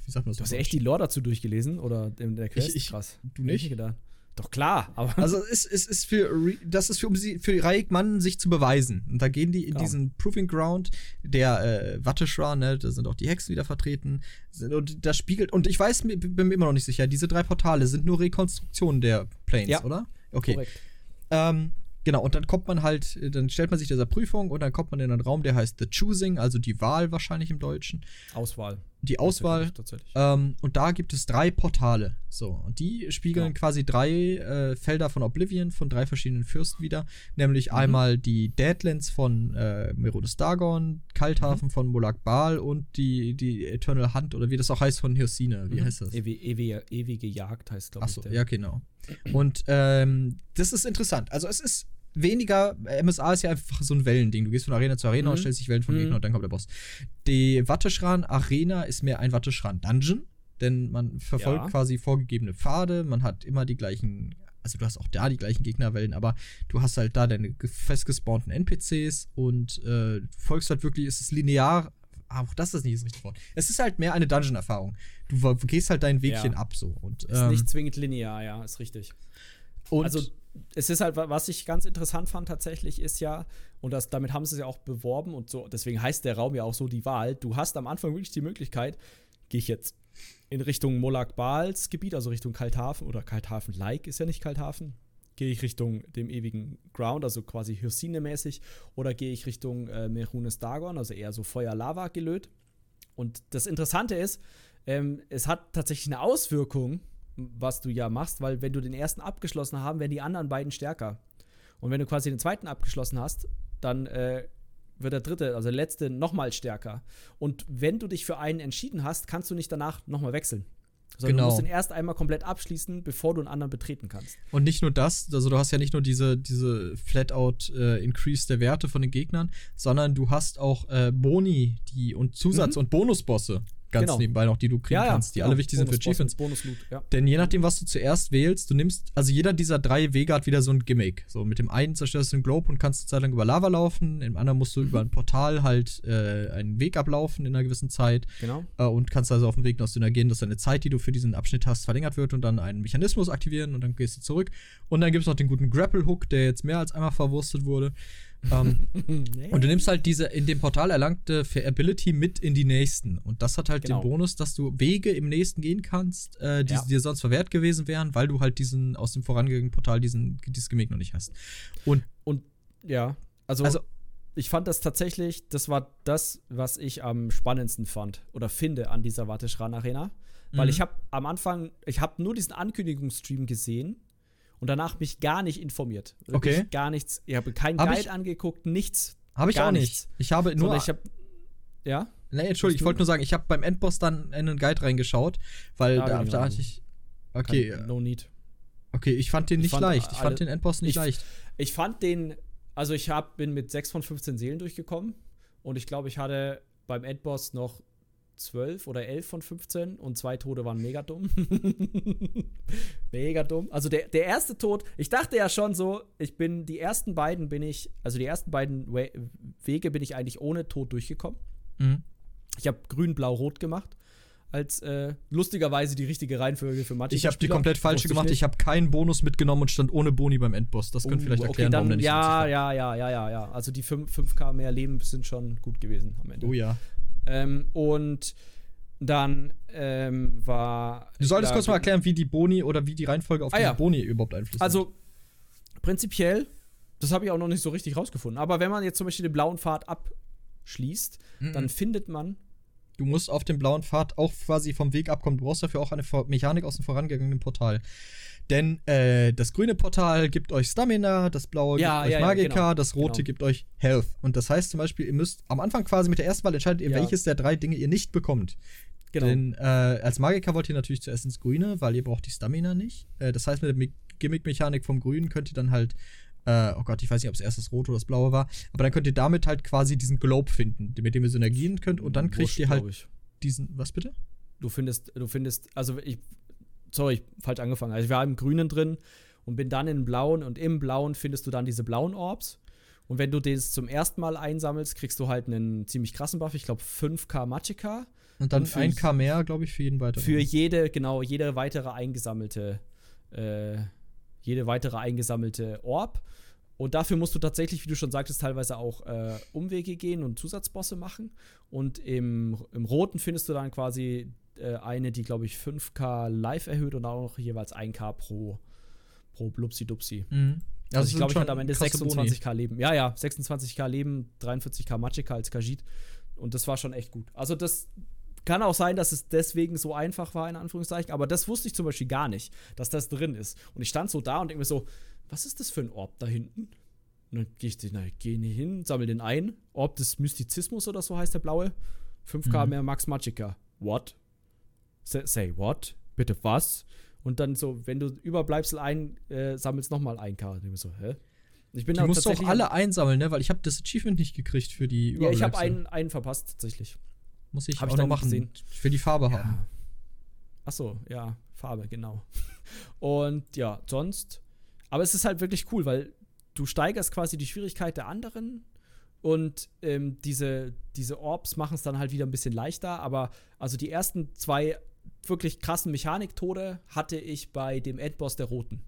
Wie sagt man das? Du hast ja echt die Lore dazu durchgelesen oder in der Quest? Ich, ich, Krass. Du nicht? gedacht. Doch klar, aber. Also es, es ist für das ist für, um sie, für Raik Mann sich zu beweisen. Und da gehen die in genau. diesen Proving Ground der äh, Watteschra, ne, da sind auch die Hexen wieder vertreten. Und das spiegelt. Und ich weiß, bin mir immer noch nicht sicher, diese drei Portale sind nur Rekonstruktionen der Planes, ja. oder? Okay. Korrekt. Ähm, Genau, und dann kommt man halt, dann stellt man sich dieser Prüfung und dann kommt man in einen Raum, der heißt The Choosing, also die Wahl wahrscheinlich im Deutschen. Auswahl. die Auswahl. Ähm, und da gibt es drei Portale. So, und die spiegeln genau. quasi drei äh, Felder von Oblivion von drei verschiedenen Fürsten wieder. Nämlich mhm. einmal die Deadlands von äh, Merodes Dagon, Kalthafen mhm. von Molag Bal und die, die Eternal Hunt oder wie das auch heißt von Hirsine. Wie mhm. heißt das? Ewi ewige, ewige Jagd heißt, glaube ich. Achso, ja, genau. Und ähm, das ist interessant. Also, es ist weniger, MSA ist ja einfach so ein Wellending. Du gehst von Arena zu Arena mhm. und stellst dich Wellen von mhm. Gegner und dann kommt der Boss. Die Watteschran Arena ist mehr ein Watteschran Dungeon, denn man verfolgt ja. quasi vorgegebene Pfade, man hat immer die gleichen, also du hast auch da die gleichen Gegnerwellen, aber du hast halt da deine festgespawnten NPCs und äh, folgst halt wirklich, es ist linear auch das ist nicht das richtige Wort. Es ist halt mehr eine Dungeon-Erfahrung. Du gehst halt dein Wegchen ja. ab so. Und, ähm, ist nicht zwingend linear, ja, ist richtig. Und also es ist halt, was ich ganz interessant fand tatsächlich, ist ja, und das, damit haben sie es ja auch beworben und so, deswegen heißt der Raum ja auch so die Wahl. Du hast am Anfang wirklich die Möglichkeit, gehe ich jetzt in Richtung Molag Bals Gebiet, also Richtung Kalthafen oder Kalthafen-like ist ja nicht Kalthafen. Gehe ich Richtung dem ewigen Ground, also quasi Hyrsine-mäßig, oder gehe ich Richtung äh, Merunes Dagon, also eher so Feuer-Lava gelöt. Und das Interessante ist, ähm, es hat tatsächlich eine Auswirkung was du ja machst, weil wenn du den ersten abgeschlossen haben, werden die anderen beiden stärker. Und wenn du quasi den zweiten abgeschlossen hast, dann äh, wird der dritte, also der letzte, nochmal stärker. Und wenn du dich für einen entschieden hast, kannst du nicht danach nochmal wechseln. Sondern genau. du musst den erst einmal komplett abschließen, bevor du einen anderen betreten kannst. Und nicht nur das, also du hast ja nicht nur diese, diese Flat-out äh, Increase der Werte von den Gegnern, sondern du hast auch äh, Boni die, und Zusatz- mhm. und Bonusbosse ganz genau. nebenbei noch, die du kriegen ja, kannst, die genau. alle wichtig Bonus sind für Achievements. Bonus Loot, ja. Denn je nachdem, was du zuerst wählst, du nimmst, also jeder dieser drei Wege hat wieder so ein Gimmick. So mit dem einen zerstörst du den Globe und kannst eine Zeit lang über Lava laufen, im anderen musst du mhm. über ein Portal halt äh, einen Weg ablaufen in einer gewissen Zeit. Genau. Äh, und kannst also auf dem Weg noch synergieren, dass deine Zeit, die du für diesen Abschnitt hast, verlängert wird und dann einen Mechanismus aktivieren und dann gehst du zurück. Und dann gibt es noch den guten Grapple Hook, der jetzt mehr als einmal verwurstet wurde. Ähm, [laughs] und du nimmst halt diese in dem Portal erlangte Ability mit in die nächsten. Und das hat halt genau. den Bonus, dass du Wege im nächsten gehen kannst, äh, die ja. dir sonst verwehrt gewesen wären, weil du halt diesen aus dem vorangegangenen Portal diesen, dieses Gimmick noch nicht hast. Und, und ja, also, also ich fand das tatsächlich, das war das, was ich am spannendsten fand oder finde an dieser Warteschran Arena. Weil mhm. ich habe am Anfang, ich habe nur diesen Ankündigungsstream gesehen und danach mich gar nicht informiert. Wirklich okay. Gar nichts. Ich habe keinen Guide ich, angeguckt, nichts. Habe ich auch nichts. Ich habe nur. ich habe. Ja? Nee, Entschuldigung, ich wollte nur sagen, ich habe beim Endboss dann in einen Guide reingeschaut, weil ja, da, da hatte ich. Okay. Kein, no need. Okay, ich fand den nicht fand leicht. Ich fand den Endboss nicht ich, leicht. Ich fand den. Also, ich hab, bin mit 6 von 15 Seelen durchgekommen. Und ich glaube, ich hatte beim Endboss noch 12 oder 11 von 15 und zwei Tode waren mega dumm. [laughs] mega dumm. Also der, der erste Tod, ich dachte ja schon so, ich bin, die ersten beiden bin ich, also die ersten beiden We Wege bin ich eigentlich ohne Tod durchgekommen. Mhm. Ich habe grün, blau, rot gemacht. Als äh, lustigerweise die richtige Reihenfolge für Mathe. Ich habe die komplett falsche gemacht. Ich, ich habe keinen Bonus mitgenommen und stand ohne Boni beim Endboss. Das könnte uh, vielleicht erklären, okay, dann, warum der ja, ja, ja, ja, ja, ja. Also die 5, 5k mehr Leben sind schon gut gewesen am Ende. Oh ja. Ähm, und dann ähm, war. Du solltest kurz mal erklären, wie die Boni oder wie die Reihenfolge auf ah, die ja. Boni überhaupt Einfluss also, hat. Also, prinzipiell, das habe ich auch noch nicht so richtig rausgefunden. Aber wenn man jetzt zum Beispiel den blauen Pfad abschließt, mhm. dann findet man. Du musst auf dem blauen Pfad auch quasi vom Weg abkommen. Du brauchst dafür auch eine Mechanik aus dem vorangegangenen Portal. Denn äh, das grüne Portal gibt euch Stamina, das blaue ja, gibt euch ja, Magika, genau. das rote genau. gibt euch Health. Und das heißt zum Beispiel, ihr müsst am Anfang quasi mit der ersten Wahl entscheidet ihr, welches der drei Dinge ihr nicht bekommt. Genau. Denn äh, als Magiker wollt ihr natürlich zuerst ins Grüne, weil ihr braucht die Stamina nicht. Äh, das heißt, mit der Gimmick-Mechanik vom Grünen könnt ihr dann halt äh, oh Gott, ich weiß nicht, ob es erst das Rote oder das Blaue war, aber dann könnt ihr damit halt quasi diesen Globe finden, mit dem ihr Synergien könnt und dann kriegt Wurscht, ihr halt diesen, was bitte? Du findest, du findest, also ich sorry, falsch angefangen. Also ich war im Grünen drin und bin dann in Blauen und im Blauen findest du dann diese blauen Orbs. Und wenn du das zum ersten Mal einsammelst, kriegst du halt einen ziemlich krassen Buff. Ich glaube 5k Magicka. Und dann und 1k mehr, glaube ich, für jeden weiteren. Für jede, genau, jede weitere eingesammelte, äh, jede weitere eingesammelte Orb. Und dafür musst du tatsächlich, wie du schon sagtest, teilweise auch äh, Umwege gehen und Zusatzbosse machen. Und im, im Roten findest du dann quasi äh, eine, die, glaube ich, 5K live erhöht und auch noch jeweils 1K pro, pro Blupsi-Dupsi. Mhm. Also, also ich glaube, ich hatte am Ende 26k Boni. Leben. Ja, ja, 26k Leben, 43k Magicka als Kajit. Und das war schon echt gut. Also das Kann auch sein, dass es deswegen so einfach war, in Anführungszeichen. Aber das wusste ich zum Beispiel gar nicht, dass das drin ist. Und ich stand so da und denke mir so, was ist das für ein Orb da hinten? Und dann gehe ich na, geh hin, sammle den ein. Orb des Mystizismus oder so heißt der blaue. 5K mhm. mehr Max Magica. What? Say, say what? Bitte was? Und dann so, wenn du Überbleibsel ein, äh, sammelst nochmal ein K. Und ich so, hä? Ich bin die musst du auch alle einsammeln, ne? Weil ich habe das Achievement nicht gekriegt für die Ja, ich habe einen, einen verpasst, tatsächlich. Muss ich hab auch ich noch machen. Gesehen. Für die Farbe ja. haben. Ach so, ja, Farbe, genau. Und ja, sonst. Aber es ist halt wirklich cool, weil du steigerst quasi die Schwierigkeit der anderen und ähm, diese, diese Orbs machen es dann halt wieder ein bisschen leichter. Aber also die ersten zwei wirklich krassen Mechaniktode hatte ich bei dem Endboss der Roten.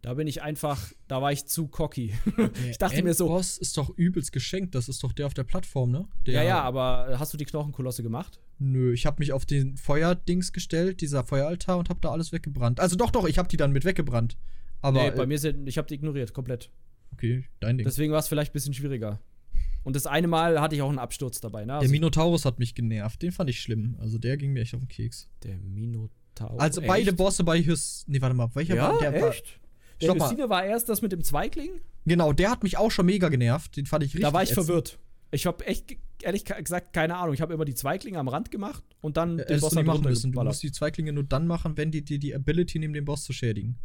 Da bin ich einfach, da war ich zu cocky. [laughs] ich dachte mir so. Boss ist doch übelst geschenkt. Das ist doch der auf der Plattform, ne? Der ja, ja, aber hast du die Knochenkolosse gemacht? Nö, ich habe mich auf den Feuerdings gestellt, dieser Feueraltar, und habe da alles weggebrannt. Also doch, doch, ich habe die dann mit weggebrannt. Aber nee, bei äh, mir sind, ich habe die ignoriert, komplett. Okay, dein Ding. Deswegen war es vielleicht ein bisschen schwieriger. Und das eine Mal hatte ich auch einen Absturz dabei. Ne? Also der Minotaurus hat mich genervt. Den fand ich schlimm. Also der ging mir echt auf den Keks. Der Minotaurus. Also echt? beide Bosse bei Hys. Nee, warte mal. Welcher ja, war der? Echt? War der Hysine war erst das mit dem Zweigling. Genau, der hat mich auch schon mega genervt. Den fand ich richtig. Da war ich ätzend. verwirrt. Ich habe echt, ehrlich gesagt, keine Ahnung. Ich habe immer die Zweiglinge am Rand gemacht und dann ja, den Boss du machen müssen. Du musst die Zweiglinge nur dann machen, wenn die dir die Ability nehmen, den Boss zu schädigen.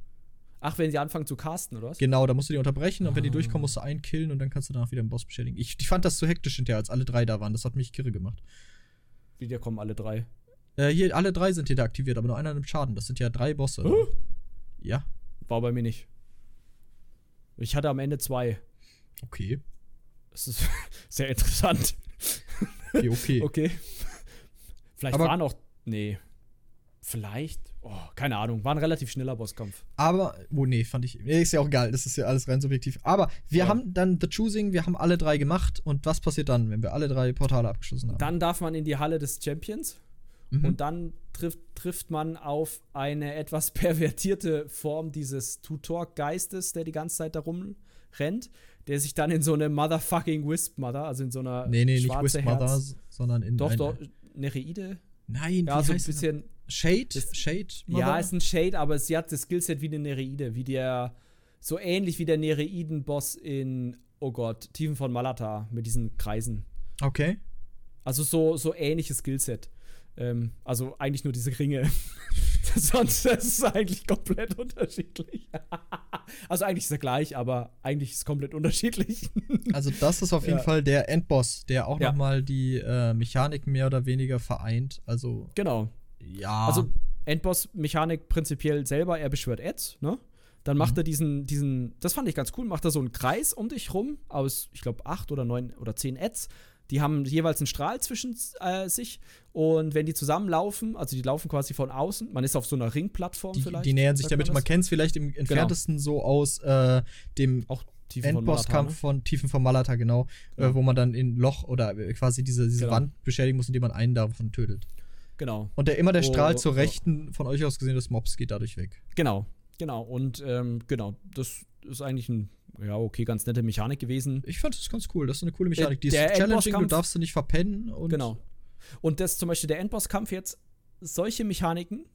Ach, wenn sie anfangen zu casten, oder was? Genau, da musst du die unterbrechen und wenn die ah. durchkommen, musst du einen killen und dann kannst du danach wieder den Boss beschädigen. Ich, ich fand das zu hektisch hinterher, als alle drei da waren. Das hat mich kirre gemacht. Wie, da kommen alle drei? Äh, hier, alle drei sind hier da aktiviert, aber nur einer nimmt Schaden. Das sind ja drei Bosse. Huh? Ja. War bei mir nicht. Ich hatte am Ende zwei. Okay. Das ist [laughs] sehr interessant. Okay, okay. [laughs] okay. Vielleicht aber waren auch. Nee. Vielleicht. Oh, keine Ahnung. War ein relativ schneller Bosskampf. Aber, oh nee, fand ich. Nee, ist ja auch geil. Das ist ja alles rein subjektiv. Aber wir ja. haben dann The Choosing, wir haben alle drei gemacht. Und was passiert dann, wenn wir alle drei Portale abgeschlossen haben? Dann darf man in die Halle des Champions. Mhm. Und dann trifft, trifft man auf eine [laughs] etwas pervertierte Form dieses Tutor-Geistes, der die ganze Zeit da rumrennt, der sich dann in so eine Motherfucking Wisp Mother, also in so einer. Nee, nee, nicht Wisp Mother, sondern in. Doch, doch, Nereide? Nein, ja, so ein bisschen. Shade? Das, Shade? Mother? Ja, ist ein Shade, aber sie hat das Skillset wie eine Nereide, wie der. So ähnlich wie der Nereiden-Boss in, oh Gott, Tiefen von Malata mit diesen Kreisen. Okay. Also so, so ähnliches Skillset. Ähm, also eigentlich nur diese Ringe. [laughs] Sonst ist es eigentlich komplett unterschiedlich. [laughs] also eigentlich ist er gleich, aber eigentlich ist es komplett unterschiedlich. [laughs] also das ist auf jeden ja. Fall der Endboss, der auch ja. noch mal die äh, Mechanik mehr oder weniger vereint. Also genau. Ja. Also Endboss-Mechanik prinzipiell selber, er beschwört Ads, ne? Dann macht mhm. er diesen, diesen, das fand ich ganz cool, macht er so einen Kreis um dich rum aus, ich glaube, acht oder neun oder zehn Ads die haben jeweils einen Strahl zwischen äh, sich und wenn die zusammenlaufen, also die laufen quasi von außen, man ist auf so einer Ringplattform die, vielleicht. Die nähern sich damit, man, man kennt es vielleicht im genau. entferntesten genau. so aus äh, dem auch Endbosskampf von, ne? von Tiefen von Malata, genau, ja. äh, wo man dann in Loch oder äh, quasi diese, diese genau. Wand beschädigen muss, indem man einen davon tötet. Genau. Und der, immer der Strahl oh, zur Rechten von euch aus gesehen des Mobs geht dadurch weg. Genau, genau. Und ähm, genau, das ist eigentlich ein ja, okay, ganz nette Mechanik gewesen. Ich fand das ganz cool. Das ist eine coole Mechanik. Die ist challenging, du darfst sie nicht verpennen. Und genau. Und das zum Beispiel der Endbosskampf jetzt, solche Mechaniken,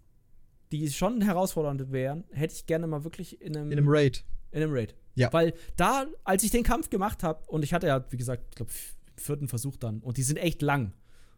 die schon herausfordernd wären, hätte ich gerne mal wirklich in einem. In einem Raid. In einem Raid. Ja. Weil da, als ich den Kampf gemacht habe, und ich hatte ja, wie gesagt, ich glaube, vierten Versuch dann, und die sind echt lang.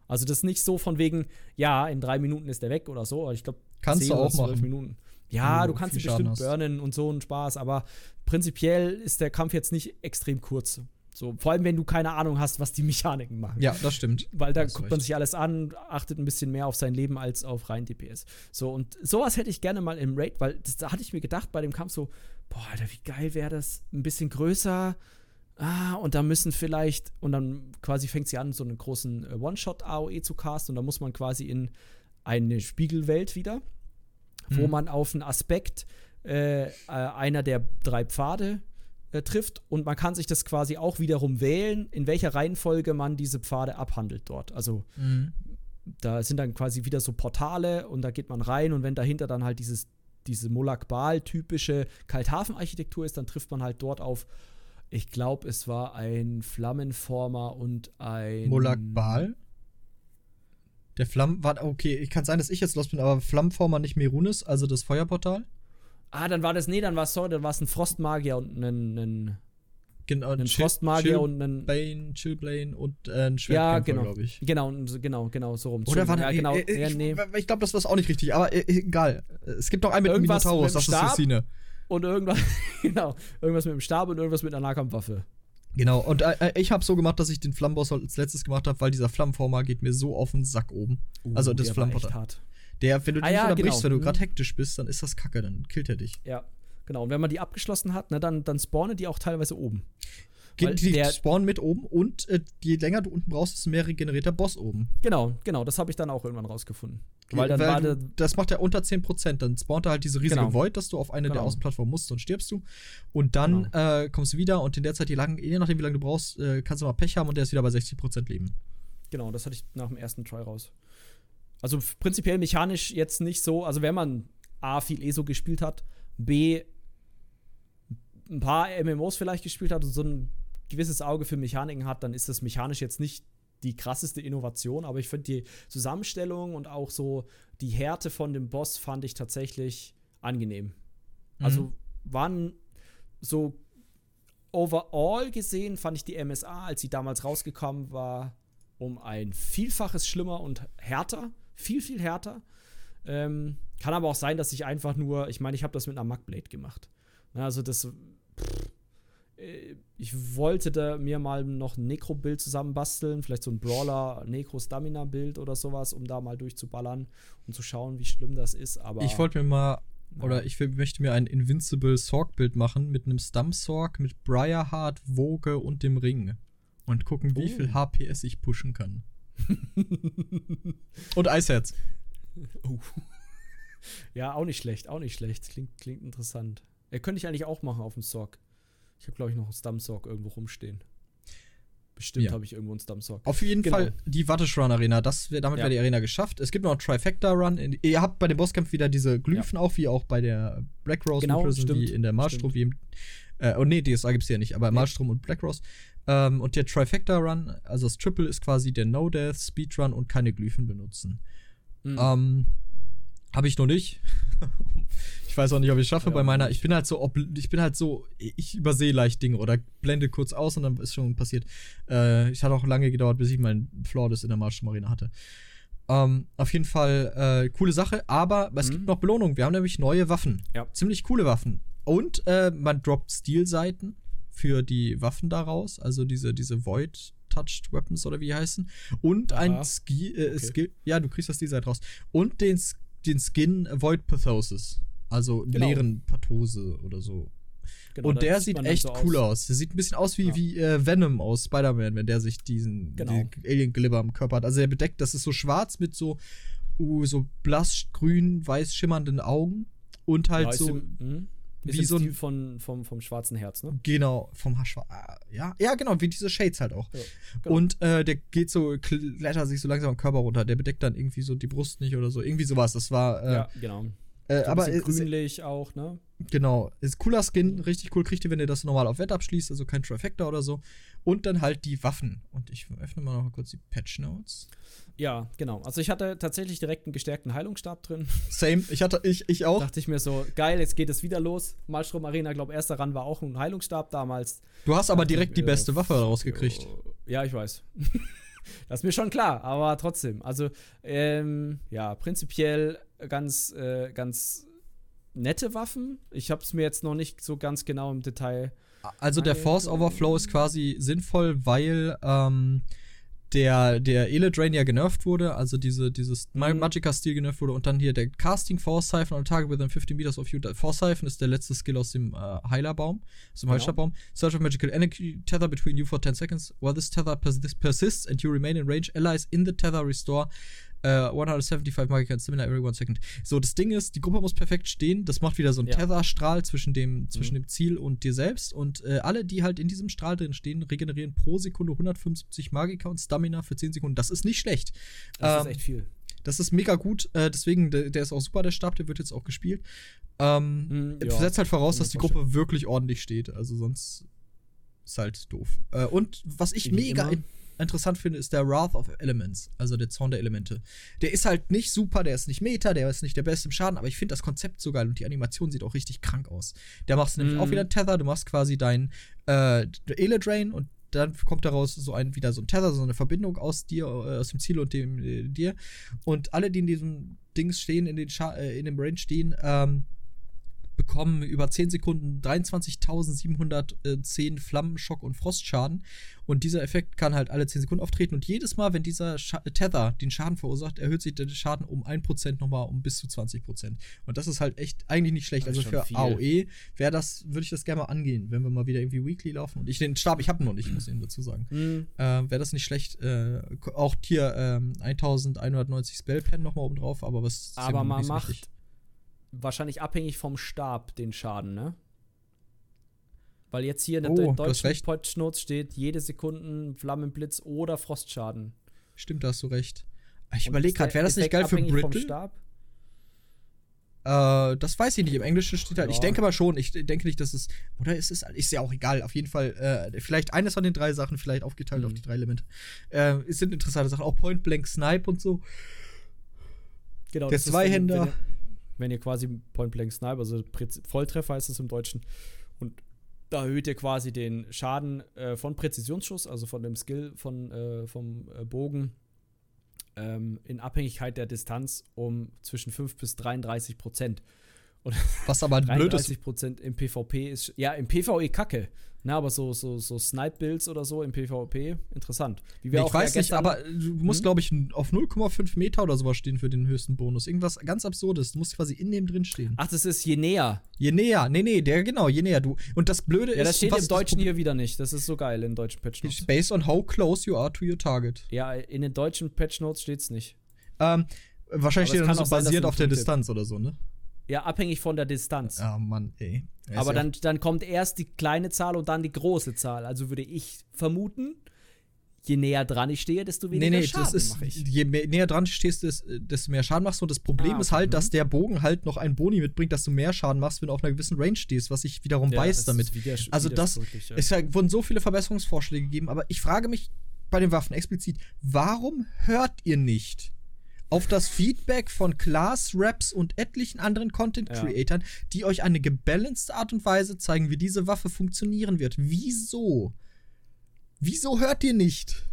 Also das ist nicht so von wegen, ja, in drei Minuten ist der weg oder so. Aber ich glaube, kannst du auch machen. Minuten. Ja, du kannst ihn bestimmt burnen und so einen Spaß, aber prinzipiell ist der Kampf jetzt nicht extrem kurz. So, vor allem, wenn du keine Ahnung hast, was die [laughs] Mechaniken machen. Ja, das stimmt. Weil da guckt man sich alles an, achtet ein bisschen mehr auf sein Leben als auf rein DPS. So, und sowas hätte ich gerne mal im Raid, weil das, da hatte ich mir gedacht bei dem Kampf so, boah, Alter, wie geil wäre das? Ein bisschen größer. Ah, und da müssen vielleicht, und dann quasi fängt sie an, so einen großen äh, One-Shot-AOE zu casten, und da muss man quasi in eine Spiegelwelt wieder wo mhm. man auf einen Aspekt äh, äh, einer der drei Pfade äh, trifft und man kann sich das quasi auch wiederum wählen, in welcher Reihenfolge man diese Pfade abhandelt dort. Also mhm. da sind dann quasi wieder so Portale und da geht man rein und wenn dahinter dann halt dieses diese Molakbal-typische Kalthafen-Architektur ist, dann trifft man halt dort auf, ich glaube, es war ein Flammenformer und ein. Molakbal? Der Flammen, war, okay, kann sein, dass ich jetzt los bin, aber Flammenformer nicht Merunis, also das Feuerportal? Ah, dann war das, nee, dann war es so, dann war es ein Frostmagier und ein, ein Genau, ein Frostmagier und ein Bane, Chillbane und äh, ein Schwertkämpfer, ja, genau, glaube ich. Genau, genau, genau, so rum. Oder war ja, genau, äh, äh, ich, nee. ich glaube, das war auch nicht richtig, aber äh, egal. Es gibt noch einen mit irgendwas Minotaurus, das ist Cecine. Und irgendwas, [laughs] genau, irgendwas mit dem Stab und irgendwas mit einer Nahkampfwaffe. Genau, und äh, ich habe so gemacht, dass ich den Flammenboss als letztes gemacht habe, weil dieser Flammenformer geht mir so auf den Sack oben. Uh, also das Flammenportal. Der, wenn du ah, dich ja, unterbrichst, genau. wenn du gerade mhm. hektisch bist, dann ist das kacke, dann killt er dich. Ja, genau. Und wenn man die abgeschlossen hat, ne, dann, dann spawnen die auch teilweise oben. Geht die der, spawnen mit oben und äh, je länger du unten brauchst, desto mehr regeneriert der Boss oben. Genau, genau, das habe ich dann auch irgendwann rausgefunden. Weil dann Weil war das macht er unter 10%. Dann spawnt er halt diese riesige genau. Void, dass du auf eine genau. der Außenplattformen musst und stirbst du. Und dann genau. äh, kommst du wieder und in der Zeit, je, lang, je nachdem, wie lange du brauchst, äh, kannst du noch Pech haben und der ist wieder bei 60% Leben. Genau, das hatte ich nach dem ersten Try raus. Also prinzipiell mechanisch jetzt nicht so, also wenn man A, viel ESO gespielt hat, B, ein paar MMOs vielleicht gespielt hat und so ein gewisses Auge für Mechaniken hat, dann ist das mechanisch jetzt nicht die krasseste Innovation, aber ich finde die Zusammenstellung und auch so die Härte von dem Boss fand ich tatsächlich angenehm. Mhm. Also waren so overall gesehen fand ich die MSA, als sie damals rausgekommen war, um ein Vielfaches schlimmer und härter. Viel, viel härter. Ähm, kann aber auch sein, dass ich einfach nur, ich meine, ich habe das mit einer Magblade gemacht. Also das pff, ich wollte da mir mal noch ein Necro-Bild zusammenbasteln, vielleicht so ein Brawler, Necro-Stamina-Bild oder sowas, um da mal durchzuballern und zu schauen, wie schlimm das ist. Aber ich wollte mir mal, ja. oder ich möchte mir ein Invincible Sorg-Bild machen mit einem Stump-Sorg, mit Briarheart, Woge und dem Ring. Und gucken, wie oh. viel HPS ich pushen kann. [laughs] und Eisherz. Oh. [laughs] Ja, auch nicht schlecht, auch nicht schlecht. Klingt, klingt interessant. Er könnte ich eigentlich auch machen auf dem Sorg. Ich habe, glaube ich, noch einen Stumsock irgendwo rumstehen. Bestimmt ja. habe ich irgendwo einen Stumsock. Auf jeden genau. Fall die Watteschrun Arena. Das damit ja. wäre die Arena geschafft. Es gibt noch einen Trifecta Run. ihr habt bei dem Bosskampf wieder diese Glyphen ja. auch, wie auch bei der Black Rose genau, Prison, wie in der Malstrom, wie im. Äh, oh nee, DSA gibt es ja nicht, aber nee. Malstrom und Black Rose. Ähm, und der Trifecta Run, also das Triple ist quasi der No-Death, Speedrun und keine Glyphen benutzen. Mhm. Ähm, habe ich noch nicht. [laughs] ich weiß auch nicht, ob ich es schaffe ja, bei meiner. Ich bin halt so, ich bin halt so, ich übersehe leicht Dinge oder blende kurz aus und dann ist schon passiert. Äh, ich hatte auch lange gedauert, bis ich meinen Flawless in der Marsch Marine hatte. Ähm, auf jeden Fall äh, coole Sache, aber es mhm. gibt noch Belohnungen. Wir haben nämlich neue Waffen. Ja. Ziemlich coole Waffen. Und äh, man droppt Stilseiten für die Waffen daraus, also diese, diese Void Touched Weapons oder wie heißen. Und Aha. ein Ski, äh, okay. Skill, ja, du kriegst das Stilseite raus. Und den Skill den Skin Void Pathosis. Also genau. leeren Pathose oder so. Genau, und der sieht echt so cool aus. aus. Der sieht ein bisschen aus wie, ja. wie äh, Venom aus Spider-Man, wenn der sich diesen genau. die Alien-Glibber am Körper hat. Also er bedeckt, das ist so schwarz mit so, uh, so blass grün, weiß schimmernden Augen und halt ja, so. Im, ist wie so ein von, vom, vom schwarzen Herz, ne? Genau, vom Haschwa. Ja, ja, genau, wie diese Shades halt auch. Ja, genau. Und äh, der geht so, klettert sich so langsam am Körper runter. Der bedeckt dann irgendwie so die Brust nicht oder so. Irgendwie sowas. Das war. Äh, ja, genau. Äh, aber grünlich ist, auch, ne? Genau. Ist cooler Skin, richtig cool. Kriegt ihr, wenn ihr das normal auf Wett abschließt, also kein Trifecta oder so. Und dann halt die Waffen. Und ich öffne mal noch kurz die Patch Notes. Ja, genau. Also ich hatte tatsächlich direkt einen gestärkten Heilungsstab drin. [laughs] Same. Ich hatte, ich, ich auch. Dachte ich mir so, geil, jetzt geht es wieder los. Malstrom Arena, glaube erster Run war auch ein Heilungsstab damals. Du hast aber direkt die beste Waffe rausgekriegt. Ja, ich weiß. [laughs] das ist mir schon klar, aber trotzdem. Also, ähm, ja, prinzipiell ganz, äh, ganz nette Waffen. Ich habe es mir jetzt noch nicht so ganz genau im Detail. Also der Force Overflow ist quasi sinnvoll, weil ähm, der, der Ele-Drain ja genervt wurde, also diese, dieses mhm. Magicka-Stil genervt wurde und dann hier der Casting Force Siphon on a target within 50 meters of you. Force Siphon ist der letzte Skill aus dem äh, Heilerbaum, aus dem genau. Heilstabbaum. Search of magical energy, tether between you for 10 seconds. While this tether pers persists and you remain in range, allies in the tether restore Uh, 175 Magic and Stamina every one second. So, das Ding ist, die Gruppe muss perfekt stehen. Das macht wieder so einen ja. Tether-Strahl zwischen, dem, zwischen mhm. dem Ziel und dir selbst. Und äh, alle, die halt in diesem Strahl drin stehen, regenerieren pro Sekunde 175 Magika und Stamina für 10 Sekunden. Das ist nicht schlecht. Das ähm, ist echt viel. Das ist mega gut. Äh, deswegen, der, der, ist auch super, der Stab, der wird jetzt auch gespielt. Ähm, mhm, ja. Setzt halt voraus, dass die Gruppe wirklich ordentlich steht. Also sonst ist halt doof. Äh, und was ich Wie mega. Interessant finde, ist der Wrath of Elements, also der Zorn der Elemente. Der ist halt nicht super, der ist nicht Meta, der ist nicht der beste im Schaden, aber ich finde das Konzept so geil und die Animation sieht auch richtig krank aus. Der machst nämlich auch mhm. wieder einen Tether, du machst quasi dein äh, Ele Drain und dann kommt daraus so ein wieder so ein Tether, so eine Verbindung aus dir, äh, aus dem Ziel und dem äh, dir. Und alle, die in diesem Dings stehen, in, den Scha äh, in dem Range stehen, ähm, bekommen über 10 Sekunden 23.710 Flammenschock und Frostschaden. Und dieser Effekt kann halt alle 10 Sekunden auftreten. Und jedes Mal, wenn dieser Scha Tether den Schaden verursacht, erhöht sich der Schaden um 1% nochmal um bis zu 20%. Und das ist halt echt eigentlich nicht schlecht. Also für viel. AOE wäre das, würde ich das gerne mal angehen, wenn wir mal wieder irgendwie Weekly laufen. Und ich den Stab, ich habe ihn noch nicht, muss ich Ihnen dazu sagen. Mhm. Äh, wäre das nicht schlecht. Äh, auch hier ähm, 1190 Spellpen nochmal oben drauf, aber was. Aber man macht. Richtig wahrscheinlich abhängig vom Stab den Schaden, ne? Weil jetzt hier in der oh, deutschen Notes steht, jede Sekunde Flammenblitz oder Frostschaden. Stimmt, da hast du recht. Ich überlege gerade, wäre das nicht geil für Brittle? Äh, das weiß ich nicht. Im Englischen steht halt. Ja. Ich denke mal schon. Ich denke nicht, dass es. Oder ist es. Ist ja auch egal. Auf jeden Fall. Äh, vielleicht eines von den drei Sachen, vielleicht aufgeteilt mhm. auf die drei Elemente. Äh, es sind interessante Sachen. Auch Point Blank Snipe und so. Genau. Der Zweihänder wenn ihr quasi Point Blank Sniper, also Volltreffer heißt es im Deutschen, und da erhöht ihr quasi den Schaden äh, von Präzisionsschuss, also von dem Skill von, äh, vom äh, Bogen, ähm, in Abhängigkeit der Distanz um zwischen 5 bis 33 Prozent. [laughs] Was aber blöd ist. 33 Prozent im PvP ist, ja, im PvE kacke. Na, aber so, so, so Snipe-Builds oder so im PvP, interessant. Wie wir ich auch weiß nicht, aber du musst, hm? glaube ich, auf 0,5 Meter oder sowas stehen für den höchsten Bonus. Irgendwas ganz Absurdes. Du musst quasi in dem drin stehen. Ach, das ist je näher. Je näher. Nee, nee, der, genau, je näher du. Und das Blöde ja, ist. Ja, das steht im Deutschen hier wieder nicht. Das ist so geil im deutschen Patch Notes. Based on how close you are to your target. Ja, in den deutschen Patch Notes steht's nicht. Ähm, wahrscheinlich steht das so basiert auf der Distanz oder so, ne? Ja, abhängig von der Distanz. Ah, oh Mann, ey. Aber dann, dann kommt erst die kleine Zahl und dann die große Zahl. Also würde ich vermuten, je näher dran ich stehe, desto weniger nee, nee, Schaden mache ich. Je mehr, näher dran stehst, desto mehr Schaden machst du. Und das Problem ah, okay. ist halt, dass mhm. der Bogen halt noch einen Boni mitbringt, dass du mehr Schaden machst, wenn du auf einer gewissen Range stehst, was ich wiederum ja, weiß damit. Widers also das ja. es wurden so viele Verbesserungsvorschläge gegeben, aber ich frage mich bei den Waffen explizit, warum hört ihr nicht? Auf das Feedback von Class, Raps und etlichen anderen Content-Creatern, ja. die euch eine gebalanced Art und Weise zeigen, wie diese Waffe funktionieren wird. Wieso? Wieso hört ihr nicht?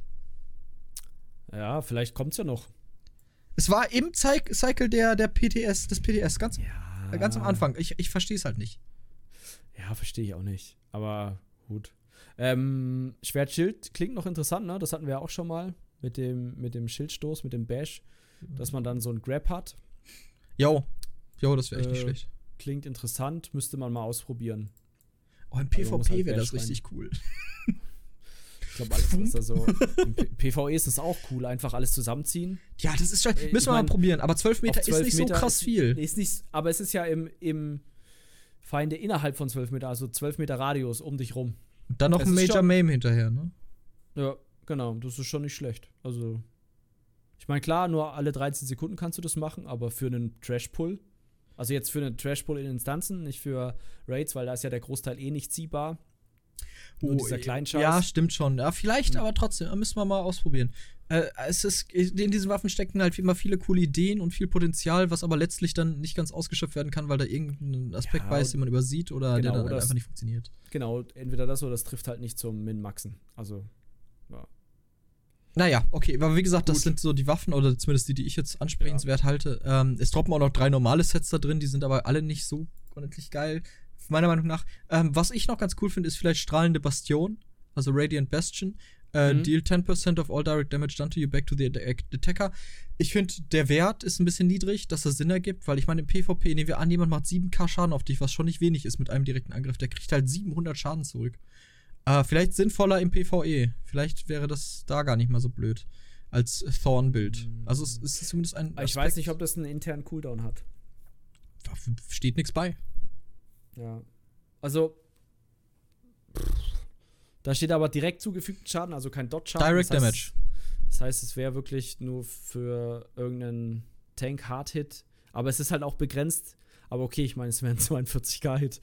Ja, vielleicht kommt's ja noch. Es war im Cy Cycle der, der PTS, des PTS, ganz, ja. ganz am Anfang. Ich, ich verstehe es halt nicht. Ja, verstehe ich auch nicht. Aber gut. Ähm, Schwertschild klingt noch interessant, ne? Das hatten wir ja auch schon mal mit dem, mit dem Schildstoß, mit dem Bash dass man dann so ein Grab hat. Jo, jo, das wäre echt äh, nicht schlecht. Klingt interessant, müsste man mal ausprobieren. Oh, im PvP also halt wäre das richtig cool. Ich glaube, alles ist da so. [laughs] Im PvE ist das auch cool, einfach alles zusammenziehen. Ja, das ist schon. Äh, müssen wir mal probieren, aber 12 Meter 12 ist nicht Meter so krass viel. Ist nicht, aber es ist ja im, im Feinde innerhalb von 12 Meter, also 12 Meter Radius um dich rum. Und dann noch es ein Major Mame hinterher, ne? Ja, genau, das ist schon nicht schlecht. Also, ich meine, klar, nur alle 13 Sekunden kannst du das machen, aber für einen Trash-Pull, also jetzt für einen Trash-Pull in Instanzen, nicht für Raids, weil da ist ja der Großteil eh nicht ziehbar. Nur oh, dieser Kleinscheiß. Ja, stimmt schon. Ja, vielleicht, mhm. aber trotzdem, müssen wir mal ausprobieren. Äh, es ist, in diesen Waffen stecken halt immer viele coole Ideen und viel Potenzial, was aber letztlich dann nicht ganz ausgeschöpft werden kann, weil da irgendein Aspekt ja, bei ist, den man übersieht oder genau, der dann oder einfach nicht funktioniert. Genau, entweder das oder das trifft halt nicht zum Min-Maxen. Also, ja. Naja, okay, aber wie gesagt, Gut. das sind so die Waffen, oder zumindest die, die ich jetzt ansprechenswert ja. halte. Ähm, es droppen auch noch drei normale Sets da drin, die sind aber alle nicht so ordentlich geil, meiner Meinung nach. Ähm, was ich noch ganz cool finde, ist vielleicht strahlende Bastion, also Radiant Bastion. Äh, mhm. Deal 10% of all direct damage done to you back to the attacker. Ich finde, der Wert ist ein bisschen niedrig, dass das Sinn ergibt, weil ich meine, im PvP nehmen wir an, jemand macht 7k Schaden auf dich, was schon nicht wenig ist mit einem direkten Angriff. Der kriegt halt 700 Schaden zurück. Äh, vielleicht sinnvoller im PvE. Vielleicht wäre das da gar nicht mal so blöd. Als Thorn-Bild. Also es ist zumindest ein. Aspekt. Ich weiß nicht, ob das einen internen Cooldown hat. Da steht nichts bei. Ja. Also. da steht aber direkt zugefügten Schaden, also kein Dot-Schaden. Direct das heißt, Damage. Das heißt, es wäre wirklich nur für irgendeinen Tank-Hard-Hit. Aber es ist halt auch begrenzt. Aber okay, ich meine, es wären [laughs] 42k-Hit.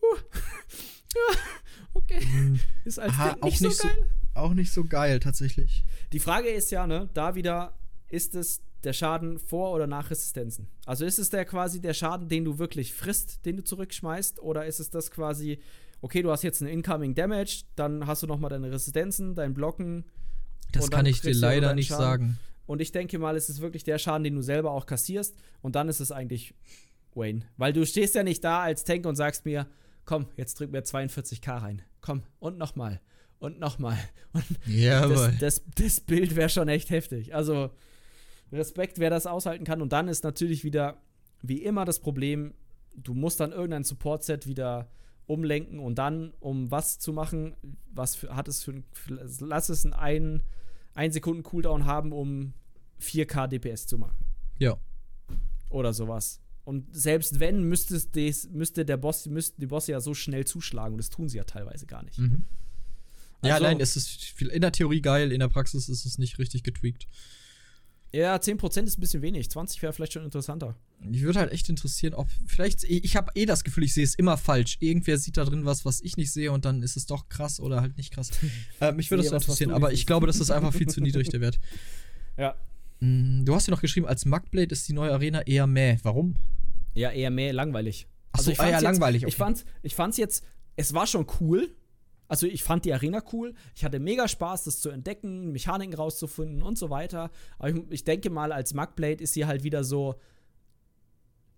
Uh. [laughs] Mhm. Ist als Aha, auch nicht, so, geil. auch nicht so geil, tatsächlich. Die Frage ist ja, ne, da wieder, ist es der Schaden vor oder nach Resistenzen? Also ist es der quasi der Schaden, den du wirklich frisst, den du zurückschmeißt, oder ist es das quasi, okay, du hast jetzt einen Incoming Damage, dann hast du nochmal deine Resistenzen, dein Blocken. Das kann ich dir leider nicht Schaden. sagen. Und ich denke mal, es ist wirklich der Schaden, den du selber auch kassierst. Und dann ist es eigentlich Wayne. Weil du stehst ja nicht da als Tank und sagst mir, komm, jetzt drück mir 42k rein. Komm, und nochmal. Und nochmal. [laughs] Und ja, das, das, das Bild wäre schon echt heftig. Also, Respekt, wer das aushalten kann. Und dann ist natürlich wieder, wie immer, das Problem, du musst dann irgendein Support-Set wieder umlenken und dann, um was zu machen, was für, hat es für ein, lass es einen 1 Sekunden Cooldown haben, um 4K DPS zu machen. Ja. Oder sowas. Und selbst wenn, müsste, des, müsste der Boss, müssten die Bosse ja so schnell zuschlagen. Und das tun sie ja teilweise gar nicht. Mhm. Also, ja, nein, es ist in der Theorie geil, in der Praxis ist es nicht richtig getweakt. Ja, 10% ist ein bisschen wenig. 20 wäre vielleicht schon interessanter. Mich würde halt echt interessieren, ob vielleicht ich habe eh das Gefühl, ich sehe es immer falsch. Irgendwer sieht da drin was, was ich nicht sehe und dann ist es doch krass oder halt nicht krass. [laughs] äh, mich würde das interessieren, aber ich glaube, das ist einfach viel zu niedrig der Wert. [laughs] Ja. Mm, du hast ja noch geschrieben, als Mugblade ist die neue Arena eher mäh. Warum? Ja, eher mäh, langweilig. Ach so, also ich ah, ja, jetzt, langweilig. Okay. Ich fand's, ich fand's jetzt, es war schon cool, also ich fand die Arena cool. Ich hatte mega Spaß, das zu entdecken, Mechaniken rauszufinden und so weiter. Aber ich, ich denke mal, als Mugblade ist sie halt wieder so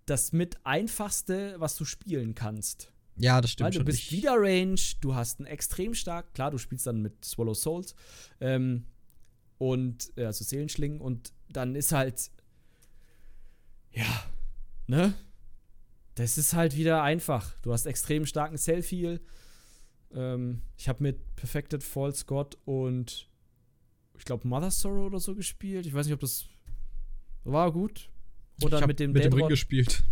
das mit einfachste, was du spielen kannst. Ja, das stimmt. Weil du bist ich wieder Range, du hast einen extrem stark, klar, du spielst dann mit Swallow Souls ähm, und äh, also Seelenschlingen und dann ist halt ja, ne? Das ist halt wieder einfach. Du hast extrem starken Self-Heal ähm, ich habe mit Perfected False God und ich glaube Mother Sorrow oder so gespielt. Ich weiß nicht, ob das war gut. Oder mit dem mit dem Ring gespielt.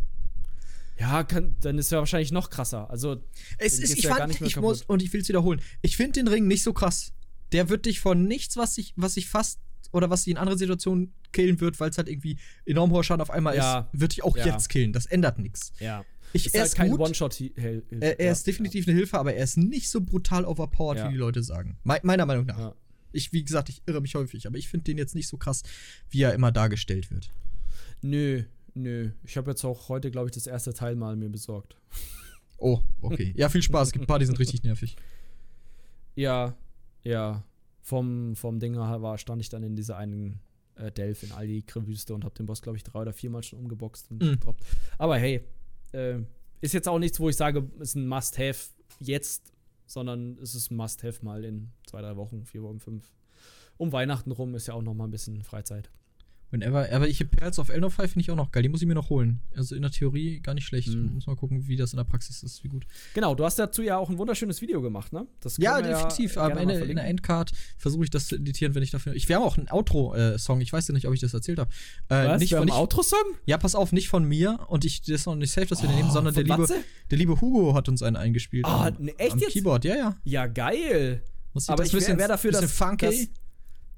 Ja, kann, dann ist ja wahrscheinlich noch krasser. Also es ist, ich ja fand, ich muss und ich will es wiederholen. Ich finde den Ring nicht so krass. Der wird dich von nichts, was ich, was ich fast oder was sie in anderen Situationen killen wird, weil es halt irgendwie enorm hoher Schaden auf einmal ja. ist, wird dich auch ja. jetzt killen. Das ändert nichts. Ja. Ich, ist er halt ist kein One-Shot. Er, er ja, ist definitiv eine Hilfe, aber er ist nicht so brutal overpowered, wie die Leute sagen. Me meiner Meinung nach. Ich, wie gesagt, ich irre mich häufig, aber ich finde den jetzt nicht so krass, wie er immer dargestellt wird. Nö, nö. Ich habe jetzt auch heute, glaube ich, das erste Teil mal mir besorgt. Oh, okay. Ja, viel Spaß. Es gibt ein paar, die sind richtig nervig. Ja, ja. Vom, vom Ding war, stand ich dann in dieser einen äh, Delph in Aldi-Wüste und habe den Boss, glaube ich, drei oder viermal schon umgeboxt und mm. gedroppt. Aber hey, äh, ist jetzt auch nichts, wo ich sage, ist ein Must-Have jetzt, sondern es ist ein Must-Have mal in zwei, drei Wochen, vier Wochen, fünf. Um Weihnachten rum ist ja auch noch mal ein bisschen Freizeit. Whenever, aber ich Perls of Elder finde ich auch noch geil. Die muss ich mir noch holen. Also in der Theorie gar nicht schlecht. Mhm. Muss mal gucken, wie das in der Praxis ist, wie gut. Genau, du hast dazu ja auch ein wunderschönes Video gemacht, ne? ja, definitiv. Ja Am Ende in der Endcard versuche ich das zu editieren, wenn ich dafür. Ich wäre auch ein Outro-Song. Ich weiß ja nicht, ob ich das erzählt habe. Äh, Was? Nicht von ein Outro-Song? Ja, pass auf, nicht von mir und ich das ist noch nicht safe, dass wir oh, den nehmen, sondern der liebe, der liebe Hugo hat uns einen eingespielt. Ah, ne, echt am jetzt? Keyboard, ja, ja. Ja, geil. Muss ich Aber ich wäre wär dafür, dass, funky. Dass,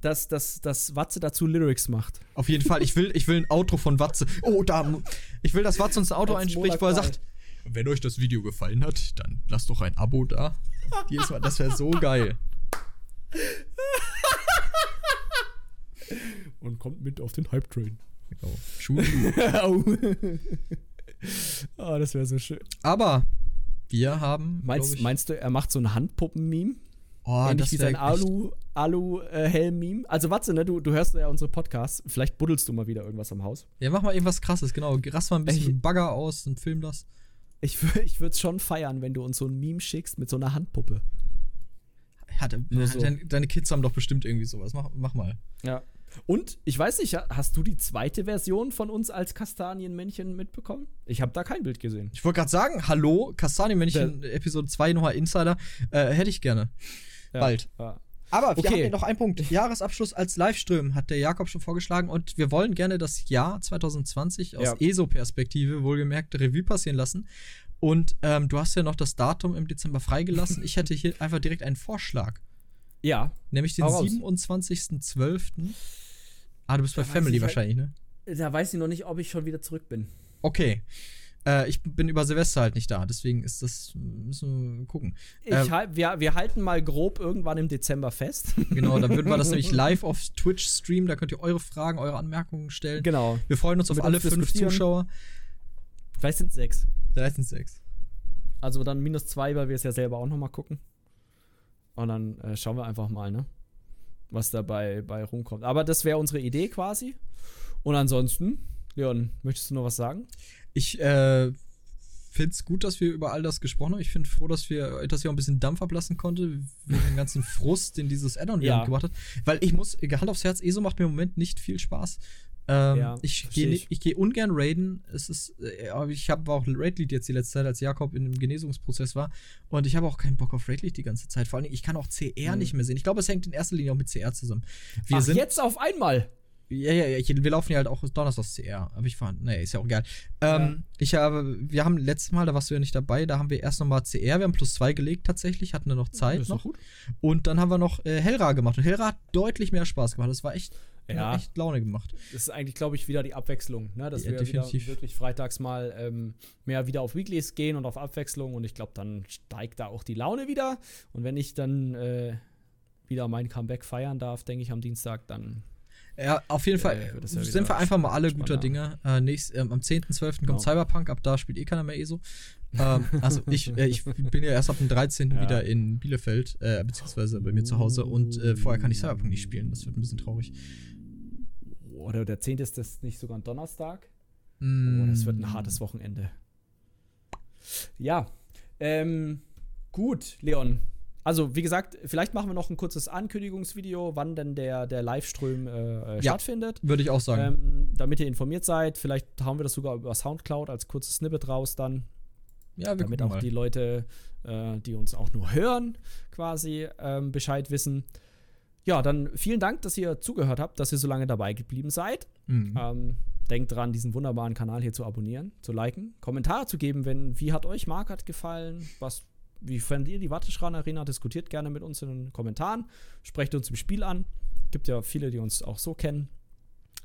dass, dass, dass Watze dazu Lyrics macht. Auf jeden Fall. Ich will, ich will ein Outro von Watze. Oh, da. Ich will, dass Watze uns ein Auto einspricht, wo er sagt: Wenn euch das Video gefallen hat, dann lasst doch ein Abo da. das wäre so geil. Und kommt mit auf den Hype Train. Genau. Schuhe. [laughs] oh, das wäre so schön. Aber wir haben. Meinst, meinst du, er macht so ein Handpuppen-Meme? Oh, Ähnlich das wie sein Alu, Alu-Helm-Meme. also, warte, ne, du, du hörst ja unsere Podcasts. Vielleicht buddelst du mal wieder irgendwas am Haus. Ja, mach mal irgendwas krasses, genau. Rass mal ein bisschen ich, Bagger aus und film das. Ich, ich würde es schon feiern, wenn du uns so ein Meme schickst mit so einer Handpuppe. Hatte, so. deine, deine Kids haben doch bestimmt irgendwie sowas. Mach, mach mal. Ja. Und ich weiß nicht, hast du die zweite Version von uns als Kastanienmännchen mitbekommen? Ich habe da kein Bild gesehen. Ich wollte gerade sagen, hallo, Kastanienmännchen, Episode 2, nochmal Insider. Äh, hätte ich gerne. Ja, Bald. Ja. Aber wir okay. haben noch einen Punkt. Jahresabschluss als Livestream hat der Jakob schon vorgeschlagen und wir wollen gerne das Jahr 2020 aus ja. ESO-Perspektive wohlgemerkt Revue passieren lassen. Und ähm, du hast ja noch das Datum im Dezember freigelassen. ich hätte hier einfach direkt einen Vorschlag. Ja. Nämlich den 27.12. Ah, du bist da bei Family wahrscheinlich, ne? Da weiß ich noch nicht, ob ich schon wieder zurück bin. Okay. Äh, ich bin über Silvester halt nicht da, deswegen ist das, müssen wir gucken. Äh, halt, wir, wir halten mal grob irgendwann im Dezember fest. [laughs] Genau, dann würden wir das nämlich [laughs] live auf Twitch streamen, da könnt ihr eure Fragen, eure Anmerkungen stellen. Genau. Wir freuen uns auf alle fünf Zuschauer. Vielleicht sind es sechs. Vielleicht sind es sechs. Also dann minus zwei, weil wir es ja selber auch noch mal gucken. Und dann äh, schauen wir einfach mal, ne? Was dabei bei rumkommt. Aber das wäre unsere Idee quasi. Und ansonsten, Leon, möchtest du noch was sagen? Ich äh, finde es gut, dass wir über all das gesprochen haben. Ich finde froh, dass wir, dass ich auch ein bisschen Dampf ablassen konnte, wegen dem ganzen Frust, den dieses Add-on ja. gemacht hat. Weil ich muss, Hand aufs Herz, ESO macht mir im Moment nicht viel Spaß. Ähm, ja, ich gehe ich. ich geh ungern raiden. Es ist, äh, ich habe auch Raid-Lead jetzt die letzte Zeit, als Jakob in dem Genesungsprozess war. Und ich habe auch keinen Bock auf Raid-Lead die ganze Zeit. Vor allem, ich kann auch CR mhm. nicht mehr sehen. Ich glaube, es hängt in erster Linie auch mit CR zusammen. Wir Ach, sind jetzt auf einmal. Ja, ja, ja, ich, wir laufen ja halt auch Donnerstags CR. Aber ich fand, nee, ist ja auch geil. Ähm, ja. Ich habe, wir haben letztes Mal, da warst du ja nicht dabei, da haben wir erst nochmal CR, wir haben plus zwei gelegt tatsächlich, hatten da noch Zeit ja, noch. Gut. Und dann haben wir noch äh, Hellra gemacht. Und Hellra hat deutlich mehr Spaß gemacht. Das war echt ja. echt Laune gemacht. Das ist eigentlich, glaube ich, wieder die Abwechslung, ne? dass ja, wir definitiv. wieder wirklich freitags mal ähm, mehr wieder auf Weeklies gehen und auf Abwechslung und ich glaube, dann steigt da auch die Laune wieder. Und wenn ich dann äh, wieder mein Comeback feiern darf, denke ich am Dienstag, dann ja, auf jeden Fall äh, ja sind wir einfach mal alle guter Dinge. Äh, nächst, ähm, am 10.12. kommt genau. Cyberpunk, ab da spielt eh keiner mehr ESO. ähm, also ich, äh, ich bin ja erst ab dem 13. [laughs] Ja. wieder in Bielefeld, äh, beziehungsweise bei mir zu Hause und äh, vorher kann ich Cyberpunk nicht spielen. Das wird ein bisschen traurig oder der 10. ist das nicht sogar ein Donnerstag? Mm. Oh, das wird ein hartes Wochenende. Ja, ähm, gut, Leon. Also, wie gesagt, vielleicht machen wir noch ein kurzes Ankündigungsvideo, wann denn der, der Livestream äh, äh ja, stattfindet. Würde ich auch sagen. Ähm, damit ihr informiert seid. Vielleicht haben wir das sogar über Soundcloud als kurzes Snippet raus dann. Ja, wir Damit auch mal. die Leute, äh, die uns auch nur hören, quasi ähm, Bescheid wissen. Ja, dann vielen Dank, dass ihr zugehört habt, dass ihr so lange dabei geblieben seid. Mhm. Ähm, denkt dran, diesen wunderbaren Kanal hier zu abonnieren, zu liken, Kommentare zu geben, wenn wie hat euch Markert gefallen, was wie fandet ihr die Watteschran Arena? Diskutiert gerne mit uns in den Kommentaren, sprecht uns im Spiel an. Gibt ja viele, die uns auch so kennen.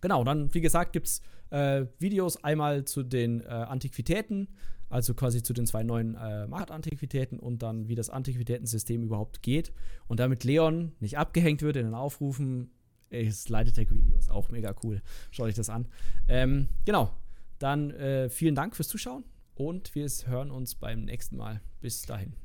Genau, dann wie gesagt gibt es äh, Videos einmal zu den äh, Antiquitäten, also quasi zu den zwei neuen äh, Marktantiquitäten und dann, wie das Antiquitätensystem überhaupt geht. Und damit Leon nicht abgehängt wird in den Aufrufen, ist Leitetech-Video ist auch mega cool. Schaut euch das an. Ähm, genau, dann äh, vielen Dank fürs Zuschauen und wir hören uns beim nächsten Mal. Bis dahin.